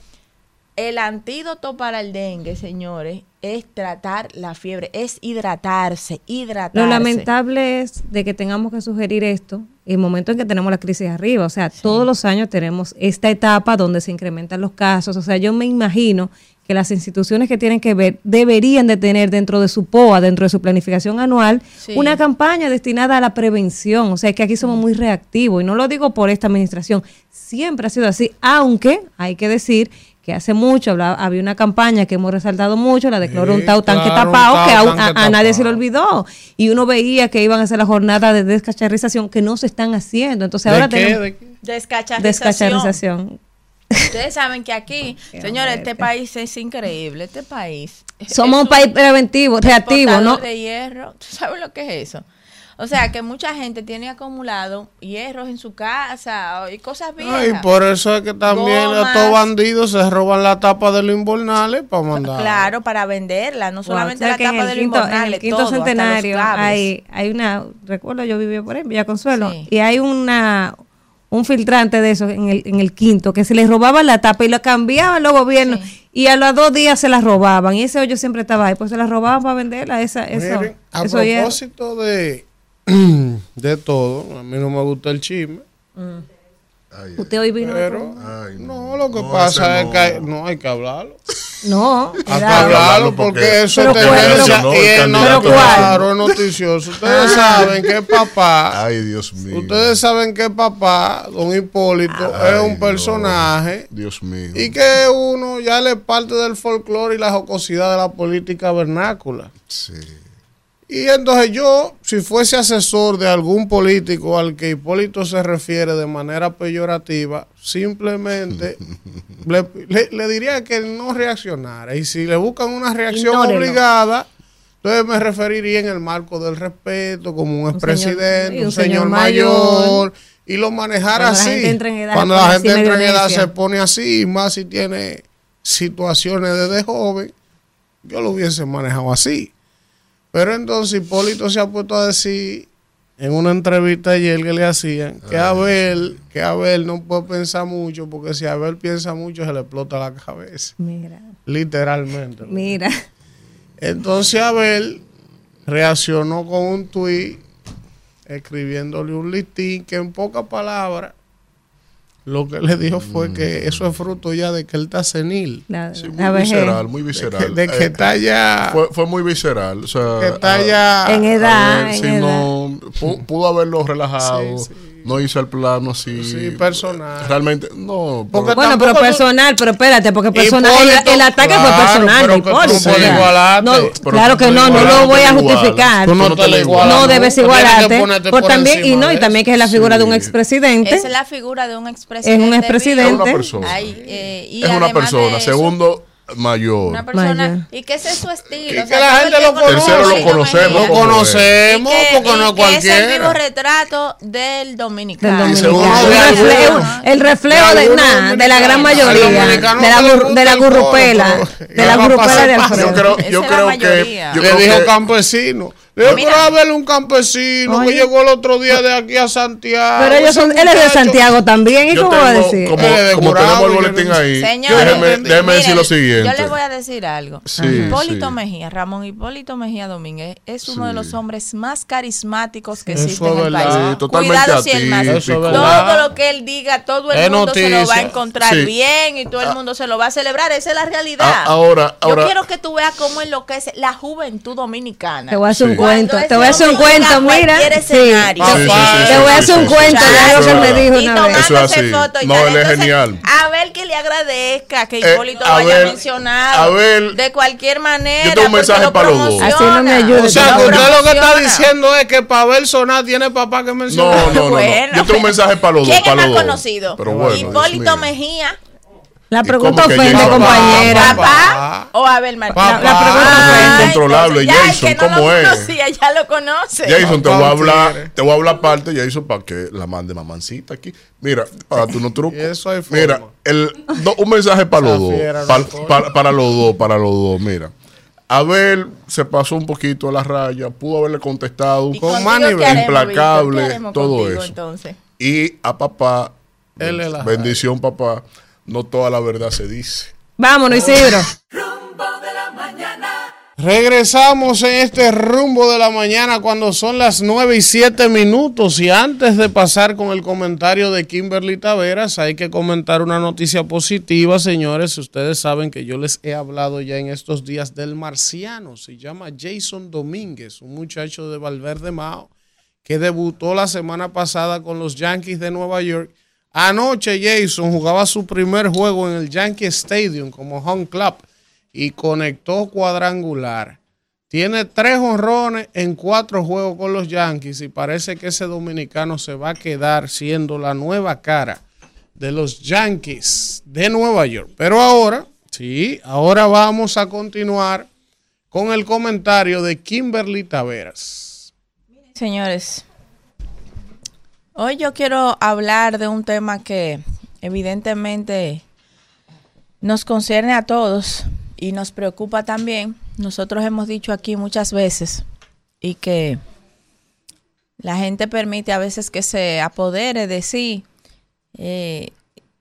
el antídoto para el dengue, señores, es tratar la fiebre, es hidratarse, hidratarse. Lo lamentable es de que tengamos que sugerir esto el momento en que tenemos la crisis arriba. O sea, todos los años tenemos esta etapa donde se incrementan los casos. O sea, yo me imagino que las instituciones que tienen que ver deberían de tener dentro de su POA, dentro de su planificación anual, una campaña destinada a la prevención. O sea, que aquí somos muy reactivos y no lo digo por esta administración, siempre ha sido así, aunque hay que decir que hace mucho había una campaña que hemos resaltado mucho, la de cloro un tau tanque tapado, que a, nadie se le olvidó. Y uno veía que iban a hacer la jornada de descacharrización que no se están haciendo. Entonces ahora tenemos descacharrización. Ustedes saben que aquí, señores, este país es increíble. Este país. Somos un, país preventivo, reactivo, ¿no? de hierro. ¿Tú sabes lo que es eso? O sea, que mucha gente tiene acumulado hierros en su casa y cosas viejas. Y por eso es que también estos bandidos se roban la tapa de los invernales para mandar. Claro, para venderla, no solamente la tapa de los En el quinto centenario hay, hay una, recuerdo yo vivía por ahí, Villa Consuelo, y hay una un filtrante de eso en el, en el quinto, que se les robaba la tapa y lo cambiaban los gobiernos y a los dos días se la robaban y ese hoyo siempre estaba ahí, pues se la robaban para venderla. Esa, eso, a propósito de de todo. A mí no me gusta el chisme. Mm. Usted hoy vino. Pero, no. lo que pasa es que no hay que hablarlo. No, hay que hablarlo porque, eso es tendencia y no, claro, es noticioso. Ustedes saben que papá, ay Dios mío, ustedes saben que papá, don Hipólito, es un personaje, Dios mío, y que uno ya le parte del folclore y la jocosidad de la política vernácula. Sí. Y entonces yo, si fuese asesor de algún político al que Hipólito se refiere de manera peyorativa, simplemente le, diría que no reaccionara. Y si le buscan una reacción obligada, entonces me referiría en el marco del respeto, como un expresidente, un, señor, mayor, y lo manejara así. Cuando la gente entra en edad se pone así, más si tiene situaciones desde joven, yo lo hubiese manejado así. Pero entonces Hipólito se ha puesto a decir en una entrevista ayer que le hacían que Abel, que Abel no puede pensar mucho porque si Abel piensa mucho se le explota la cabeza. Mira. Literalmente. Mira. Entonces Abel reaccionó con un tuit escribiéndole un listín que en pocas palabras lo que le dijo fue que eso es fruto ya de que él está senil. muy visceral, muy visceral. De que, está ya. Fue, muy visceral. O sea, que está ya. En edad. pudo, haberlo relajado. No hizo el plano así. Sí, personal. Realmente, no. bueno, pero personal, pero espérate, porque personal. el, ataque fue personal de Hipólito. claro que no, no lo voy a justificar. no, no debes igualarte. Por también, y no, y también que es la figura de un expresidente. Es la figura de un expresidente. Es un expresidente. Es una persona. es una persona. Segundo mayor. Una persona. ¿Y qué es su estilo? Y que la gente lo conoce. Tercero lo conocemos. Lo conocemos porque no cualquiera. Es el vivo retrato del dominicano. el, reflejo, el reflejo de, nada, de la gran mayoría. De la, de la gurrupela. De la gurrupela de Alfredo. Yo creo, yo creo que. Yo le dijo campesino. Le ver un campesino que llegó el otro día de aquí a Santiago. Pero ellos son, él es de Santiago también. ¿Y cómo va a decir? Como, como tenemos el boletín ahí, Señores, déjeme, decir lo siguiente. Yo le voy a decir algo. Hipólito Mejía, Ramón Hipólito Mejía Domínguez, es uno de los hombres más carismáticos que existen en el país. Cuidado si más. Todo lo que él diga, todo el mundo se lo va a encontrar bien y todo el mundo se lo va a celebrar. Esa es la realidad. ahora, ahora, Yo quiero que tú veas cómo enloquece la juventud dominicana. Te voy a hacer un cuento, te voy a hacer un cuento, mira. Sí. te voy a hacer un cuento de lo que me dijo una vez. Eso es así. No, él es genial. A ver que le agradezca que eh, Hipólito lo haya mencionado. De cualquier manera. Yo tengo un mensaje para los dos. Así no me ayuda. O sea, que usted lo que está diciendo es que para ver sonar tiene papá que mencionar. No, no, no. Yo tengo un mensaje para los dos. ¿Quién es más conocido? Hipólito Mejía la pregunta ofende, compañera. ¿Papá o Abel Martínez? Papá. La, pregunta ofende. Es incontrolable, Jason, ¿cómo es? Conocía, ya lo conoce. Jason, te voy a hablar, te voy a hablar aparte, Jason, para que la mande mamancita aquí. Mira, para tu no truco. Mira, el, un mensaje para los dos. Para, para, los dos, para los dos, mira. Abel se pasó un poquito a la raya, pudo haberle contestado con implacable, todo eso. Y a papá, bendición papá, no toda la verdad se dice. Vámonos, Isidro. Rumbo de la mañana. Regresamos en este rumbo de la mañana cuando son las 9 y 7 minutos y antes de pasar con el comentario de Kimberly Taveras hay que comentar una noticia positiva, señores. Ustedes saben que yo les he hablado ya en estos días del marciano. Se llama Jason Domínguez, un muchacho de Valverde Mao que debutó la semana pasada con los Yankees de Nueva York Anoche Jason jugaba su primer juego en el Yankee Stadium como home club y conectó cuadrangular. Tiene tres honrones en cuatro juegos con los Yankees y parece que ese dominicano se va a quedar siendo la nueva cara de los Yankees de Nueva York. Pero ahora, sí, ahora vamos a continuar con el comentario de Kimberly Taveras. Señores, Hoy yo quiero hablar de un tema que evidentemente nos concierne a todos y nos preocupa también. Nosotros hemos dicho aquí muchas veces y que la gente permite a veces que se apodere de sí eh,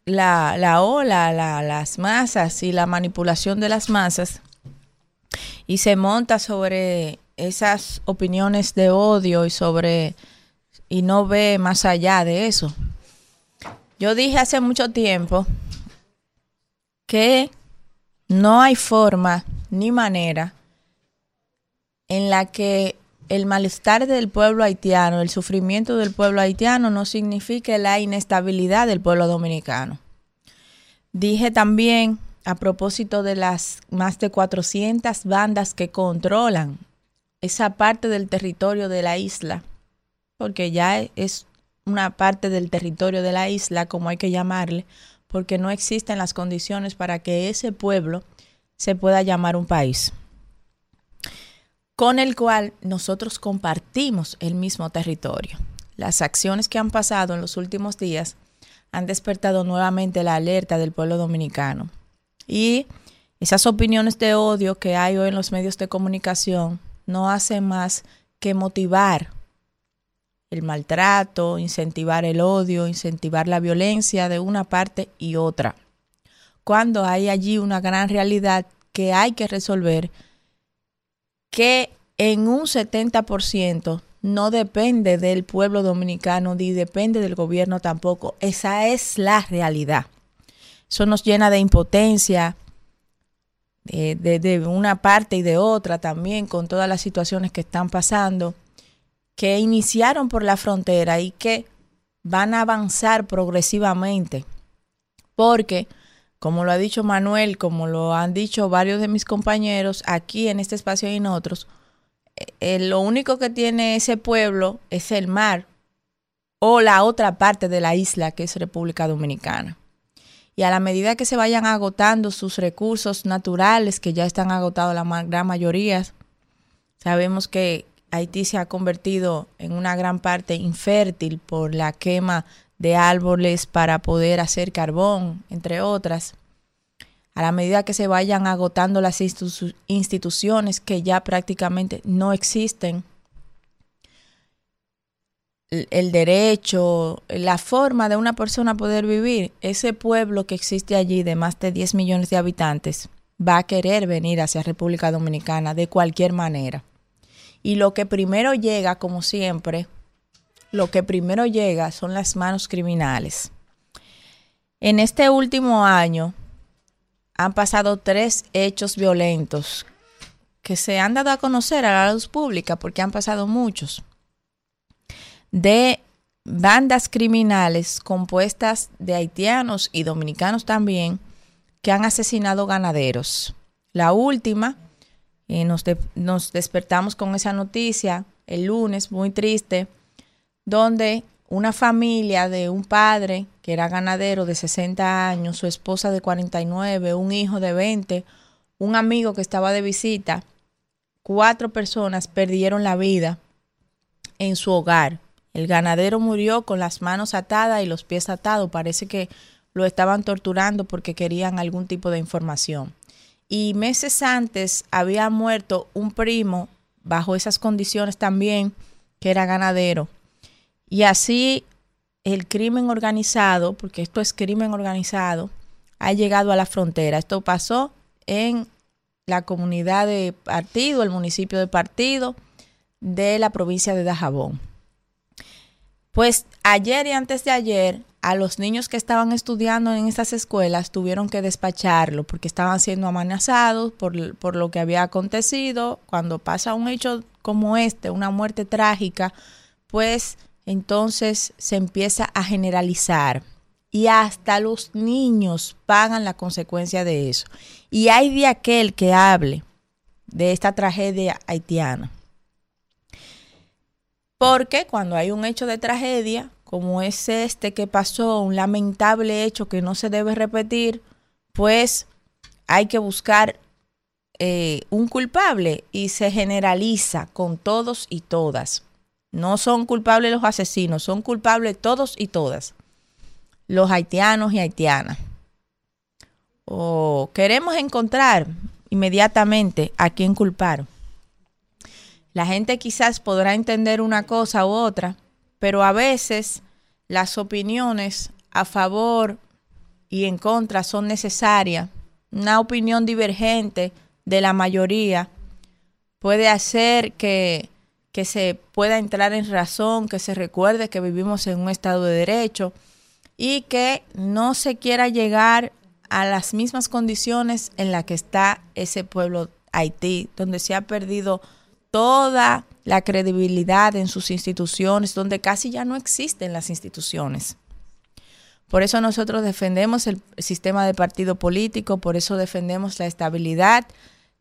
la, la, ola, las masas y la manipulación de las masas y se monta sobre esas opiniones de odio y sobre y no ve más allá de eso. Yo dije hace mucho tiempo que no hay forma ni manera en la que el malestar del pueblo haitiano, el sufrimiento del pueblo haitiano no signifique la inestabilidad del pueblo dominicano. Dije también a propósito de las más de 400 bandas que controlan esa parte del territorio de la isla, porque ya es una parte del territorio de la isla, como hay que llamarle, porque no existen las condiciones para que ese pueblo se pueda llamar un país, con el cual nosotros compartimos el mismo territorio. Las acciones que han pasado en los últimos días han despertado nuevamente la alerta del pueblo dominicano. Y esas opiniones de odio que hay hoy en los medios de comunicación no hacen más que motivar el maltrato, incentivar el odio, incentivar la violencia de una parte y otra. Cuando hay allí una gran realidad que hay que resolver, que en un 70% no depende del pueblo dominicano ni depende del gobierno tampoco. Esa es la realidad. Eso nos llena de impotencia de, de, una parte y de otra también con todas las situaciones que están pasando, que iniciaron por la frontera y que van a avanzar progresivamente. Porque, como lo ha dicho Manuel, como lo han dicho varios de mis compañeros aquí en este espacio y en otros, eh, lo único que tiene ese pueblo es el mar o la otra parte de la isla que es República Dominicana. Y a la medida que se vayan agotando sus recursos naturales, que ya están agotados la gran mayoría, sabemos que Haití se ha convertido en una gran parte infértil por la quema de árboles para poder hacer carbón, entre otras a la medida que se vayan agotando las instituciones que ya prácticamente no existen, el derecho, la forma de una persona poder vivir, ese pueblo que existe allí de más de 10 millones de habitantes va a querer venir hacia República Dominicana de cualquier manera. Y lo que primero llega, como siempre, lo que primero llega son las manos criminales. En este último año, han pasado tres hechos violentos que se han dado a conocer a la luz pública porque han pasado muchos de bandas criminales compuestas de haitianos y dominicanos también que han asesinado ganaderos. La última, eh, nos, nos despertamos con esa noticia el lunes, muy triste, donde una familia de un padre que era ganadero de 60 años, su esposa de 49, un hijo de 20, un amigo que estaba de visita, cuatro personas perdieron la vida en su hogar. El ganadero murió con las manos atadas y los pies atados. Parece que lo estaban torturando porque querían algún tipo de información. Y meses antes había muerto un primo bajo esas condiciones también, que era ganadero y así el crimen organizado, porque esto es crimen organizado, ha llegado a la frontera. Esto pasó en la comunidad de Partido, el municipio de Partido de la provincia de Dajabón. Pues ayer y antes de ayer, a los niños que estaban estudiando en estas escuelas tuvieron que despacharlo porque estaban siendo amenazados por, por lo que había acontecido. Cuando pasa un hecho como este, una muerte trágica, pues entonces se empieza a generalizar y hasta los niños pagan la consecuencia de eso. Y hay de aquel que hable de esta tragedia haitiana. Porque cuando hay un hecho de tragedia, como es este que pasó, un lamentable hecho que no se debe repetir, pues hay que buscar eh, un culpable y se generaliza con todos y todas. No son culpables los asesinos, son culpables todos y todas. Los haitianos y haitianas. O queremos encontrar inmediatamente a quién culpar. La gente quizás podrá entender una cosa u otra, pero a veces las opiniones a favor y en contra son necesarias. Una opinión divergente de la mayoría puede hacer que que se pueda entrar en razón, que se recuerde que vivimos en un Estado de Derecho y que no se quiera llegar a las mismas condiciones en las que está ese pueblo Haití, donde se ha perdido toda la credibilidad en sus instituciones, donde casi ya no existen las instituciones. Por eso nosotros defendemos el sistema de partido político, por eso defendemos la estabilidad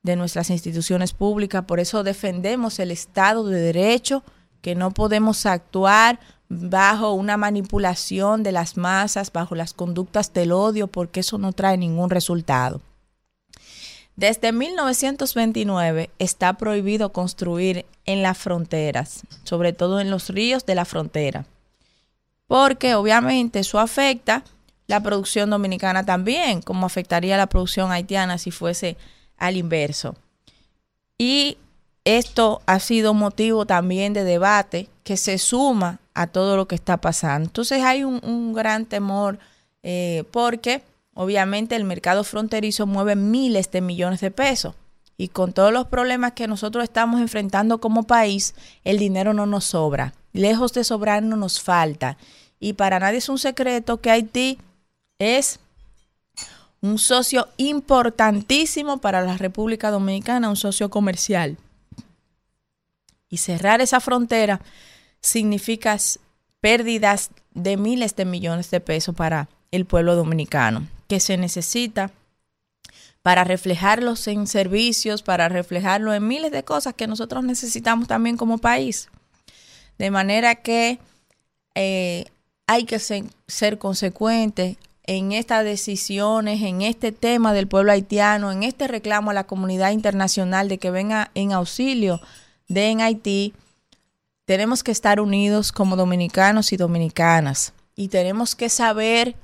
de nuestras instituciones públicas, por eso defendemos el Estado de Derecho, que no podemos actuar bajo una manipulación de las masas, bajo las conductas del odio, porque eso no trae ningún resultado. Desde 1929 está prohibido construir en las fronteras, sobre todo en los ríos de la frontera, porque obviamente eso afecta la producción dominicana también, como afectaría la producción haitiana si fuese al inverso. Y esto ha sido motivo también de debate que se suma a todo lo que está pasando. Entonces hay un, gran temor eh, porque obviamente el mercado fronterizo mueve miles de millones de pesos y con todos los problemas que nosotros estamos enfrentando como país, el dinero no nos sobra. Lejos de sobrar no nos falta. Y para nadie es un secreto que Haití es un socio importantísimo para la República Dominicana, un socio comercial. Y cerrar esa frontera significa pérdidas de miles de millones de pesos para el pueblo dominicano, que se necesita para reflejarlos en servicios, para reflejarlo en miles de cosas que nosotros necesitamos también como país. De manera que eh, hay que ser, ser consecuentes, en estas decisiones, en este tema del pueblo haitiano, en este reclamo a la comunidad internacional de que venga en auxilio de en Haití, tenemos que estar unidos como dominicanos y dominicanas. Y tenemos que saber,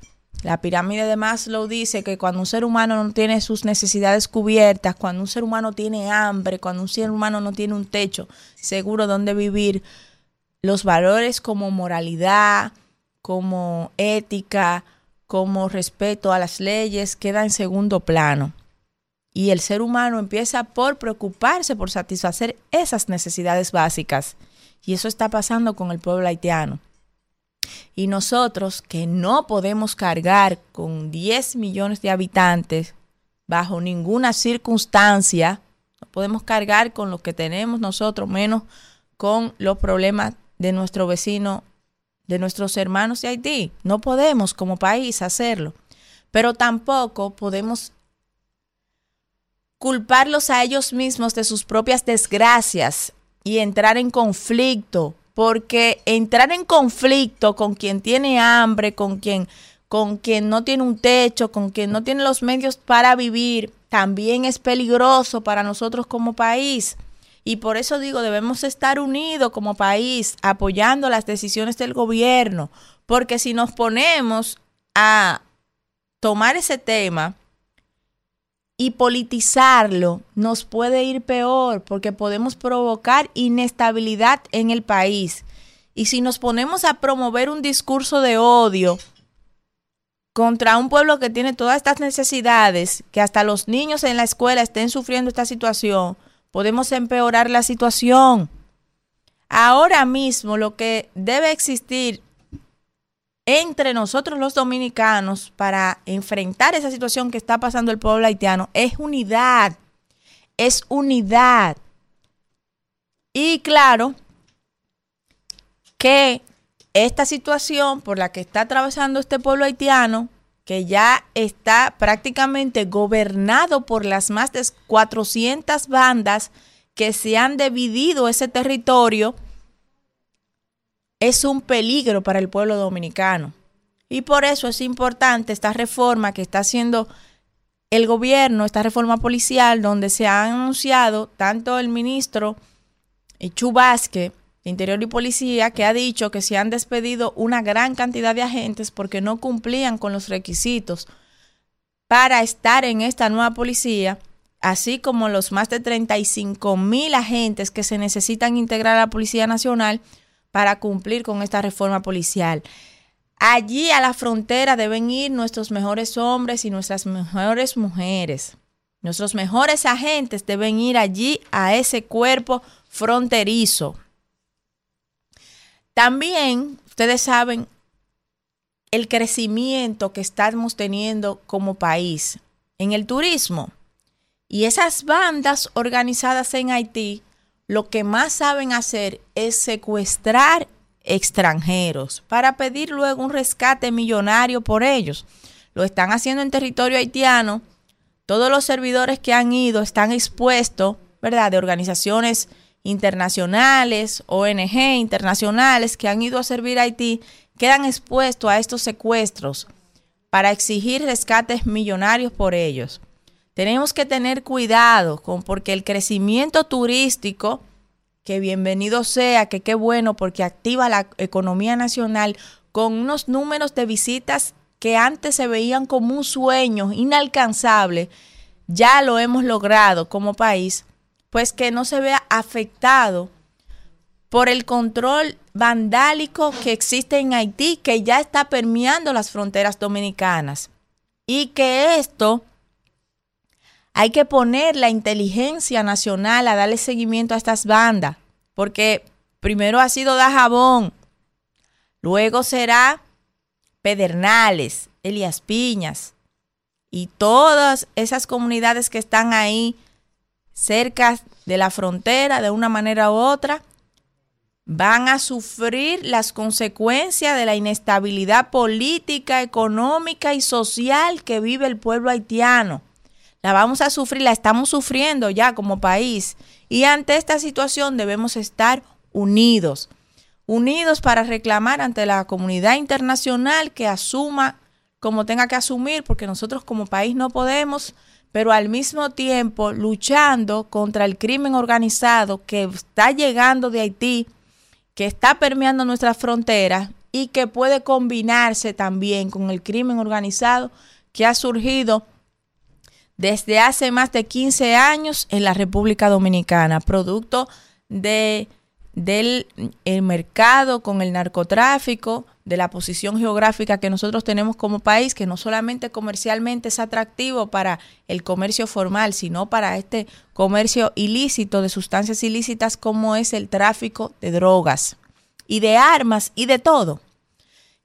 la pirámide de Maslow dice que cuando un ser humano no tiene sus necesidades cubiertas, cuando un ser humano tiene hambre, cuando un ser humano no tiene un techo seguro donde vivir, los valores como moralidad, como ética, como respeto a las leyes queda en segundo plano. Y el ser humano empieza por preocuparse por satisfacer esas necesidades básicas. Y eso está pasando con el pueblo haitiano. Y nosotros que no podemos cargar con 10 millones de habitantes bajo ninguna circunstancia, no podemos cargar con lo que tenemos nosotros, menos con los problemas de nuestro vecino de nuestros hermanos de Haití. No podemos como país hacerlo, pero tampoco podemos culparlos a ellos mismos de sus propias desgracias y entrar en conflicto, porque entrar en conflicto con quien tiene hambre, con quien con quien no tiene un techo, con quien no tiene los medios para vivir, también es peligroso para nosotros como país. Y por eso digo, debemos estar unidos como país apoyando las decisiones del gobierno, porque si nos ponemos a tomar ese tema y politizarlo, nos puede ir peor, porque podemos provocar inestabilidad en el país. Y si nos ponemos a promover un discurso de odio, contra un pueblo que tiene todas estas necesidades, que hasta los niños en la escuela estén sufriendo esta situación, podemos empeorar la situación. Ahora mismo lo que debe existir entre nosotros los dominicanos para enfrentar esa situación que está pasando el pueblo haitiano es unidad, es unidad. Y claro que esta situación por la que está atravesando este pueblo haitiano que ya está prácticamente gobernado por las más de 400 bandas que se han dividido ese territorio, es un peligro para el pueblo dominicano. Y por eso es importante esta reforma que está haciendo el gobierno, esta reforma policial, donde se ha anunciado tanto el ministro Chubasque Interior y Policía, que ha dicho que se han despedido una gran cantidad de agentes porque no cumplían con los requisitos para estar en esta nueva policía, así como los más de 35 mil agentes que se necesitan integrar a la Policía Nacional para cumplir con esta reforma policial. Allí a la frontera deben ir nuestros mejores hombres y nuestras mejores mujeres. Nuestros mejores agentes deben ir allí a ese cuerpo fronterizo también, ustedes saben, el crecimiento que estamos teniendo como país en el turismo. Y esas bandas organizadas en Haití, lo que más saben hacer es secuestrar extranjeros para pedir luego un rescate millonario por ellos. Lo están haciendo en territorio haitiano todos los servidores que han ido están expuestos, ¿verdad? De organizaciones internacionales, ONG internacionales que han ido a servir a Haití, quedan expuestos a estos secuestros para exigir rescates millonarios por ellos. Tenemos que tener cuidado con porque el crecimiento turístico, que bienvenido sea, que qué bueno porque activa la economía nacional con unos números de visitas que antes se veían como un sueño inalcanzable, ya lo hemos logrado como país, pues que no se vea afectado por el control vandálico que existe en Haití, que ya está permeando las fronteras dominicanas. Y que esto hay que poner la inteligencia nacional a darle seguimiento a estas bandas, porque primero ha sido Dajabón, luego será Pedernales, Elias Piñas y todas esas comunidades que están ahí cerca de la frontera de una manera u otra, van a sufrir las consecuencias de la inestabilidad política, económica y social que vive el pueblo haitiano. La vamos a sufrir, la estamos sufriendo ya como país. Y ante esta situación debemos estar unidos unidos para reclamar ante la comunidad internacional que asuma como tenga que asumir, porque nosotros como país no podemos, pero al mismo tiempo luchando contra el crimen organizado que está llegando de Haití, que está permeando nuestras fronteras y que puede combinarse también con el crimen organizado que ha surgido desde hace más de 15 años en la República Dominicana, producto de del mercado con el narcotráfico, de la posición geográfica que nosotros tenemos como país, que no solamente comercialmente es atractivo para el comercio formal, sino para este comercio ilícito de sustancias ilícitas como es el tráfico de drogas y de armas y de todo,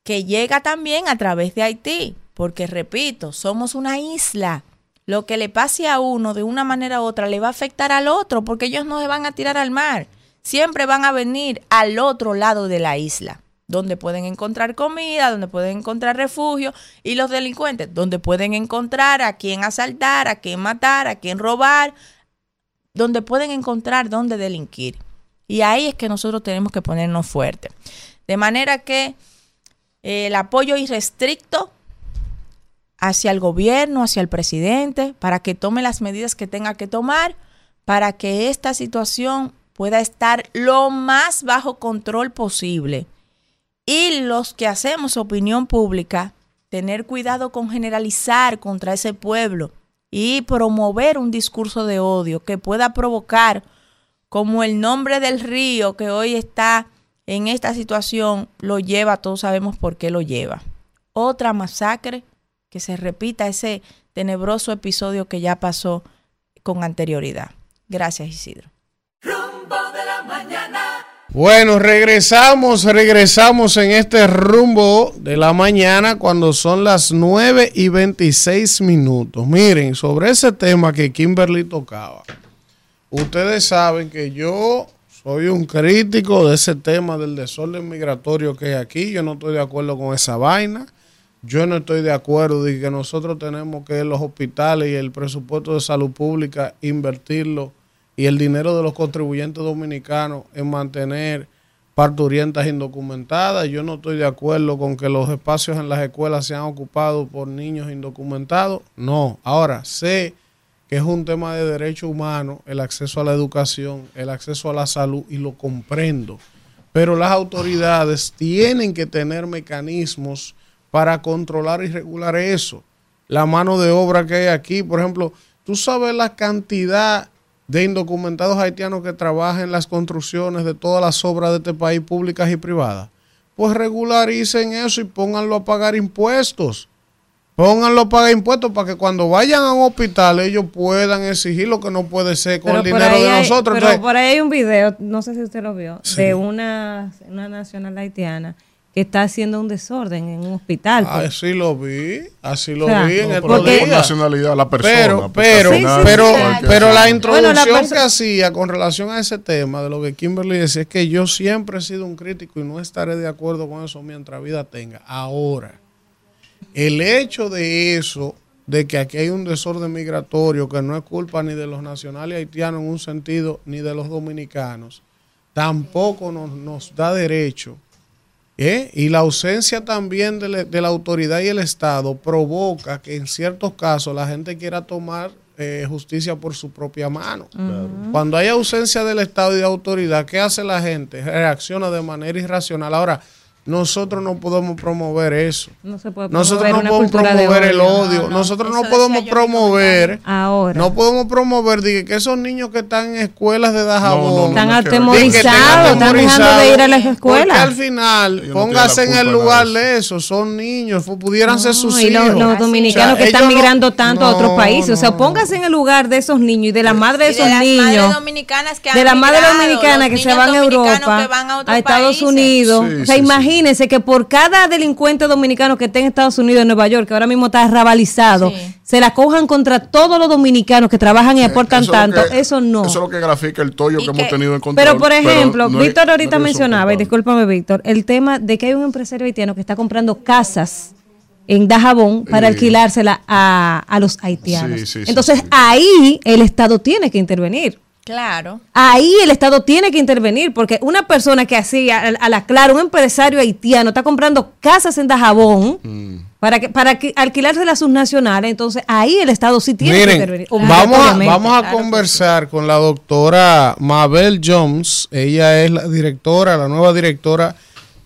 que llega también a través de Haití, porque repito, somos una isla. Lo que le pase a uno de una manera u otra le va a afectar al otro, porque ellos no se van a tirar al mar siempre van a venir al otro lado de la isla, donde pueden encontrar comida, donde pueden encontrar refugio, y los delincuentes, donde pueden encontrar a quién asaltar, a quién matar, a quién robar, donde pueden encontrar dónde delinquir. Y ahí es que nosotros tenemos que ponernos fuertes. De manera que eh, el apoyo irrestricto hacia el gobierno, hacia el presidente, para que tome las medidas que tenga que tomar, para que esta situación pueda estar lo más bajo control posible. Y los que hacemos opinión pública, tener cuidado con generalizar contra ese pueblo y promover un discurso de odio que pueda provocar, como el nombre del río que hoy está en esta situación lo lleva, todos sabemos por qué lo lleva. Otra masacre que se repita ese tenebroso episodio que ya pasó con anterioridad. Gracias, Isidro. Bueno, regresamos, regresamos en este rumbo de la mañana cuando son las 9 y 26 minutos. Miren, sobre ese tema que Kimberly tocaba, ustedes saben que yo soy un crítico de ese tema del desorden migratorio que hay aquí. Yo no estoy de acuerdo con esa vaina. Yo no estoy de acuerdo de que nosotros tenemos que los hospitales y el presupuesto de salud pública invertirlo y el dinero de los contribuyentes dominicanos en mantener parturientas indocumentadas. Yo no estoy de acuerdo con que los espacios en las escuelas sean ocupados por niños indocumentados. No, ahora sé que es un tema de derecho humano, el acceso a la educación, el acceso a la salud, y lo comprendo. Pero las autoridades tienen que tener mecanismos para controlar y regular eso. La mano de obra que hay aquí, por ejemplo, tú sabes la cantidad de indocumentados haitianos que trabajan en las construcciones de todas las obras de este país, públicas y privadas, pues regularicen eso y pónganlo a pagar impuestos. Pónganlo a pagar impuestos para que cuando vayan a un hospital ellos puedan exigir lo que no puede ser con el dinero de nosotros. Pero por ahí hay un video, no sé si usted lo vio, de una, una nacional haitiana que está haciendo un desorden en un hospital. Pues. Así lo vi, así lo vi en el por nacionalidad la persona. Pero, pero, pero, pero la introducción que hacía con relación a ese tema de lo que Kimberly decía es que yo siempre he sido un crítico y no estaré de acuerdo con eso mientras vida tenga. Ahora, el hecho de eso de que aquí hay un desorden migratorio que no es culpa ni de los nacionales haitianos en un sentido, ni de los dominicanos, tampoco nos, da derecho. ¿Eh? Y la ausencia también de, la autoridad y el Estado provoca que en ciertos casos la gente quiera tomar eh, justicia por su propia mano. Cuando hay ausencia del Estado y de autoridad, ¿qué hace la gente? Reacciona de manera irracional. Ahora, nosotros no podemos promover eso. No se puede Nosotros no podemos promover el odio. Nosotros no podemos promover. Ahora. No podemos promover que esos niños que están en escuelas de Dajabón. están atemorizados, están dejando de ir a las escuelas. Porque al final, póngase en el lugar de eso. Son niños, pudieran ser sus hijos. Los, los dominicanos que están migrando tanto a otros países. o sea, póngase en el lugar de esos niños y de la madre de esos de niños. de las madres dominicanas que se van a Europa, a, Estados Unidos. o sea, imagínate imagínense que por cada delincuente dominicano que esté en Estados Unidos, en Nueva York, que ahora mismo está rabalizado, se la cojan contra todos los dominicanos que trabajan y aportan tanto, eso no. Eso es lo que grafica el tollo que, hemos tenido en control. Pero, por ejemplo, Víctor ahorita mencionaba, y discúlpame, Víctor, el tema de que hay un empresario haitiano que está comprando casas en Dajabón para alquilársela a, a los haitianos. Entonces, ahí el Estado tiene que intervenir. Claro. Ahí el Estado tiene que intervenir, porque una persona que así, a, la clara, un empresario haitiano, está comprando casas en Dajabón mm. para que para que alquilarse las subnacionales, entonces ahí el Estado sí tiene que intervenir. Vamos a, vamos a conversar con la doctora Mabel Jones, ella es la directora, la nueva directora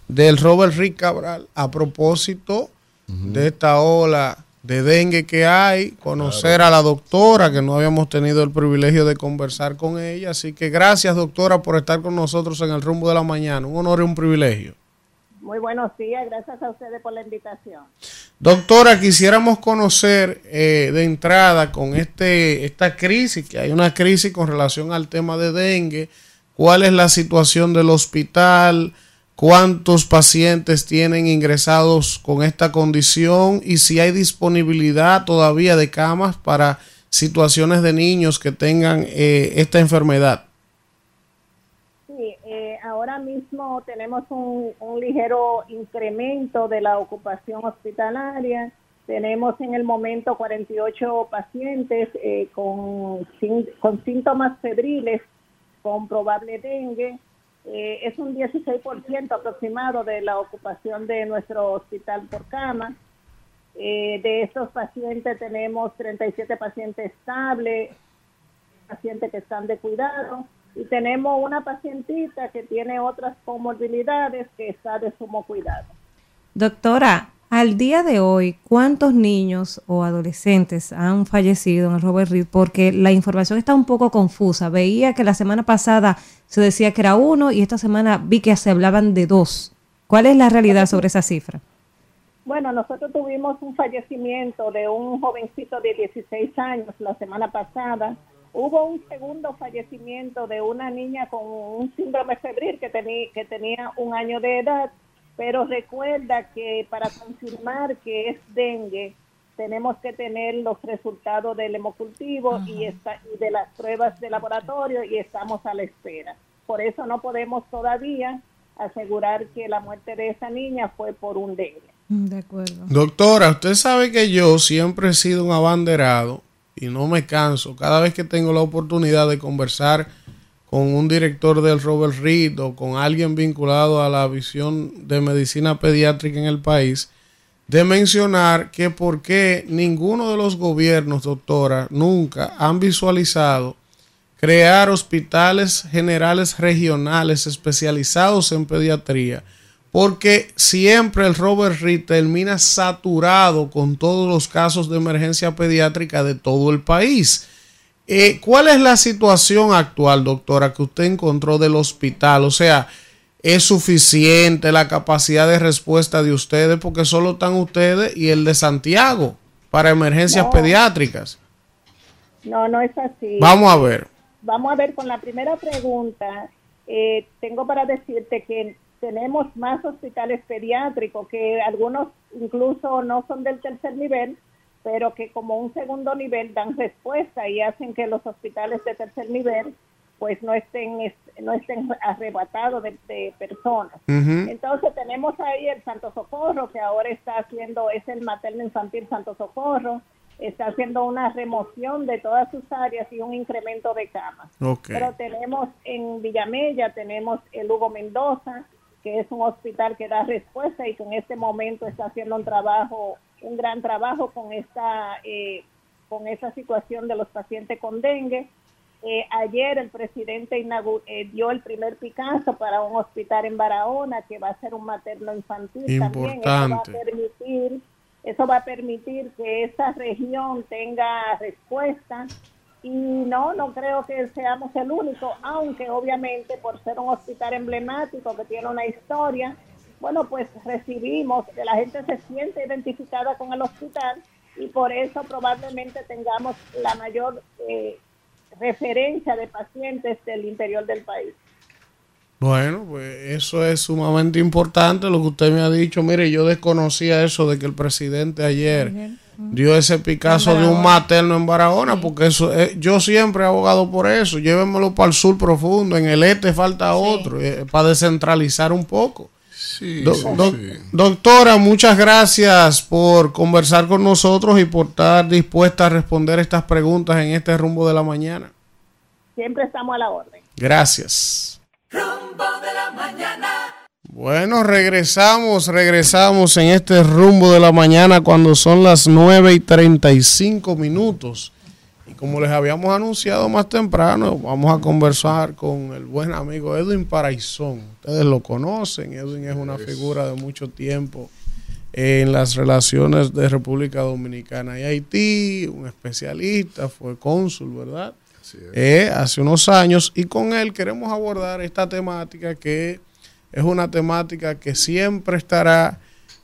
del Robert Rick Cabral, a propósito de esta ola de dengue que hay, conocer a la doctora, que no habíamos tenido el privilegio de conversar con ella. Así que gracias, doctora, por estar con nosotros en el rumbo de la mañana. Un honor y un privilegio. Muy buenos días, gracias a ustedes por la invitación. Doctora, quisiéramos conocer eh, de entrada con este esta crisis, que hay una crisis con relación al tema de dengue, cuál es la situación del hospital, cuántos pacientes tienen ingresados con esta condición y si hay disponibilidad todavía de camas para situaciones de niños que tengan eh, esta enfermedad. Sí, eh, ahora mismo tenemos un, ligero incremento de la ocupación hospitalaria. Tenemos en el momento 48 pacientes eh, con, con síntomas febriles con probable dengue eh, es un 16% aproximado de la ocupación de nuestro hospital por cama. Eh, de estos pacientes tenemos 37 pacientes estables, pacientes que están de cuidado y tenemos una pacientita que tiene otras comorbilidades que está de sumo cuidado. Doctora, al día de hoy, ¿cuántos niños o adolescentes han fallecido en Robert Reed? Porque la información está un poco confusa. Veía que la semana pasada se decía que era uno y esta semana vi que se hablaban de dos. ¿Cuál es la realidad sobre esa cifra? Bueno, nosotros tuvimos un fallecimiento de un jovencito de 16 años la semana pasada. Hubo un segundo fallecimiento de una niña con un síndrome febril que, que tenía un año de edad pero recuerda que para confirmar que es dengue, tenemos que tener los resultados del hemocultivo y, y de las pruebas de laboratorio y estamos a la espera. Por eso no podemos todavía asegurar que la muerte de esa niña fue por un dengue. De acuerdo. Doctora, usted sabe que yo siempre he sido un abanderado y no me canso. Cada vez que tengo la oportunidad de conversar con un director del Robert Reed o con alguien vinculado a la visión de medicina pediátrica en el país, de mencionar que por qué ninguno de los gobiernos, doctora, nunca han visualizado crear hospitales generales regionales especializados en pediatría, porque siempre el Robert Reed termina saturado con todos los casos de emergencia pediátrica de todo el país. Eh, ¿Cuál es la situación actual, doctora, que usted encontró del hospital? O sea, ¿es suficiente la capacidad de respuesta de ustedes? Porque solo están ustedes y el de Santiago para emergencias pediátricas. No, no es así. Vamos a ver. Vamos a ver con la primera pregunta. Eh, tengo para decirte que tenemos más hospitales pediátricos que algunos incluso no son del tercer nivel, pero que como un segundo nivel dan respuesta y hacen que los hospitales de tercer nivel pues no estén no estén arrebatados de, personas. Entonces tenemos ahí el Santo Socorro que ahora está haciendo es el materno infantil Santo Socorro. está haciendo una remoción de todas sus áreas y un incremento de camas. Pero tenemos en Villamella, tenemos el Hugo Mendoza, que es un hospital que da respuesta y que en este momento está haciendo un trabajo, un gran trabajo con esta, eh, con esa situación de los pacientes con dengue. Eh, ayer el presidente eh, dio el primer Picasso para un hospital en Barahona que va a ser un materno infantil también. Eso va a permitir, eso va a permitir que esa región tenga respuesta y no, no creo que seamos el único, aunque obviamente por ser un hospital emblemático que tiene una historia, bueno, pues recibimos, que la gente se siente identificada con el hospital y por eso probablemente tengamos la mayor eh, referencia de pacientes del interior del país. Bueno, pues eso es sumamente importante lo que usted me ha dicho. Mire, yo desconocía eso de que el presidente ayer dio ese Picasso de un materno en Barahona, porque eso eh, yo siempre he abogado por eso. Llévenmelo para el sur profundo, en el este falta otro, eh, para descentralizar un poco. Sí, Doctora, muchas gracias por conversar con nosotros y por estar dispuesta a responder estas preguntas en este rumbo de la mañana. Siempre estamos a la orden. Gracias. Rumbo de la mañana. Bueno, regresamos, regresamos en este rumbo de la mañana cuando son las 9 y 35 minutos. Y como les habíamos anunciado más temprano, vamos a conversar con el buen amigo Edwin Paraizón. Ustedes lo conocen, Edwin es una figura de mucho tiempo en las relaciones de República Dominicana y Haití, un especialista, fue cónsul, ¿verdad? Eh, hace unos años y con él queremos abordar esta temática que es una temática que siempre estará,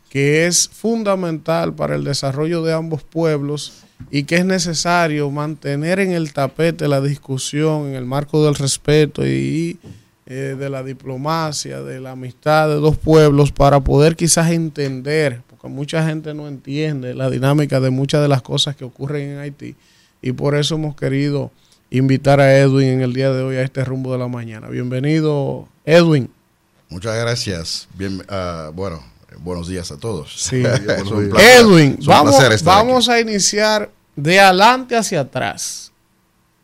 que es fundamental para el desarrollo de ambos pueblos y que es necesario mantener en el tapete la discusión en el marco del respeto y eh, de la diplomacia, de la amistad de dos pueblos para poder quizás entender, porque mucha gente no entiende la dinámica de muchas de las cosas que ocurren en Haití y por eso hemos querido invitar a Edwin en el día de hoy a este rumbo de la mañana. Bienvenido, Edwin. Muchas gracias. Bien, uh, bueno, buenos días a todos. Sí, Edwin, vamos, vamos a iniciar de adelante hacia atrás.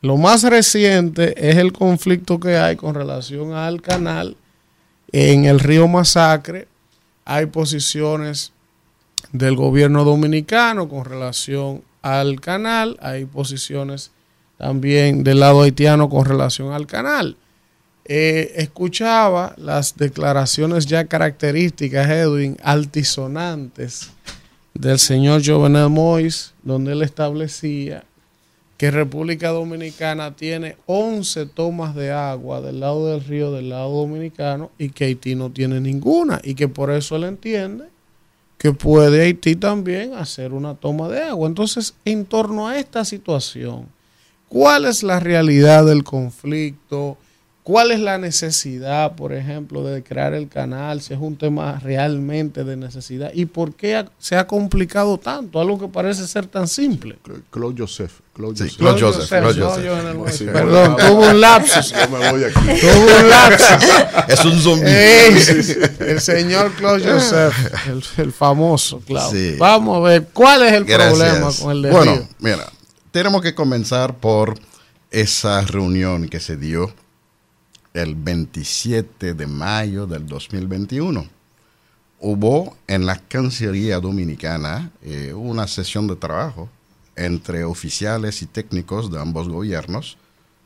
Lo más reciente es el conflicto que hay con relación al canal en el río Masacre. Hay posiciones del gobierno dominicano con relación al canal, hay posiciones también del lado haitiano con relación al canal. Eh, escuchaba las declaraciones ya características, Edwin, altisonantes del señor Jovenel Mois, donde él establecía que República Dominicana tiene 11 tomas de agua del lado del río del lado dominicano y que Haití no tiene ninguna y que por eso él entiende que puede Haití también hacer una toma de agua. Entonces, en torno a esta situación, ¿cuál es la realidad del conflicto? ¿Cuál es la necesidad, por ejemplo, de crear el canal? Si es un tema realmente de necesidad. ¿Y por qué se ha complicado tanto? Algo que parece ser tan simple. Claude Joseph. Claude Joseph. Claude Joseph. Joseph. Perdón, tuvo un lapsus. Yo me voy aquí. Tuvo un lapsus. es un zombie. el señor Claude Joseph, el, famoso Claude. Vamos a ver, ¿cuál es el problema con el de Bueno, mira, tenemos que comenzar por esa reunión que se dio el 27 de mayo del 2021. Hubo en la Cancillería Dominicana eh, una sesión de trabajo entre oficiales y técnicos de ambos gobiernos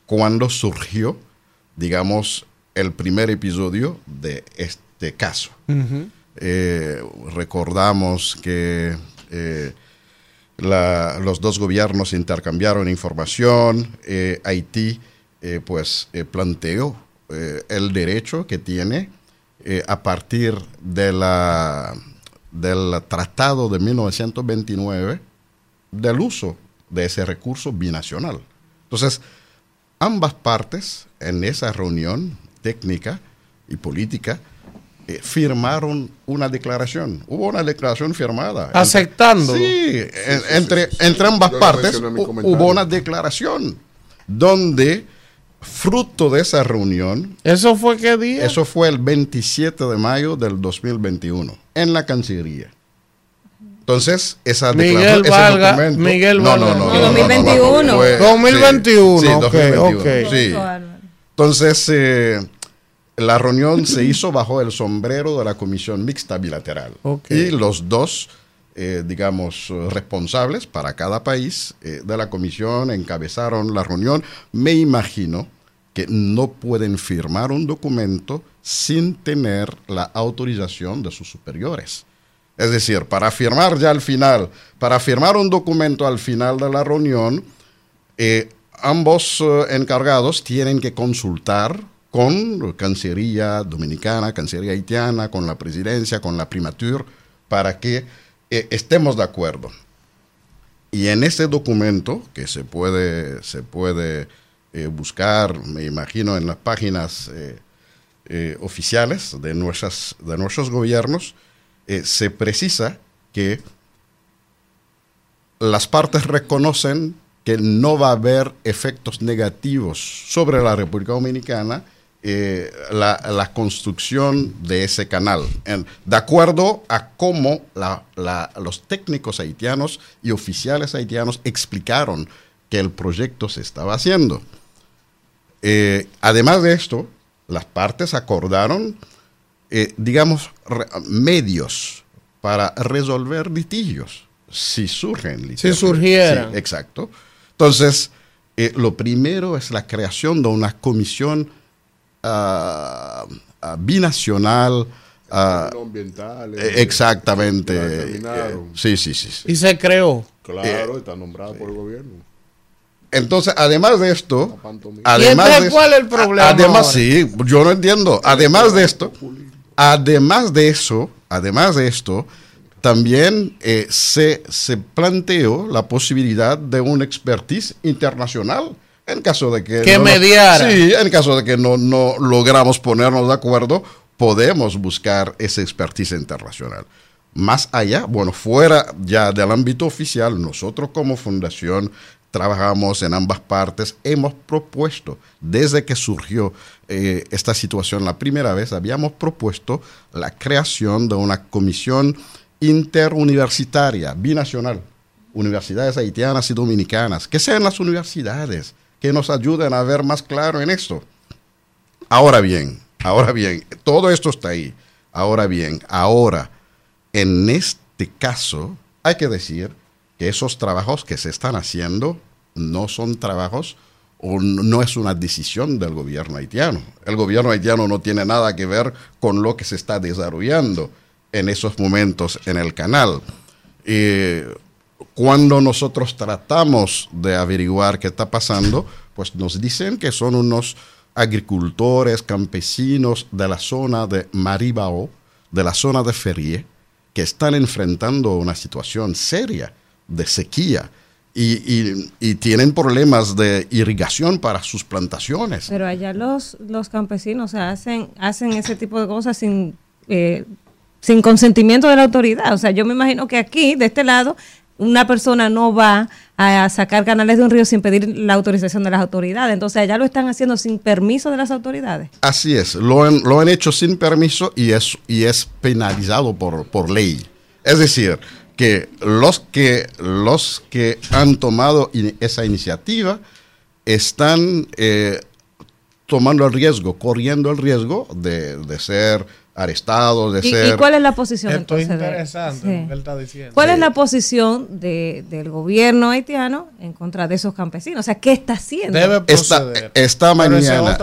cuando surgió, digamos, el primer episodio de este caso. Eh, recordamos que eh, los dos gobiernos intercambiaron información, Haití pues planteó eh, el derecho que tiene eh, a partir de la, del Tratado de 1929 del uso de ese recurso binacional. Entonces, ambas partes en esa reunión técnica y política eh, firmaron una declaración. Hubo una declaración firmada. Aceptando. Sí, entre, entre ambas partes hubo una declaración donde fruto de esa reunión. ¿Eso fue qué día? Eso fue el 27 de mayo del 2021, en la Cancillería. Entonces, esa Miguel Valga, Miguel no, no, no, 2021. 2021. Sí, sí 2021. Okay. sí. Entonces, eh, la reunión se hizo bajo el sombrero de la Comisión Mixta Bilateral. Y los dos, eh, digamos, responsables para cada país eh, de la comisión encabezaron la reunión. Me imagino que no pueden firmar un documento sin tener la autorización de sus superiores. Es decir, para firmar ya al final, para firmar un documento al final de la reunión, eh, ambos eh, encargados tienen que consultar con Cancillería Dominicana, Cancillería Haitiana, con la presidencia, con la primatura, para que eh, estemos de acuerdo. Y en ese documento, que se puede, se puede buscar, me imagino, en las páginas oficiales de, nuestras, de nuestros gobiernos, eh, se precisa que las partes reconocen que no va a haber efectos negativos sobre la República Dominicana eh, la, construcción de ese canal, de acuerdo a cómo los técnicos haitianos y oficiales haitianos explicaron que el proyecto se estaba haciendo. Eh, además de esto, las partes acordaron eh, digamos, medios para resolver litigios, si surgen litigios. Si surgieran. exacto. Entonces, lo primero es la creación de una comisión uh, binacional. ambiental. Eh, exactamente. sí, sí, sí, Y se creó. Claro, está nombrado por el gobierno. Entonces, además de esto, además de ¿cuál es el problema? Además, sí, yo no entiendo. Además de esto, Además de eso, además de esto, también eh, se, se, planteó la posibilidad de un expertise internacional en caso de que... Que mediara. Sí, en caso de que no, no logramos ponernos de acuerdo, podemos buscar ese expertise internacional. Más allá, bueno, fuera ya del ámbito oficial, nosotros como fundación trabajamos en ambas partes, hemos propuesto, desde que surgió eh, esta situación la primera vez, habíamos propuesto la creación de una comisión interuniversitaria, binacional, universidades haitianas y dominicanas, que sean las universidades que nos ayuden a ver más claro en esto. Ahora bien, ahora bien, todo esto está ahí. Ahora bien, ahora, en este caso, hay que decir que esos trabajos que se están haciendo no son trabajos o no es una decisión del gobierno haitiano. El gobierno haitiano no tiene nada que ver con lo que se está desarrollando en esos momentos en el canal. Y cuando nosotros tratamos de averiguar qué está pasando, pues nos dicen que son unos agricultores, campesinos de la zona de Maribao, de la zona de Ferie, que están enfrentando una situación seria de sequía y, tienen problemas de irrigación para sus plantaciones. Pero allá los, los campesinos hacen, hacen ese tipo de cosas sin, eh, sin consentimiento de la autoridad. O sea, yo me imagino que aquí, de este lado, una persona no va a sacar canales de un río sin pedir la autorización de las autoridades. Entonces allá lo están haciendo sin permiso de las autoridades. Así es, lo han, lo han hecho sin permiso y es, y es penalizado por, por ley. Es decir, que los que, los que han tomado esa iniciativa están eh, tomando el riesgo, corriendo el riesgo de, de ser arrestados, de ser... ¿Y cuál es la posición Esto es interesante lo que él está diciendo. ¿Cuál es la posición de, del gobierno haitiano en contra de esos campesinos? O sea, ¿qué está haciendo? Debe proceder. Esta, mañana,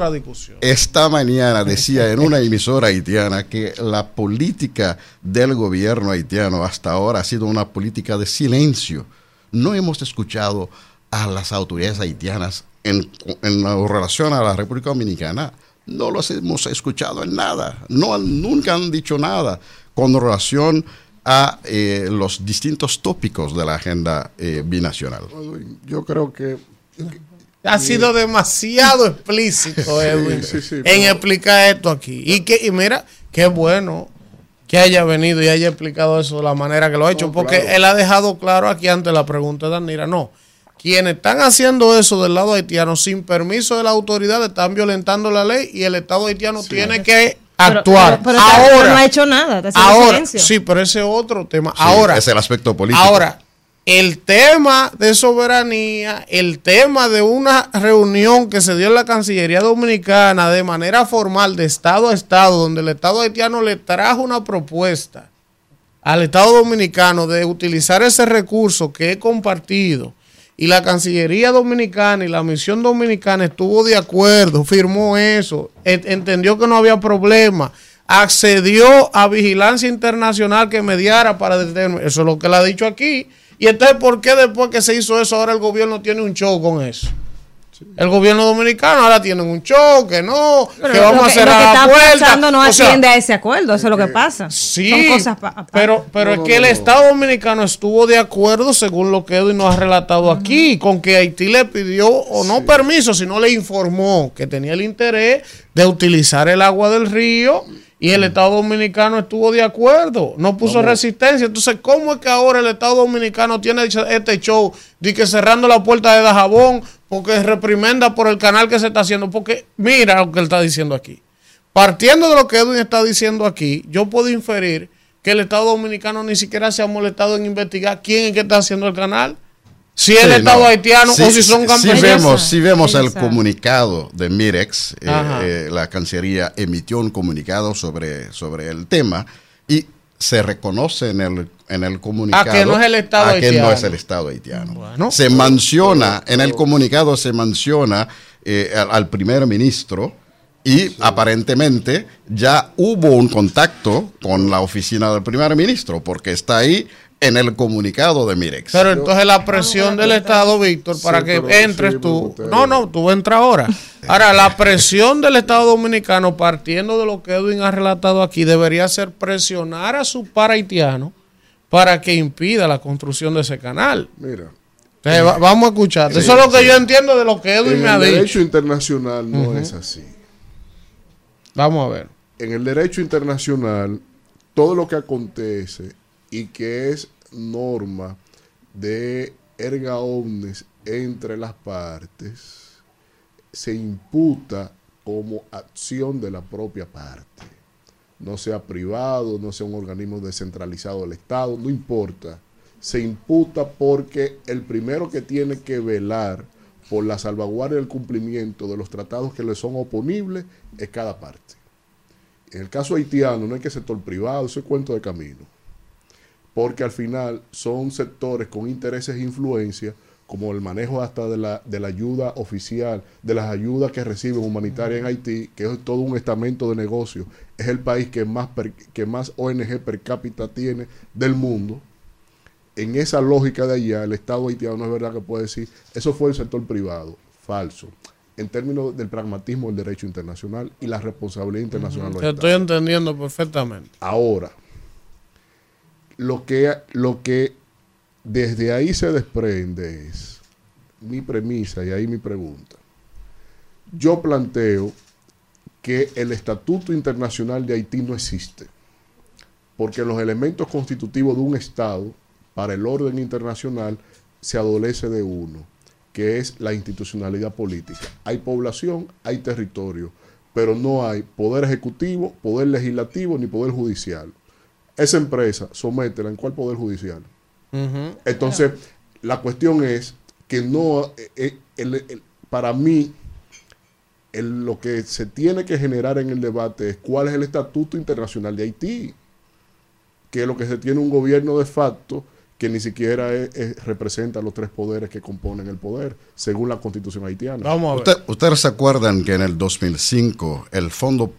esta mañana decía en una emisora haitiana que la política del gobierno haitiano hasta ahora ha sido una política de silencio. No hemos escuchado a las autoridades haitianas en, en relación a la República Dominicana no los hemos escuchado en nada, no, nunca han dicho nada con relación a eh, los distintos tópicos de la agenda eh, binacional. Yo creo que... Ha sido demasiado explícito, Edwin, en explicar esto aquí. Y, que, y mira, qué bueno que haya venido y haya explicado eso de la manera que lo ha hecho, porque él ha dejado claro aquí ante la pregunta de Danira, no, quienes están haciendo eso del lado haitiano sin permiso de la autoridad están violentando la ley y el Estado haitiano tiene que actuar. Pero, ahora no ha hecho nada. Ahora, sí, pero ese es otro tema. ahora es el aspecto político. Ahora, el tema de soberanía, el tema de una reunión que se dio en la Cancillería Dominicana de manera formal de Estado a Estado, donde el Estado haitiano le trajo una propuesta al Estado Dominicano de utilizar ese recurso que he compartido y la Cancillería Dominicana y la misión dominicana estuvo de acuerdo, firmó eso, entendió que no había problema, accedió a vigilancia internacional que mediara para detener, eso es lo que le ha dicho aquí y entonces, ¿por qué después que se hizo eso, ahora el gobierno tiene un show con eso? El gobierno dominicano ahora tiene un show, que no, que vamos a cerrar la puerta. no atiende a ese acuerdo, eso es lo que pasa. Sí, pero, pero es que el Estado dominicano estuvo de acuerdo, según lo que Edwin nos ha relatado aquí, con que Haití le pidió, o no permiso, sino le informó que tenía el interés de utilizar el agua del río y el Estado Dominicano estuvo de acuerdo, no puso resistencia. Entonces, ¿cómo es que ahora el Estado Dominicano tiene este show de que cerrando la puerta de Dajabón porque reprimenda por el canal que se está haciendo? Porque mira lo que él está diciendo aquí. Partiendo de lo que Edwin está diciendo aquí, yo puedo inferir que el Estado Dominicano ni siquiera se ha molestado en investigar quién es que está haciendo el canal si el Estado haitiano o si son campesinos. Si vemos, si vemos el comunicado de Mirex, eh, eh, la Cancillería emitió un comunicado sobre, sobre el tema y se reconoce en el, en el comunicado a que no es el Estado haitiano. Que no es el Estado haitiano. se menciona, en el comunicado se menciona eh, al, primer ministro y aparentemente ya hubo un contacto con la oficina del primer ministro, porque está ahí en el comunicado de Mirex. Pero entonces la presión del Estado, Víctor, para que entres tú. No, no, tú entras ahora. Ahora, la presión del Estado Dominicano, partiendo de lo que Edwin ha relatado aquí, debería ser presionar a su par haitiano para que impida la construcción de ese canal. Mira. vamos a escuchar. Eso es lo que yo entiendo de lo que Edwin me ha dicho. En el derecho internacional no es así. Vamos a ver. En el derecho internacional, todo lo que acontece y que es norma de erga omnes entre las partes, se imputa como acción de la propia parte. No sea privado, no sea un organismo descentralizado del Estado, no importa. Se imputa porque el primero que tiene que velar por la salvaguardia y el cumplimiento de los tratados que le son oponibles es cada parte. En el caso haitiano no hay que sector privado, eso es cuento de camino porque al final son sectores con intereses e influencia, como el manejo hasta de la, de la ayuda oficial, de las ayudas que reciben humanitarias en Haití, que es todo un estamento de negocio, es el país que más, que más ONG per cápita tiene del mundo. En esa lógica de allá, el Estado haitiano no es verdad que puede decir, eso fue el sector privado, falso en términos del pragmatismo del derecho internacional y la responsabilidad internacional. estoy entendiendo perfectamente. Ahora, lo que, lo que desde ahí se desprende es mi premisa y ahí mi pregunta. Yo planteo que el Estatuto Internacional de Haití no existe, porque los elementos constitutivos de un Estado para el orden internacional se adolece de uno, que es la institucionalidad política. Hay población, hay territorio, pero no hay poder ejecutivo, poder legislativo ni poder judicial esa empresa, sométela en cuál poder judicial. Entonces, la cuestión es que no, eh, eh, para mí, lo que se tiene que generar en el debate es cuál es el estatuto internacional de Haití, que es lo que se tiene un gobierno de facto que ni siquiera representa los tres poderes que componen el poder, según la constitución haitiana. Vamos ¿Ustedes se acuerdan que en el 2005 el Fondo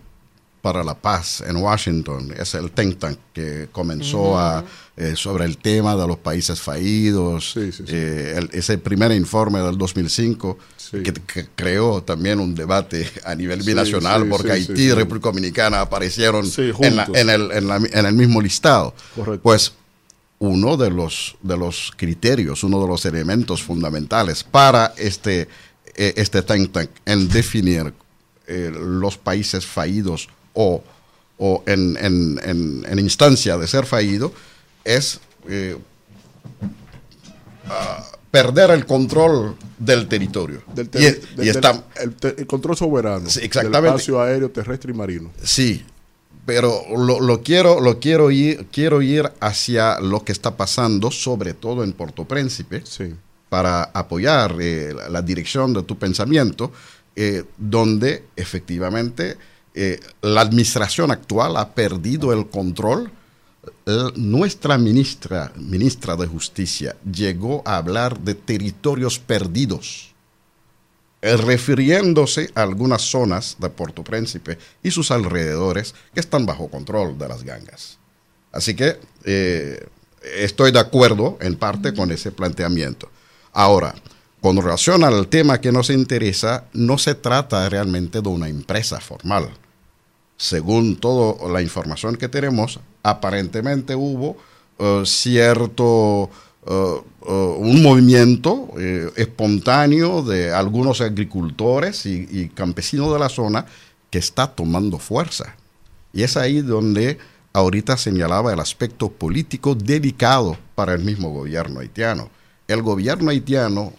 para la Paz en Washington, es el think tank que comenzó a, eh, sobre el tema de los países fallidos, eh, ese primer informe del 2005 que, creó también un debate a nivel binacional porque Haití y República Dominicana aparecieron en, el, en, el, mismo listado. Pues uno de los, de los criterios, uno de los elementos fundamentales para este, eh, este think tank en definir los países fallidos o, o en, en, en, instancia de ser fallido es eh, ah, perder el control del territorio. Del y, está, el, control soberano exactamente. del espacio aéreo, terrestre y marino. Sí, pero lo, quiero, lo quiero, ir, quiero ir hacia lo que está pasando, sobre todo en Puerto Príncipe, para apoyar eh, la, dirección de tu pensamiento, eh, donde efectivamente eh, la administración actual ha perdido el control. nuestra ministra, ministra de Justicia llegó a hablar de territorios perdidos eh, refiriéndose a algunas zonas de Puerto Príncipe y sus alrededores que están bajo control de las gangas. Así que eh, estoy de acuerdo en parte con ese planteamiento. Ahora, con relación al tema que nos interesa, no se trata realmente de una empresa formal. Según toda la información que tenemos, aparentemente hubo eh, cierto Uh, uh, un movimiento eh, espontáneo de algunos agricultores y, campesinos de la zona que está tomando fuerza. Y es ahí donde ahorita señalaba el aspecto político delicado para el mismo gobierno haitiano. El gobierno haitiano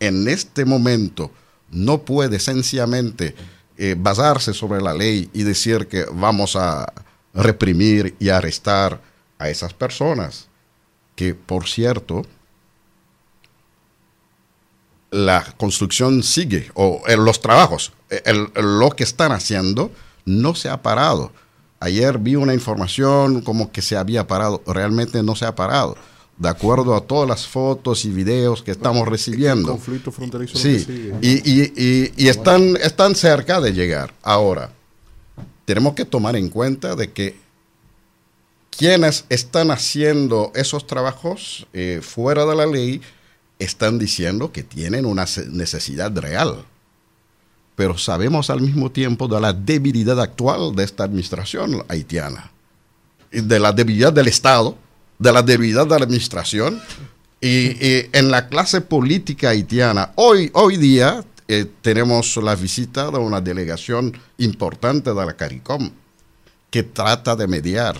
en este momento no puede sencillamente eh, basarse sobre la ley y decir que vamos a reprimir y arrestar a esas personas que por cierto, la construcción sigue, o los trabajos, lo que están haciendo no se ha parado. Ayer vi una información como que se había parado, realmente no se ha parado. De acuerdo a todas las fotos y videos que estamos recibiendo. conflicto fronterizo. Sí, y, y están, están cerca de llegar. Ahora, tenemos que tomar en cuenta de que quienes están haciendo esos trabajos eh, fuera de la ley están diciendo que tienen una necesidad real. Pero sabemos al mismo tiempo de la debilidad actual de esta administración haitiana, de la debilidad del Estado, de la debilidad de la administración. Y, en la clase política haitiana, hoy, hoy día eh, tenemos la visita de una delegación importante de la CARICOM que trata de mediar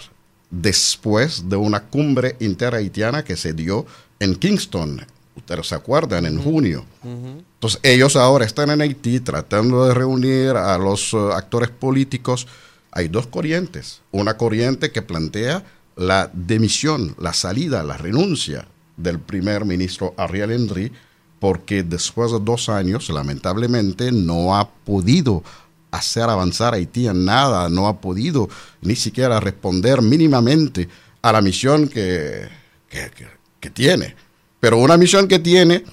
después de una cumbre interhaitiana que se dio en Kingston. Ustedes se acuerdan, en junio. Entonces ellos ahora están en Haití tratando de reunir a los uh, actores políticos. Hay dos corrientes. Una corriente que plantea la demisión, la salida, la renuncia del primer ministro Ariel Henry, porque después de dos años, lamentablemente, no ha podido hacer avanzar a Haití en nada, no ha podido ni siquiera responder mínimamente a la misión que, que, tiene. Pero una misión que tiene,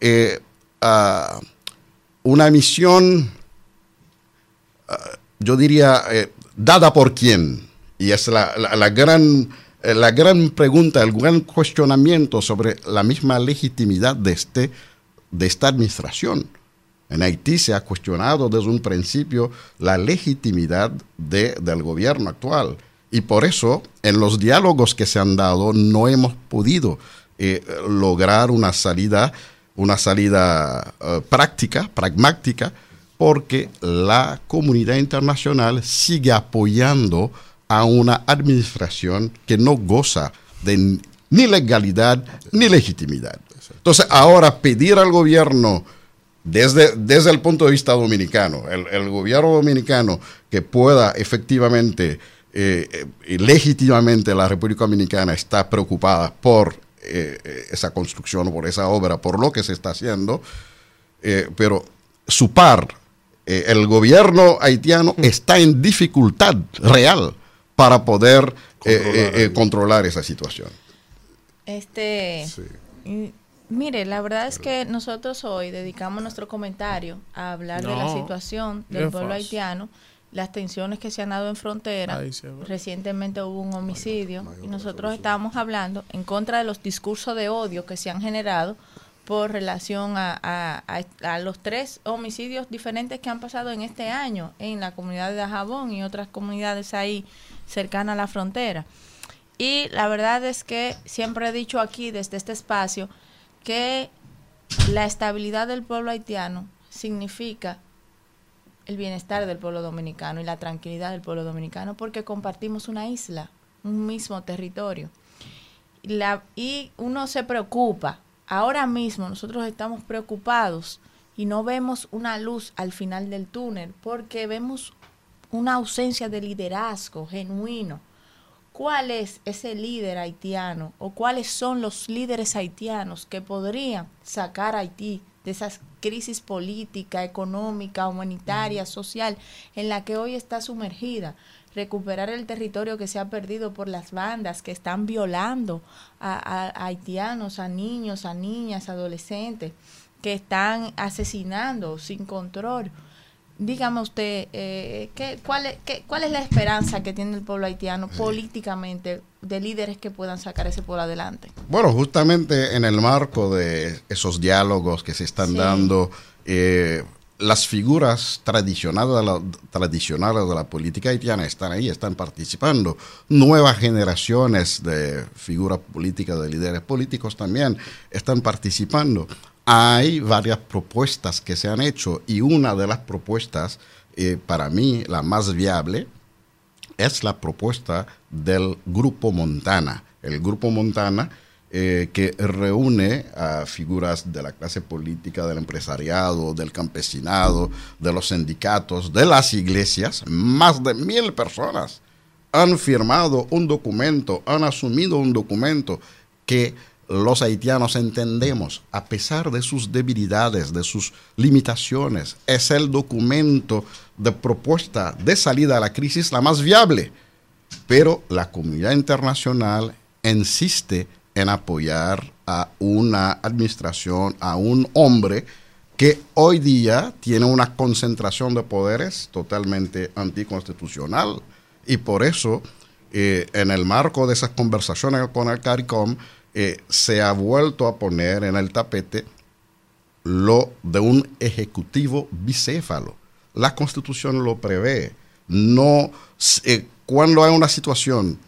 eh, ah, una misión, ah, yo diría, eh, dada por quién. Y es la, la, gran, eh, la gran pregunta, el gran cuestionamiento sobre la misma legitimidad de, este, de esta administración en Haití se ha cuestionado desde un principio la legitimidad del gobierno actual. Y por eso, en los diálogos que se han dado, no hemos podido eh, lograr una salida, una salida eh, práctica, pragmática, porque la comunidad internacional sigue apoyando a una administración que no goza de ni legalidad ni legitimidad. Entonces, ahora pedir al gobierno desde, desde el punto de vista dominicano, el, gobierno dominicano que pueda efectivamente, eh, eh, legítimamente la República Dominicana está preocupada por eh, esa construcción, por esa obra, por lo que se está haciendo, pero su par, el gobierno haitiano mm. está en dificultad real para poder controlar, esa situación. Este, Mire, la verdad es que nosotros hoy dedicamos nuestro comentario a hablar de la situación del pueblo haitiano, las tensiones que se han dado en frontera. Recientemente hubo un homicidio y nosotros estábamos hablando en contra de los discursos de odio que se han generado por relación a, los tres homicidios diferentes que han pasado en este año en la comunidad de Dajabón y otras comunidades ahí cercanas a la frontera. Y la verdad es que siempre he dicho aquí desde este espacio, que la estabilidad del pueblo haitiano significa el bienestar del pueblo dominicano y la tranquilidad del pueblo dominicano porque compartimos una isla, un mismo territorio. La, y uno se preocupa. Ahora mismo nosotros estamos preocupados y no vemos una luz al final del túnel porque vemos una ausencia de liderazgo genuino. ¿Cuál es ese líder haitiano o cuáles son los líderes haitianos que podrían sacar a Haití de esa crisis política, económica, humanitaria, social en la que hoy está sumergida? Recuperar el territorio que se ha perdido por las bandas que están violando a, haitianos, a niños, a niñas, adolescentes, que están asesinando sin control. Dígame usted, eh, ¿qué, cuál, es, qué, ¿cuál es la esperanza que tiene el pueblo haitiano políticamente de líderes que puedan sacar ese pueblo adelante? Bueno, justamente en el marco de esos diálogos que se están dando, eh, las figuras tradicionales de, la, tradicionales de la política haitiana están ahí, están participando. Nuevas generaciones de figuras políticas, de líderes políticos también están participando. Hay varias propuestas que se han hecho y una de las propuestas, eh, para mí, la más viable, es la propuesta del Grupo Montana. El Grupo Montana eh, que reúne a figuras de la clase política, del empresariado, del campesinado, de los sindicatos, de las iglesias, más de mil personas han firmado un documento, han asumido un documento que los haitianos entendemos, a pesar de sus debilidades, de sus limitaciones, es el documento de propuesta de salida a la crisis la más viable. Pero la comunidad internacional insiste en apoyar a una administración, a un hombre que hoy día tiene una concentración de poderes totalmente anticonstitucional. Y por eso, eh, en el marco de esas conversaciones con el CARICOM, eh, se ha vuelto a poner en el tapete lo de un ejecutivo bicéfalo. La constitución lo prevé. No, eh, cuando hay una situación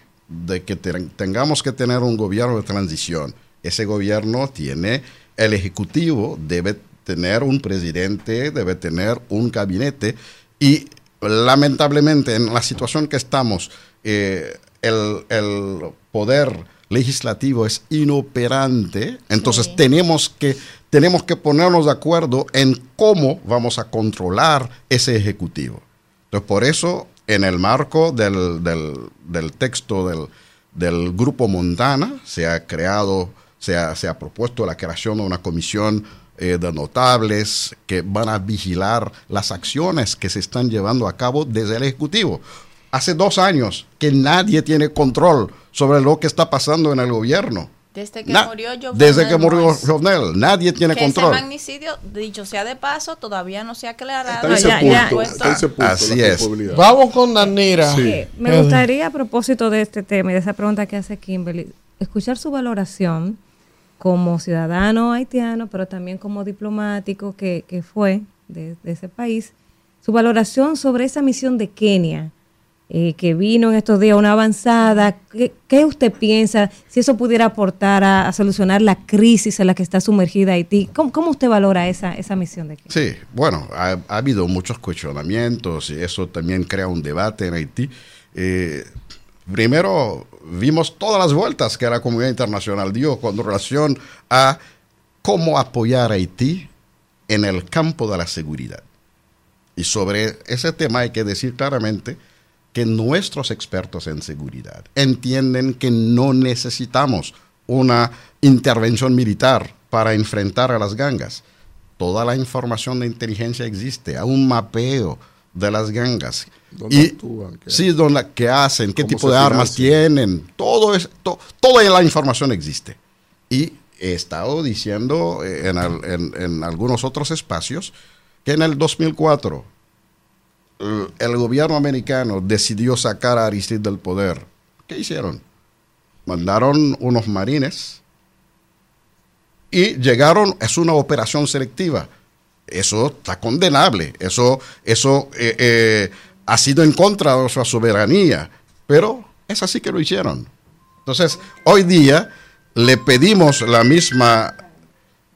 de que tengamos que tener un gobierno de transición. Ese gobierno tiene, el Ejecutivo debe tener un presidente, debe tener un gabinete y lamentablemente en la situación que estamos, eh, el, poder legislativo es inoperante, entonces tenemos, que, tenemos que ponernos de acuerdo en cómo vamos a controlar ese Ejecutivo. Entonces, por eso en el marco del, del, texto del, del, Grupo Montana se ha creado, se ha, se ha, propuesto la creación de una comisión eh, de notables que van a vigilar las acciones que se están llevando a cabo desde el Ejecutivo. Hace dos años que nadie tiene control sobre lo que está pasando en el gobierno. Desde que murió Jovenel. Desde que murió Jovenel, nadie tiene que control. Ese magnicidio, dicho sea de paso, todavía no se ha aclarado. Está ese punto, Así es. Vamos con Danira. me gustaría, a propósito de este tema y de esa pregunta que hace Kimberly, escuchar su valoración como ciudadano haitiano, pero también como diplomático que, que fue de, de ese país, su valoración sobre esa misión de Kenia eh, que vino en estos días, una avanzada. ¿Qué, usted piensa si eso pudiera aportar a, solucionar la crisis en la que está sumergida Haití? ¿Cómo, usted valora esa, esa misión de Kenia? Sí, bueno, ha, habido muchos cuestionamientos y eso también crea un debate en Haití. Eh, primero, vimos todas las vueltas que la comunidad internacional dio con relación a cómo apoyar a Haití en el campo de la seguridad. Y sobre ese tema hay que decir claramente que nuestros expertos en seguridad entienden que no necesitamos una intervención militar para enfrentar a las gangas. Toda la información de inteligencia existe, hay un mapeo de las gangas. ¿Dónde y, actúan? ¿Qué? Sí, qué hacen, qué tipo de armas tienen, todo es, toda la información existe. Y he estado diciendo en, en algunos otros espacios que en el 2004 el gobierno americano decidió sacar a Aristide del poder, ¿qué hicieron? Mandaron unos marines y llegaron, es una operación selectiva. Eso está condenable, eso, eso eh, eh, ha sido en contra de nuestra soberanía, pero es así que lo hicieron. Entonces, hoy día le pedimos la misma,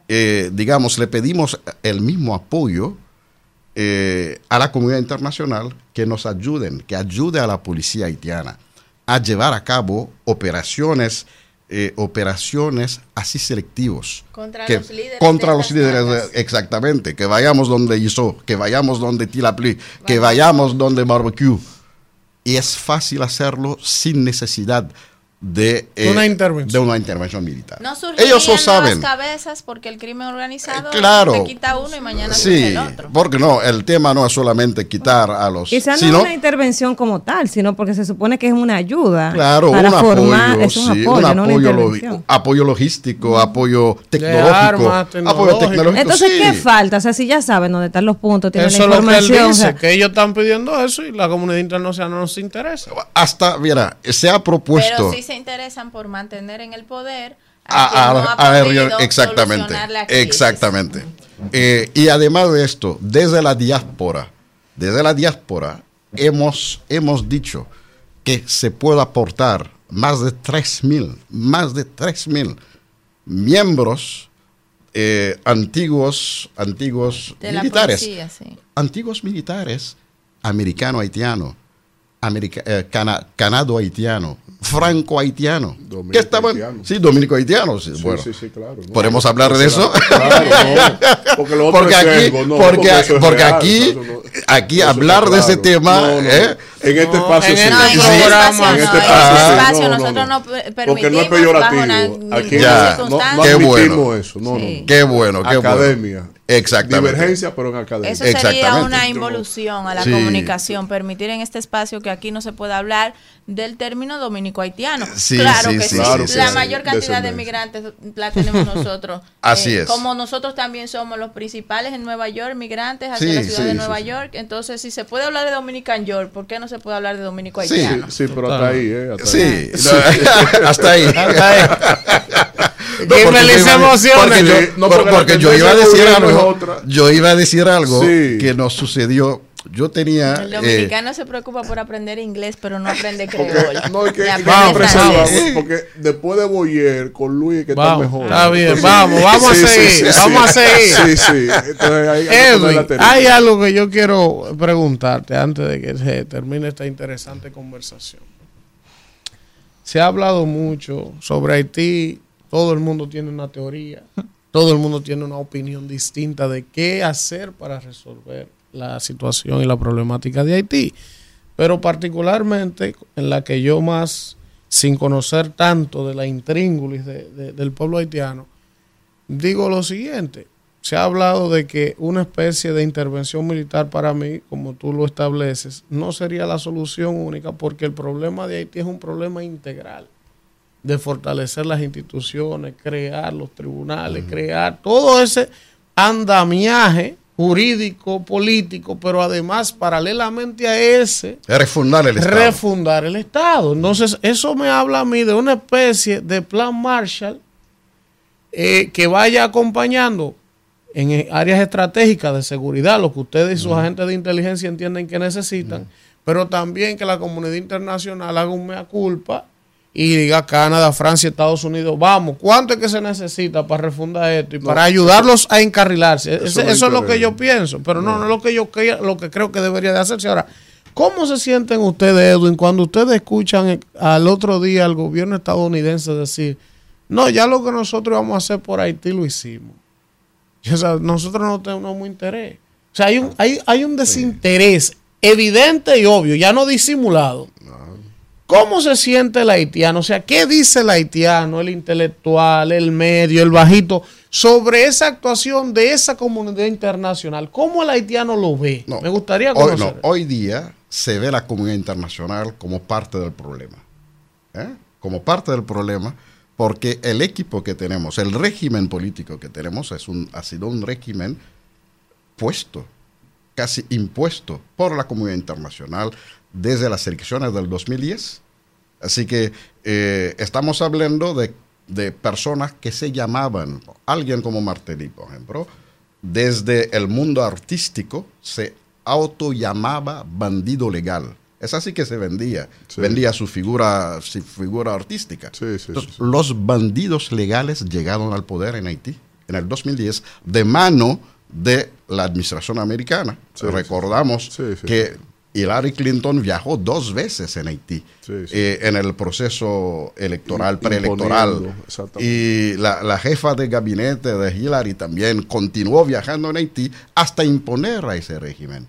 eh, digamos, le pedimos el mismo apoyo eh, a la comunidad internacional que nos ayuden, que ayude a la policía haitiana a llevar a cabo operaciones eh, operaciones así selectivos. Contra los líderes. Contra los líderes, exactamente. Que vayamos donde hizo, que vayamos donde Tilapli, que vayamos donde Barbecue. Y es fácil hacerlo sin necesidad de, eh, una intervención. de una intervención militar. No Ellos lo saben. cabezas porque el crimen organizado eh, claro, te quita uno y mañana sí, el otro. Porque no, el tema no es solamente quitar a los. Quizás no es una intervención como tal, sino porque se supone que es una ayuda. Claro, para un formar, apoyo, es un apoyo, no apoyo, apoyo, logístico, apoyo tecnológico. apoyo tecnológico. Entonces, ¿qué falta? O sea, si ya saben dónde están los puntos, tienen la información. Lo que él dice, que ellos están pidiendo eso y la comunidad internacional no nos interesa. Hasta, mira, se ha propuesto. Pero se interesan por mantener en el poder a, exactamente exactamente. Eh, y además de esto desde la diáspora desde la diáspora hemos hemos dicho que se puede aportar más de 3.000 más de 3.000 miembros eh, antiguos antiguos militares. antiguos militares americano haitiano America, eh, canado-haitiano, franco-haitiano. Dominico-haitiano. Sí, dominico-haitiano. Sí, bueno, sí, sí, claro. ¿Podemos hablar de eso? Claro, Porque, lo porque aquí, porque, porque aquí, aquí hablar de ese tema... ¿eh? En este espacio en este programa, en este espacio, nosotros no permitimos porque no es peyorativo. Aquí ya, no, no qué bueno. eso. No, no. Qué bueno, qué Academia. Exactamente. Divergencia, pero en academia. Eso sería una involución a la comunicación, permitir en este espacio que aquí no se pueda hablar del término dominico-haitiano. claro que sí. la mayor cantidad de migrantes la tenemos nosotros. Así eh, es. Como nosotros también somos los principales en Nueva York, migrantes hacia la ciudad de Nueva York. Entonces, si se puede hablar de Dominican York, ¿por qué no se puede hablar de dominico-haitiano? Sí, pero hasta ahí, ¿eh? Hasta sí, ahí. hasta ahí. No, porque, yo, porque yo iba a decir algo, yo iba a decir algo que nos sucedió yo tenía. El eh, dominicano se preocupa por aprender inglés, pero no aprende creol. no, es que, vamos, porque después de Boyer con Luis, que está mejor. Está bien, vamos, vamos a seguir. vamos a seguir. Sí, sí. Entonces, hay, Edwin, hay algo que yo quiero preguntarte antes de que se termine esta interesante conversación. Se ha hablado mucho sobre Haití, todo el mundo tiene una teoría, todo el mundo tiene una opinión distinta de qué hacer para resolver la situación y la problemática de Haití, pero particularmente en la que yo más, sin conocer tanto de la intríngulis del pueblo haitiano, digo lo siguiente, se ha hablado de que una especie de intervención militar para mí, como tú lo estableces, no sería la solución única porque el problema de Haití es un problema integral de fortalecer las instituciones, crear los tribunales, crear todo ese andamiaje jurídico, político, pero además paralelamente a ese... Refundar el Estado. Refundar el Estado. Entonces, eso me habla a mí de una especie de plan Marshall eh, que vaya acompañando en áreas estratégicas de seguridad, lo que ustedes y sus agentes de inteligencia entienden que necesitan, pero también que la comunidad internacional haga un mea culpa y diga Canadá, Francia, Estados Unidos, vamos, ¿cuánto es que se necesita para refundar esto y para ayudarlos a encarrilarse? Eso, es lo que yo pienso, pero no, no, es lo que yo lo que creo que debería de hacerse. Ahora, ¿cómo se sienten ustedes, Edwin, cuando ustedes escuchan al otro día al gobierno estadounidense decir, no, ya lo que nosotros vamos a hacer por Haití lo hicimos? O sea, nosotros no tenemos interés. O sea, hay un, hay, hay un desinterés evidente y obvio, ya no disimulado. ¿Cómo se siente el haitiano? O sea, ¿qué dice el haitiano, el intelectual, el medio, el bajito, sobre esa actuación de esa comunidad internacional? ¿Cómo el haitiano lo ve? Me gustaría conocer. Hoy, hoy día se ve la comunidad internacional como parte del problema. ¿eh? Como parte del problema, porque el equipo que tenemos, el régimen político que tenemos, es un, ha sido un régimen puesto, casi impuesto por la comunidad internacional desde las elecciones del 2010. Así que eh, estamos hablando de, personas que se llamaban, alguien como Martelly, por ejemplo, desde el mundo artístico se auto llamaba bandido legal. Es así que se vendía, vendía su figura, su figura artística. los bandidos legales llegaron al poder en Haití en el 2010 de mano de la administración americana. Recordamos que Hillary Clinton viajó dos veces en Haití eh, en el proceso electoral, preelectoral. Y la, la, jefa de gabinete de Hillary también continuó viajando en Haití hasta imponer a ese régimen.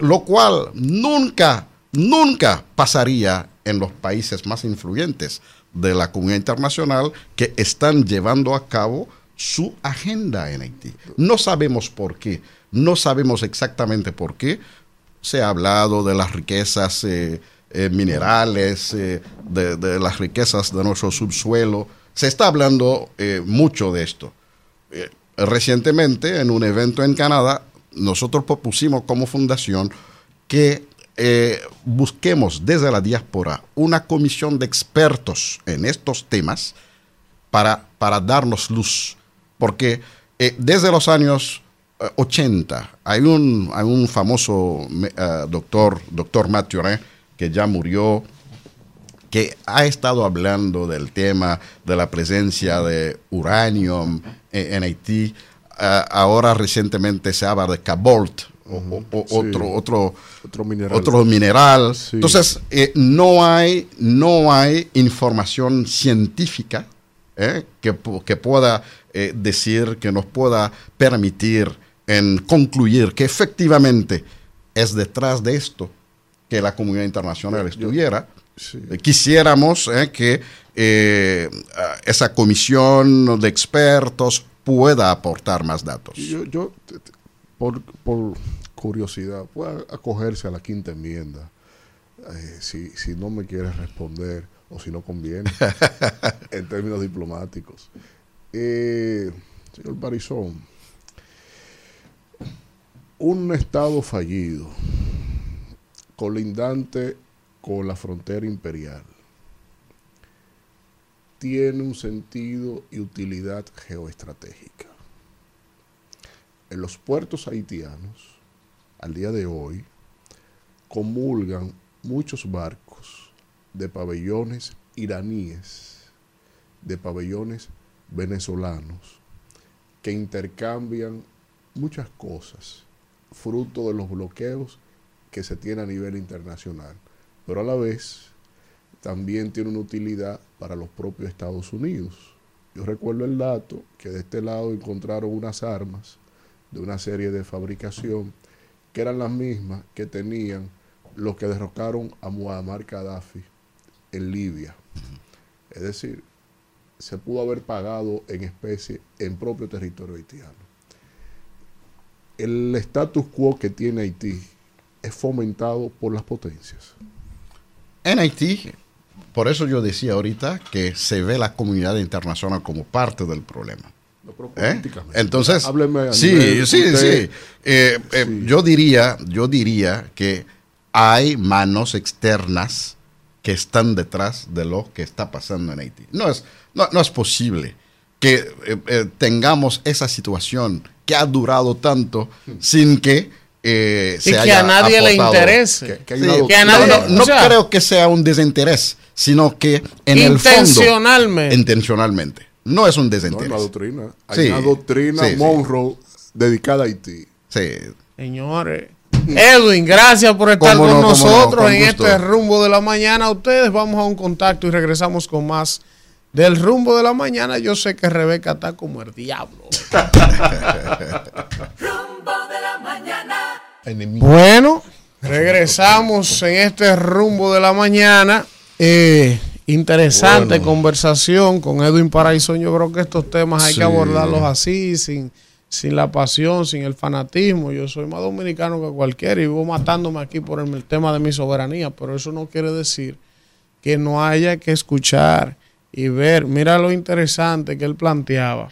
lo cual nunca, nunca pasaría en los países más influyentes de la comunidad internacional que están llevando a cabo su agenda en Haití. No sabemos por qué, no sabemos exactamente por qué, se ha hablado de las riquezas eh, eh, minerales, eh, de, las riquezas de nuestro subsuelo. Se está hablando mucho de esto. recientemente, en un evento en Canadá, nosotros propusimos como fundación que busquemos desde la diáspora una comisión de expertos en estos temas para, para darnos luz. Porque desde los años 80. Hay un, hay un famoso eh, doctor, doctor Mathurin, que ya murió, que ha estado hablando del tema de la presencia de uranio en, Haití. Eh, ahora recientemente se habla de cobalt, otro, otro, otro mineral. Otro mineral. Entonces, eh, no, hay, no hay información científica que, que, pueda decir, que nos pueda permitir en concluir que efectivamente es detrás de esto que la comunidad internacional estuviera. Eh, quisiéramos eh, que eh, esa comisión de expertos pueda aportar más datos. Yo, por, por, curiosidad, pueda acogerse a la quinta enmienda, si, si no me quiere responder o si no conviene, en términos diplomáticos. señor Barizón, un estado fallido, colindante con la frontera imperial, tiene un sentido y utilidad geoestratégica. En los puertos haitianos, al día de hoy, comulgan muchos barcos de pabellones iraníes, de pabellones venezolanos, que intercambian muchas cosas fruto de los bloqueos que se tiene a nivel internacional, pero a la vez también tiene una utilidad para los propios Estados Unidos. Yo recuerdo el dato que de este lado encontraron unas armas de una serie de fabricación que eran las mismas que tenían los que derrocaron a Muammar Gaddafi en Libia. Es decir, se pudo haber pagado en especie en propio territorio haitiano el status quo que tiene Haití es fomentado por las potencias. En Haití, por eso yo decía ahorita que se ve la comunidad internacional como parte del problema. ¿Eh? Entonces, sí, sí, eh, eh, Yo diría, yo diría que hay manos externas que están detrás de lo que está pasando en Haití. No es, no, no es posible que tengamos esa situación que ha durado tanto sin que eh, se y que a nadie le interese. no, creo que sea un desinterés, sino que en el fondo. Intencionalmente. No es un desinterés. No, una doctrina. Hay una doctrina Monroe dedicada a Haití. Sí. Señores. Edwin, gracias por estar con nosotros en este rumbo de la mañana. Ustedes vamos a un contacto y regresamos con más del rumbo de la mañana, yo sé que Rebeca está como el diablo. rumbo de la mañana. Bueno, regresamos en este rumbo de la mañana. Eh, interesante conversación con Edwin Paraíso. Yo creo que estos temas hay que abordarlos así, sin, sin la pasión, sin el fanatismo. Yo soy más dominicano que cualquiera y vivo matándome aquí por el tema de mi soberanía, pero eso no quiere decir que no haya que escuchar y ver, mira lo interesante que él planteaba,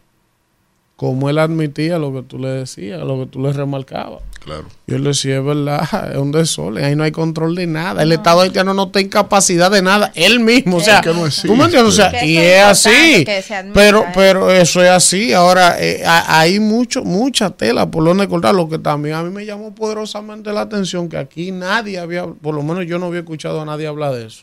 cómo él admitía lo que tú le decías, lo que tú le remarcabas. Claro. Y él decía, es verdad, es un desorden, ahí no hay control de nada. El Estado haitiano no en capacidad de nada, él mismo. O sea, tú me entiendes, o sea, y es así. Pero, pero eso es así. Ahora, eh, hay mucho, mucha tela por donde cortar. Lo que también a mí me llamó poderosamente la atención, que aquí nadie había, por lo menos yo no había escuchado a nadie hablar de eso.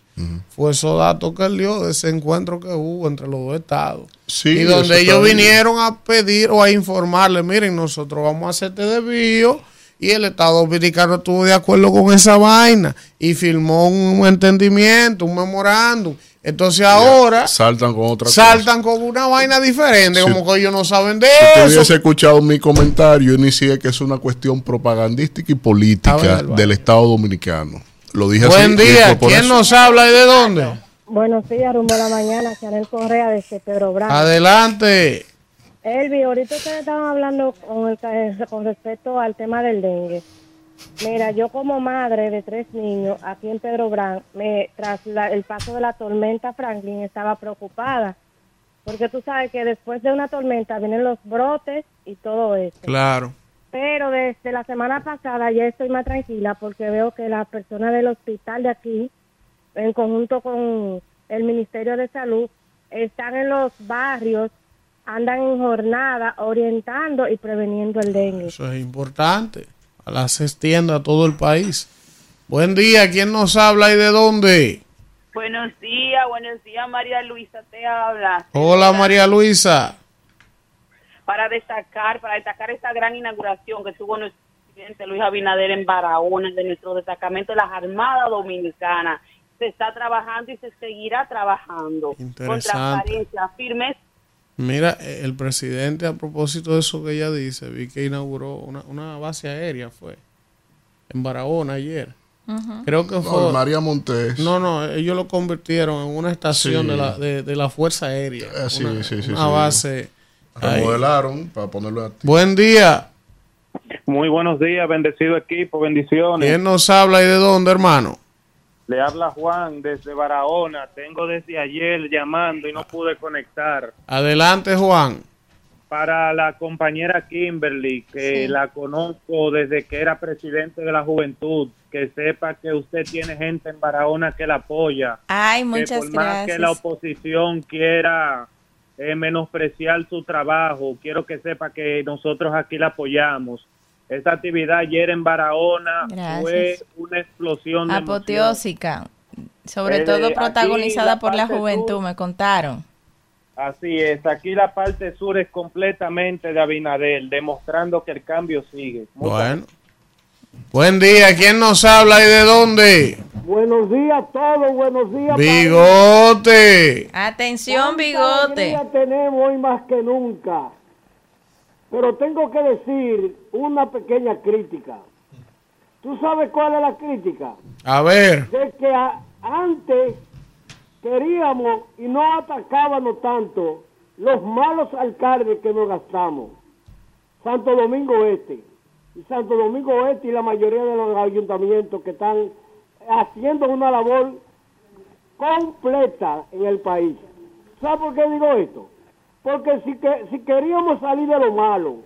Fue esos datos que él dio de ese encuentro que hubo entre los dos estados. y donde ellos vinieron a pedir o a informarle, miren, nosotros vamos a hacerte desvío Y el Estado Dominicano estuvo de acuerdo con esa vaina y firmó un entendimiento, un memorándum. Entonces ahora saltan con otra saltan con una vaina diferente, como que ellos no saben de si eso. Si hubiese escuchado mi comentario, inicié que es una cuestión propagandística y política del Estado Dominicano. Lo dije Buen día, ¿quién nos habla y de dónde? Buenos días, rumbo a la mañana, Chanel Correa de Pedro Bravo. Adelante. Elvi, ahorita ustedes estaban hablando con, con respecto al tema del dengue. Mira, yo como madre de tres niños aquí en Pedro Brán, me, tras el paso de la tormenta Franklin estaba preocupada, porque tú sabes que después de una tormenta vienen los brotes y todo eso. Claro. Pero desde la semana pasada ya estoy más tranquila porque veo que las personas del hospital de aquí, en conjunto con el Ministerio de Salud, están en los barrios, andan en jornada orientando y preveniendo el dengue. Eso es importante las extienda a todo el país. Buen día, ¿quién nos habla y de dónde? Buenos días, buenos días, María Luisa, te habla. Hola, María Luisa. Para destacar, para destacar esta gran inauguración que tuvo nuestro presidente Luis Abinader en Barahona, de nuestro destacamento de las Armadas Dominicanas. Se está trabajando y se seguirá trabajando con transparencia, firmes Mira, eh, el presidente, a propósito de eso que ella dice, vi que inauguró una, base aérea, fue en Barahona ayer. Creo que fue. María Montes. No, no, ellos lo convirtieron en una estación de, la, de, la Fuerza Aérea. Eh, sí, una, sí, sí, una base. Remodelaron para ponerlo a Buen día. Muy buenos días, bendecido equipo, bendiciones. ¿Quién nos habla y de dónde, hermano? Le habla Juan desde Barahona. Tengo desde ayer llamando y no pude conectar. Adelante, Juan. Para la compañera Kimberly, que la conozco desde que era presidente de la juventud, que sepa que usted tiene gente en Barahona que la apoya. Ay, muchas que por más que la oposición quiera eh, menospreciar su trabajo, quiero que sepa que nosotros aquí la apoyamos esta actividad ayer en Barahona fue una explosión de apoteósica, sobre eh, todo protagonizada por la juventud, me contaron. Así es, aquí la parte sur es completamente de Abinader, demostrando que el cambio sigue. bueno. Buen día, ¿quién nos habla y de dónde? Buenos días a todos, buenos días. Bigote. Atención, bigote. tenemos hoy más que nunca. Pero tengo que decir una pequeña crítica. ¿Tú sabes cuál es la crítica? A ver. De que antes queríamos y no atacábamos tanto los malos alcaldes que nos gastamos. Santo Domingo Este. Santo Domingo Este y la mayoría de los ayuntamientos que están haciendo una labor completa en el país. ¿Sabes por qué digo esto? Porque si, que, si queríamos salir de lo malo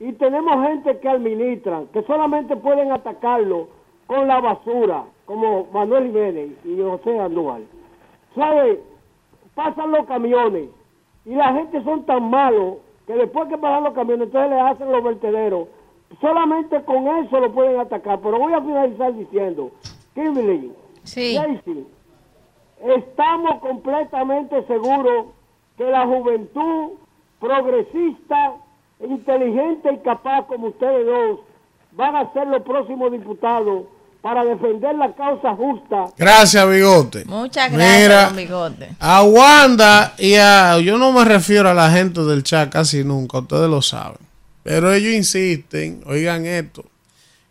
y tenemos gente que administran, que solamente pueden atacarlo con la basura, como Manuel Jiménez y José Andújar, ¿sabe? Pasan los camiones y la gente son tan malos que después que pasan los camiones, entonces le hacen los vertederos. Solamente con eso lo pueden atacar. Pero voy a finalizar diciendo, Kimberly, sí. estamos completamente seguros que la juventud progresista, inteligente y capaz como ustedes dos van a ser los próximos diputados para defender la causa justa. Gracias, Bigote. Muchas gracias, Bigote. A Wanda y a... Yo no me refiero a la gente del chat casi nunca, ustedes lo saben. Pero ellos insisten, oigan esto,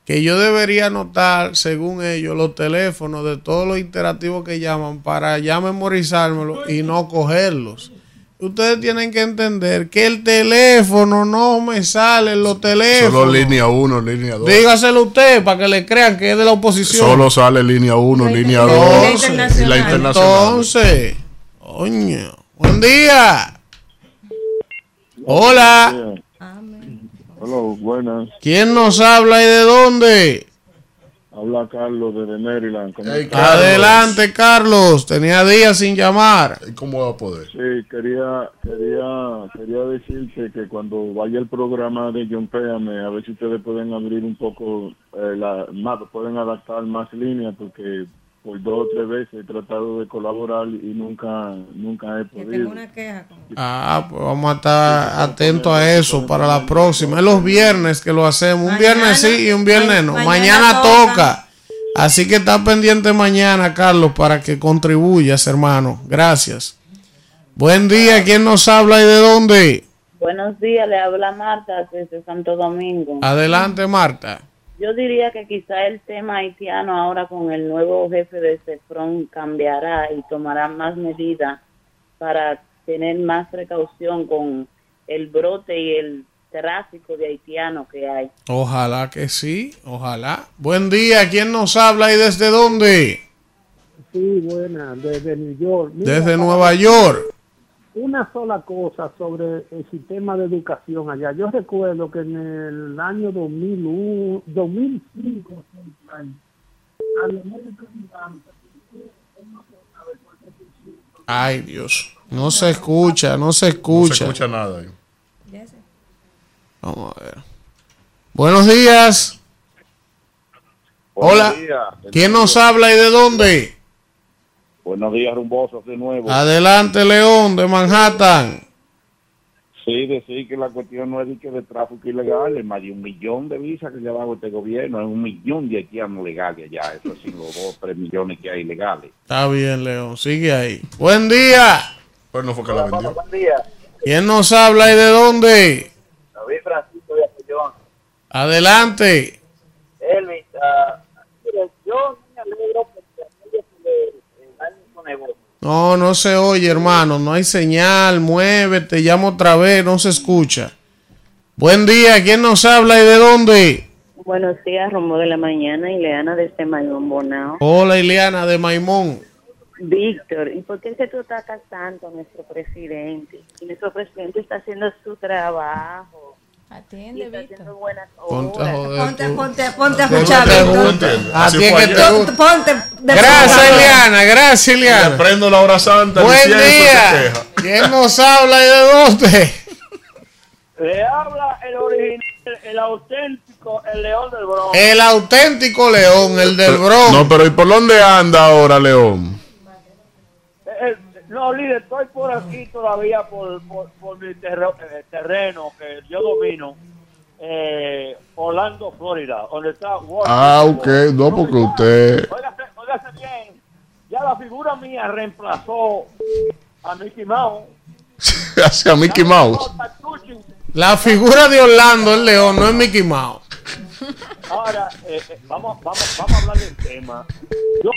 que yo debería anotar, según ellos, los teléfonos de todos los interactivos que llaman para ya memorizármelos y no cogerlos ustedes tienen que entender que el teléfono no me sale en los teléfonos. Solo línea 1, línea 2. Dígaselo usted para que le crean que es de la oposición. Solo sale línea 1, línea 2 y la internacional. Entonces, coño, buen día. Hola. Hola, buenas. ¿Quién nos habla y de dónde? Habla Carlos desde Maryland. Adelante, Carlos. Tenía días sin llamar. ¿Y cómo va a poder? Sí, quería, quería, quería decirte que cuando vaya el programa de John Péame, a ver si ustedes pueden abrir un poco, eh, la, más, pueden adaptar más líneas, porque por dos o tres veces he tratado de colaborar y nunca nunca he podido. Ah, pues vamos a estar atentos a eso para la próxima. Es los viernes que lo hacemos. Un viernes sí y un viernes no. Mañana, toca. Así que está pendiente mañana, Carlos, para que contribuyas, hermano. Gracias. Buen día. ¿Quién nos habla y de dónde? Buenos días. Le habla Marta desde Santo Domingo. Adelante, Marta. Yo diría que quizá el tema haitiano ahora con el nuevo jefe de CEFRON cambiará y tomará más medidas para tener más precaución con el brote y el tráfico de haitianos que hay. Ojalá que sí, ojalá. Buen día, ¿quién nos habla y desde dónde? Sí, buena, desde New York. desde Nueva York una sola cosa sobre el sistema de educación allá. Yo recuerdo que en el año 2001, 2005, Ay, Dios. No se escucha, no se escucha. No se escucha nada. Vamos a ver. Buenos días. Hola. ¿Quién nos habla y de dónde? Buenos días, rumbosos de nuevo. Adelante, León, de Manhattan. Sí, decir que la cuestión no es de, que de tráfico ilegal, es más de un millón de visas que lleva este gobierno, es un millón de haitianos legales allá, eso sí, los dos, tres millones que hay legales. Está bien, León, sigue ahí. Buen día. Pues no fue que la vendió. Buen día. ¿Quién nos habla y de dónde? David Francisco de Apollón. Adelante. Elvis, uh, yo me alegro no, no se oye, hermano. No hay señal. Muévete, llamo otra vez. No se escucha. Buen día. ¿Quién nos habla y de dónde? Buenos días, Romo de la Mañana. Ileana de este Maimón Bonao. Hola, Ileana de Maimón. Víctor, ¿y por qué se tú atacas tanto a nuestro presidente? Y nuestro presidente está haciendo su trabajo. Atiende, Víctor. Ponte a Ponte, ponte, ponte a escuchar, Víctor. Ponte. Gracias, Eliana. Gracias, Eliana. Le prendo la hora santa. Buen día. ¿Quién nos habla y de dónde? Le habla el original, el auténtico, el león del Bronx. El auténtico león, el del Bronx. No, pero ¿y por dónde anda ahora, león? No, líder, estoy por aquí todavía por, por, mi eh, terreno que yo domino. Eh, Orlando, Florida, donde está Ah, ok, no, porque usted. Óigase, bien, ya la figura mía reemplazó a Mickey Mouse. Hacia Mickey Mouse. La figura de Orlando, el león, no es Mickey Mouse. Ahora, eh, vamos, vamos, vamos a hablar del tema. Yo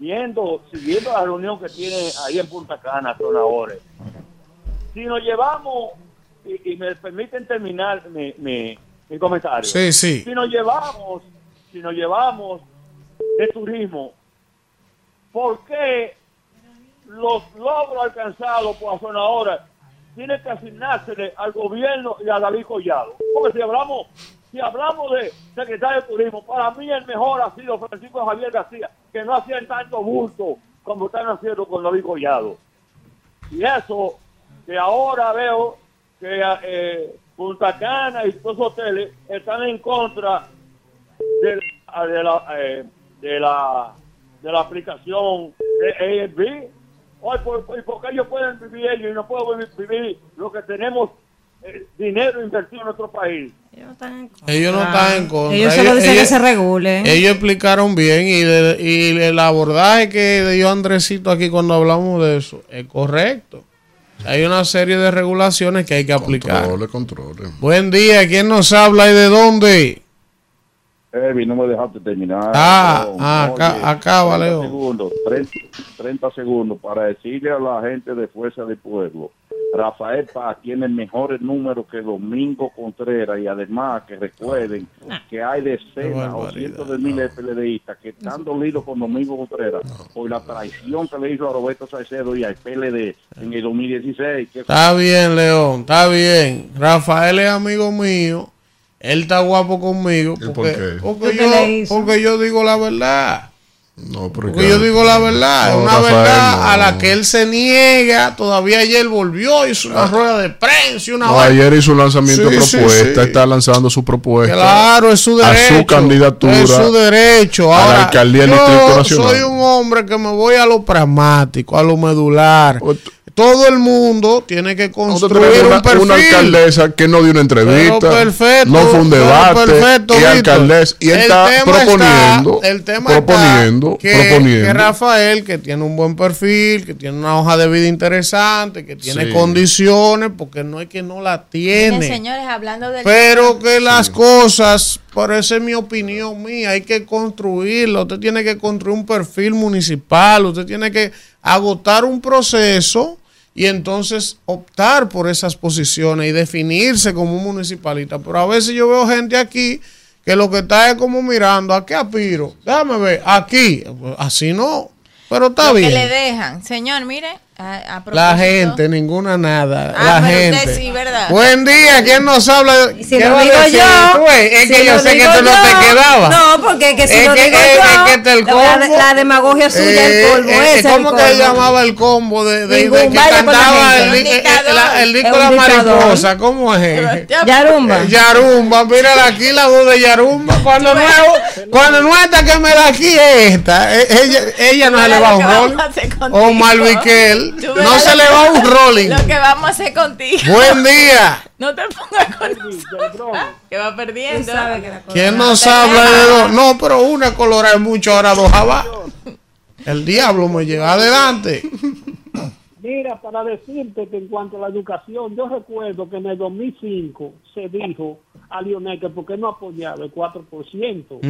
viendo, siguiendo la reunión que tiene ahí en Punta Cana, Tonadores, si nos llevamos, y, me permiten terminar mi, mi, comentario, sí, sí. si nos llevamos, si nos llevamos de turismo, ¿por qué los logros alcanzados por Tonadores tienen que asignársele al gobierno y a David Collado? Porque si hablamos si hablamos de secretario de turismo, para mí el mejor ha sido Francisco Javier García, que no hacía tanto bulto como están haciendo con David Collado. Y eso, que ahora veo que eh, Punta Cana y todos los hoteles están en contra de, la, eh, de, la, de la aplicación de Airbnb. Hoy, ¿por, ¿por qué ellos pueden vivir ellos y no puedo vivir lo que tenemos dinero invertido en nuestro país? Ellos no están en contra. Ellos solo dicen que se regulen. Ellos explicaron bien y, y el abordaje que dio Andresito aquí cuando hablamos de eso es correcto. Hay una serie de regulaciones que hay que aplicar. Controle, controle. Buen día, ¿quién nos habla y de dónde? Evi, no me dejaste terminar. Ah, ah acá, acá 30 segundos, 30, 30 segundos para decirle a la gente de Fuerza del Pueblo Rafael Paz tiene mejores números que Domingo Contreras y además que recuerden que hay decenas o cientos de miles de PLDistas que están dolidos con Domingo Contreras por la traición que le hizo a Roberto Salcedo y al PLD en el 2016. Está bien, León, está bien. Rafael es amigo mío. Él está guapo conmigo porque, porque, yo, porque yo digo la verdad. No, porque yo digo la verdad, una verdad a la que él se niega. Todavía ayer volvió, hizo una ah. rueda de prensa. Una no, ayer hizo un lanzamiento de propuesta, está lanzando su propuesta. Claro, es su derecho. A su candidatura. Es su derecho. a la alcaldía del Distrito Nacional. Soy un hombre que me voy a lo pragmático, a lo medular todo el mundo tiene que construir una, un perfil. Una alcaldesa que no dio una entrevista, perfecto, no fue un debate, perfecto, y alcaldesa, y él está proponiendo, el tema proponiendo, que, proponiendo. que Rafael, que tiene un buen perfil, que tiene una hoja de vida interesante, que tiene condiciones, porque no es que no la tiene. señores, hablando del Pero que las cosas, por eso es mi opinión mía, hay que construirlo. Usted tiene que construir un perfil municipal, usted tiene que agotar un proceso y entonces optar por esas posiciones y definirse como un municipalista. Pero a veces yo veo gente aquí que lo que está es como mirando, ¿a qué aspiro? Déjame ver, aquí, así no, pero está bien. Que le dejan, señor, mire, la gente, ninguna nada. Ah, la gente. Sí, ¿verdad? Buen día, ¿quién nos habla? Si ¿Qué lo digo yo. es que yo sé que tú no te quedabas. No, porque que si es lo que, digo es, yo. Es que el combo, la, la, demagogia suya, eh, el polvo eh, ese. ¿Cómo que llamaba el combo de, de, de que cantaba el, el, el, disco de la mariposa? ¿Cómo es? Yarumba. Yarumba, mira aquí la voz de Yarumba. Cuando no, cuando no está que me da aquí esta, e, ella, ella no se le va un rol. O Malviquel no se le va un rolling. Lo que vamos a hacer contigo. Buen día. No te pongas con nosotros. Que va perdiendo. ¿Quién nos habla de dos? No, pero una colora es mucho, ahora dos abajo. El diablo me lleva adelante. Mira, para decirte que en cuanto a la educación, yo recuerdo que en el 2005 se dijo a Lionel que porque no apoyaba el 4%.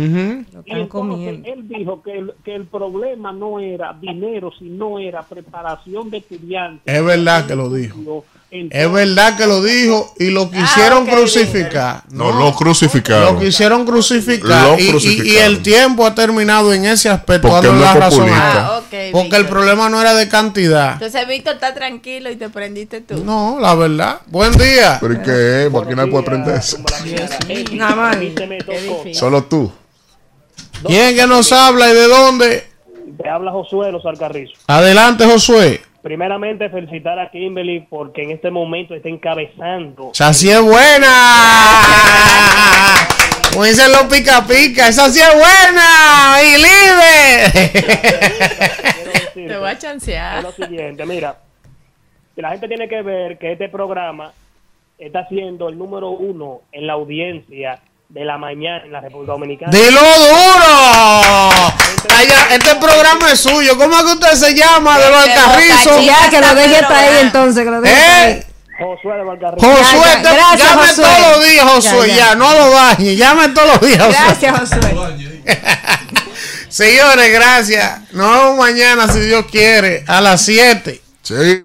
Y entonces él dijo que el, que el problema no era dinero, sino era preparación de estudiantes. Es verdad que lo dijo es verdad que lo dijo y lo quisieron ah, crucificar. No, lo crucificaron. Lo quisieron crucificar. y, el tiempo ha terminado en ese aspecto. Porque, la razón. Ah, porque el problema no era de cantidad. Entonces Víctor está tranquilo y te prendiste tú. No, la verdad. Buen día. Pero qué? Porque nadie puede aprender eso. Nada más. Solo tú. ¿Quién que nos habla y de dónde? Te habla Josué Los Alcarrizos. Adelante, Josué. Primeramente, felicitar a Kimberly porque en este momento está encabezando. ¡Esa sí es buena! Como dicen los pica pica, esa sí es buena y líder. Te voy a chancear. Es lo siguiente, mira, la gente tiene que ver que este programa está siendo el número uno en la audiencia de la mañana en la República Dominicana. ¡Dilo duro! este programa es suyo. ¿Cómo es que usted se llama? De los carrizos. Ya, que lo deje hasta ahí entonces. Que lo deje ¿Eh? Josué de Valcarrizo. Josué, ya, ya. Gracias, llame Josué. todos los días, Josué, ya, ya. no lo dañe, llame todos los días, Josué. Gracias, Josué. Señores, gracias. Nos vemos mañana, si Dios quiere, a las 7. Sí.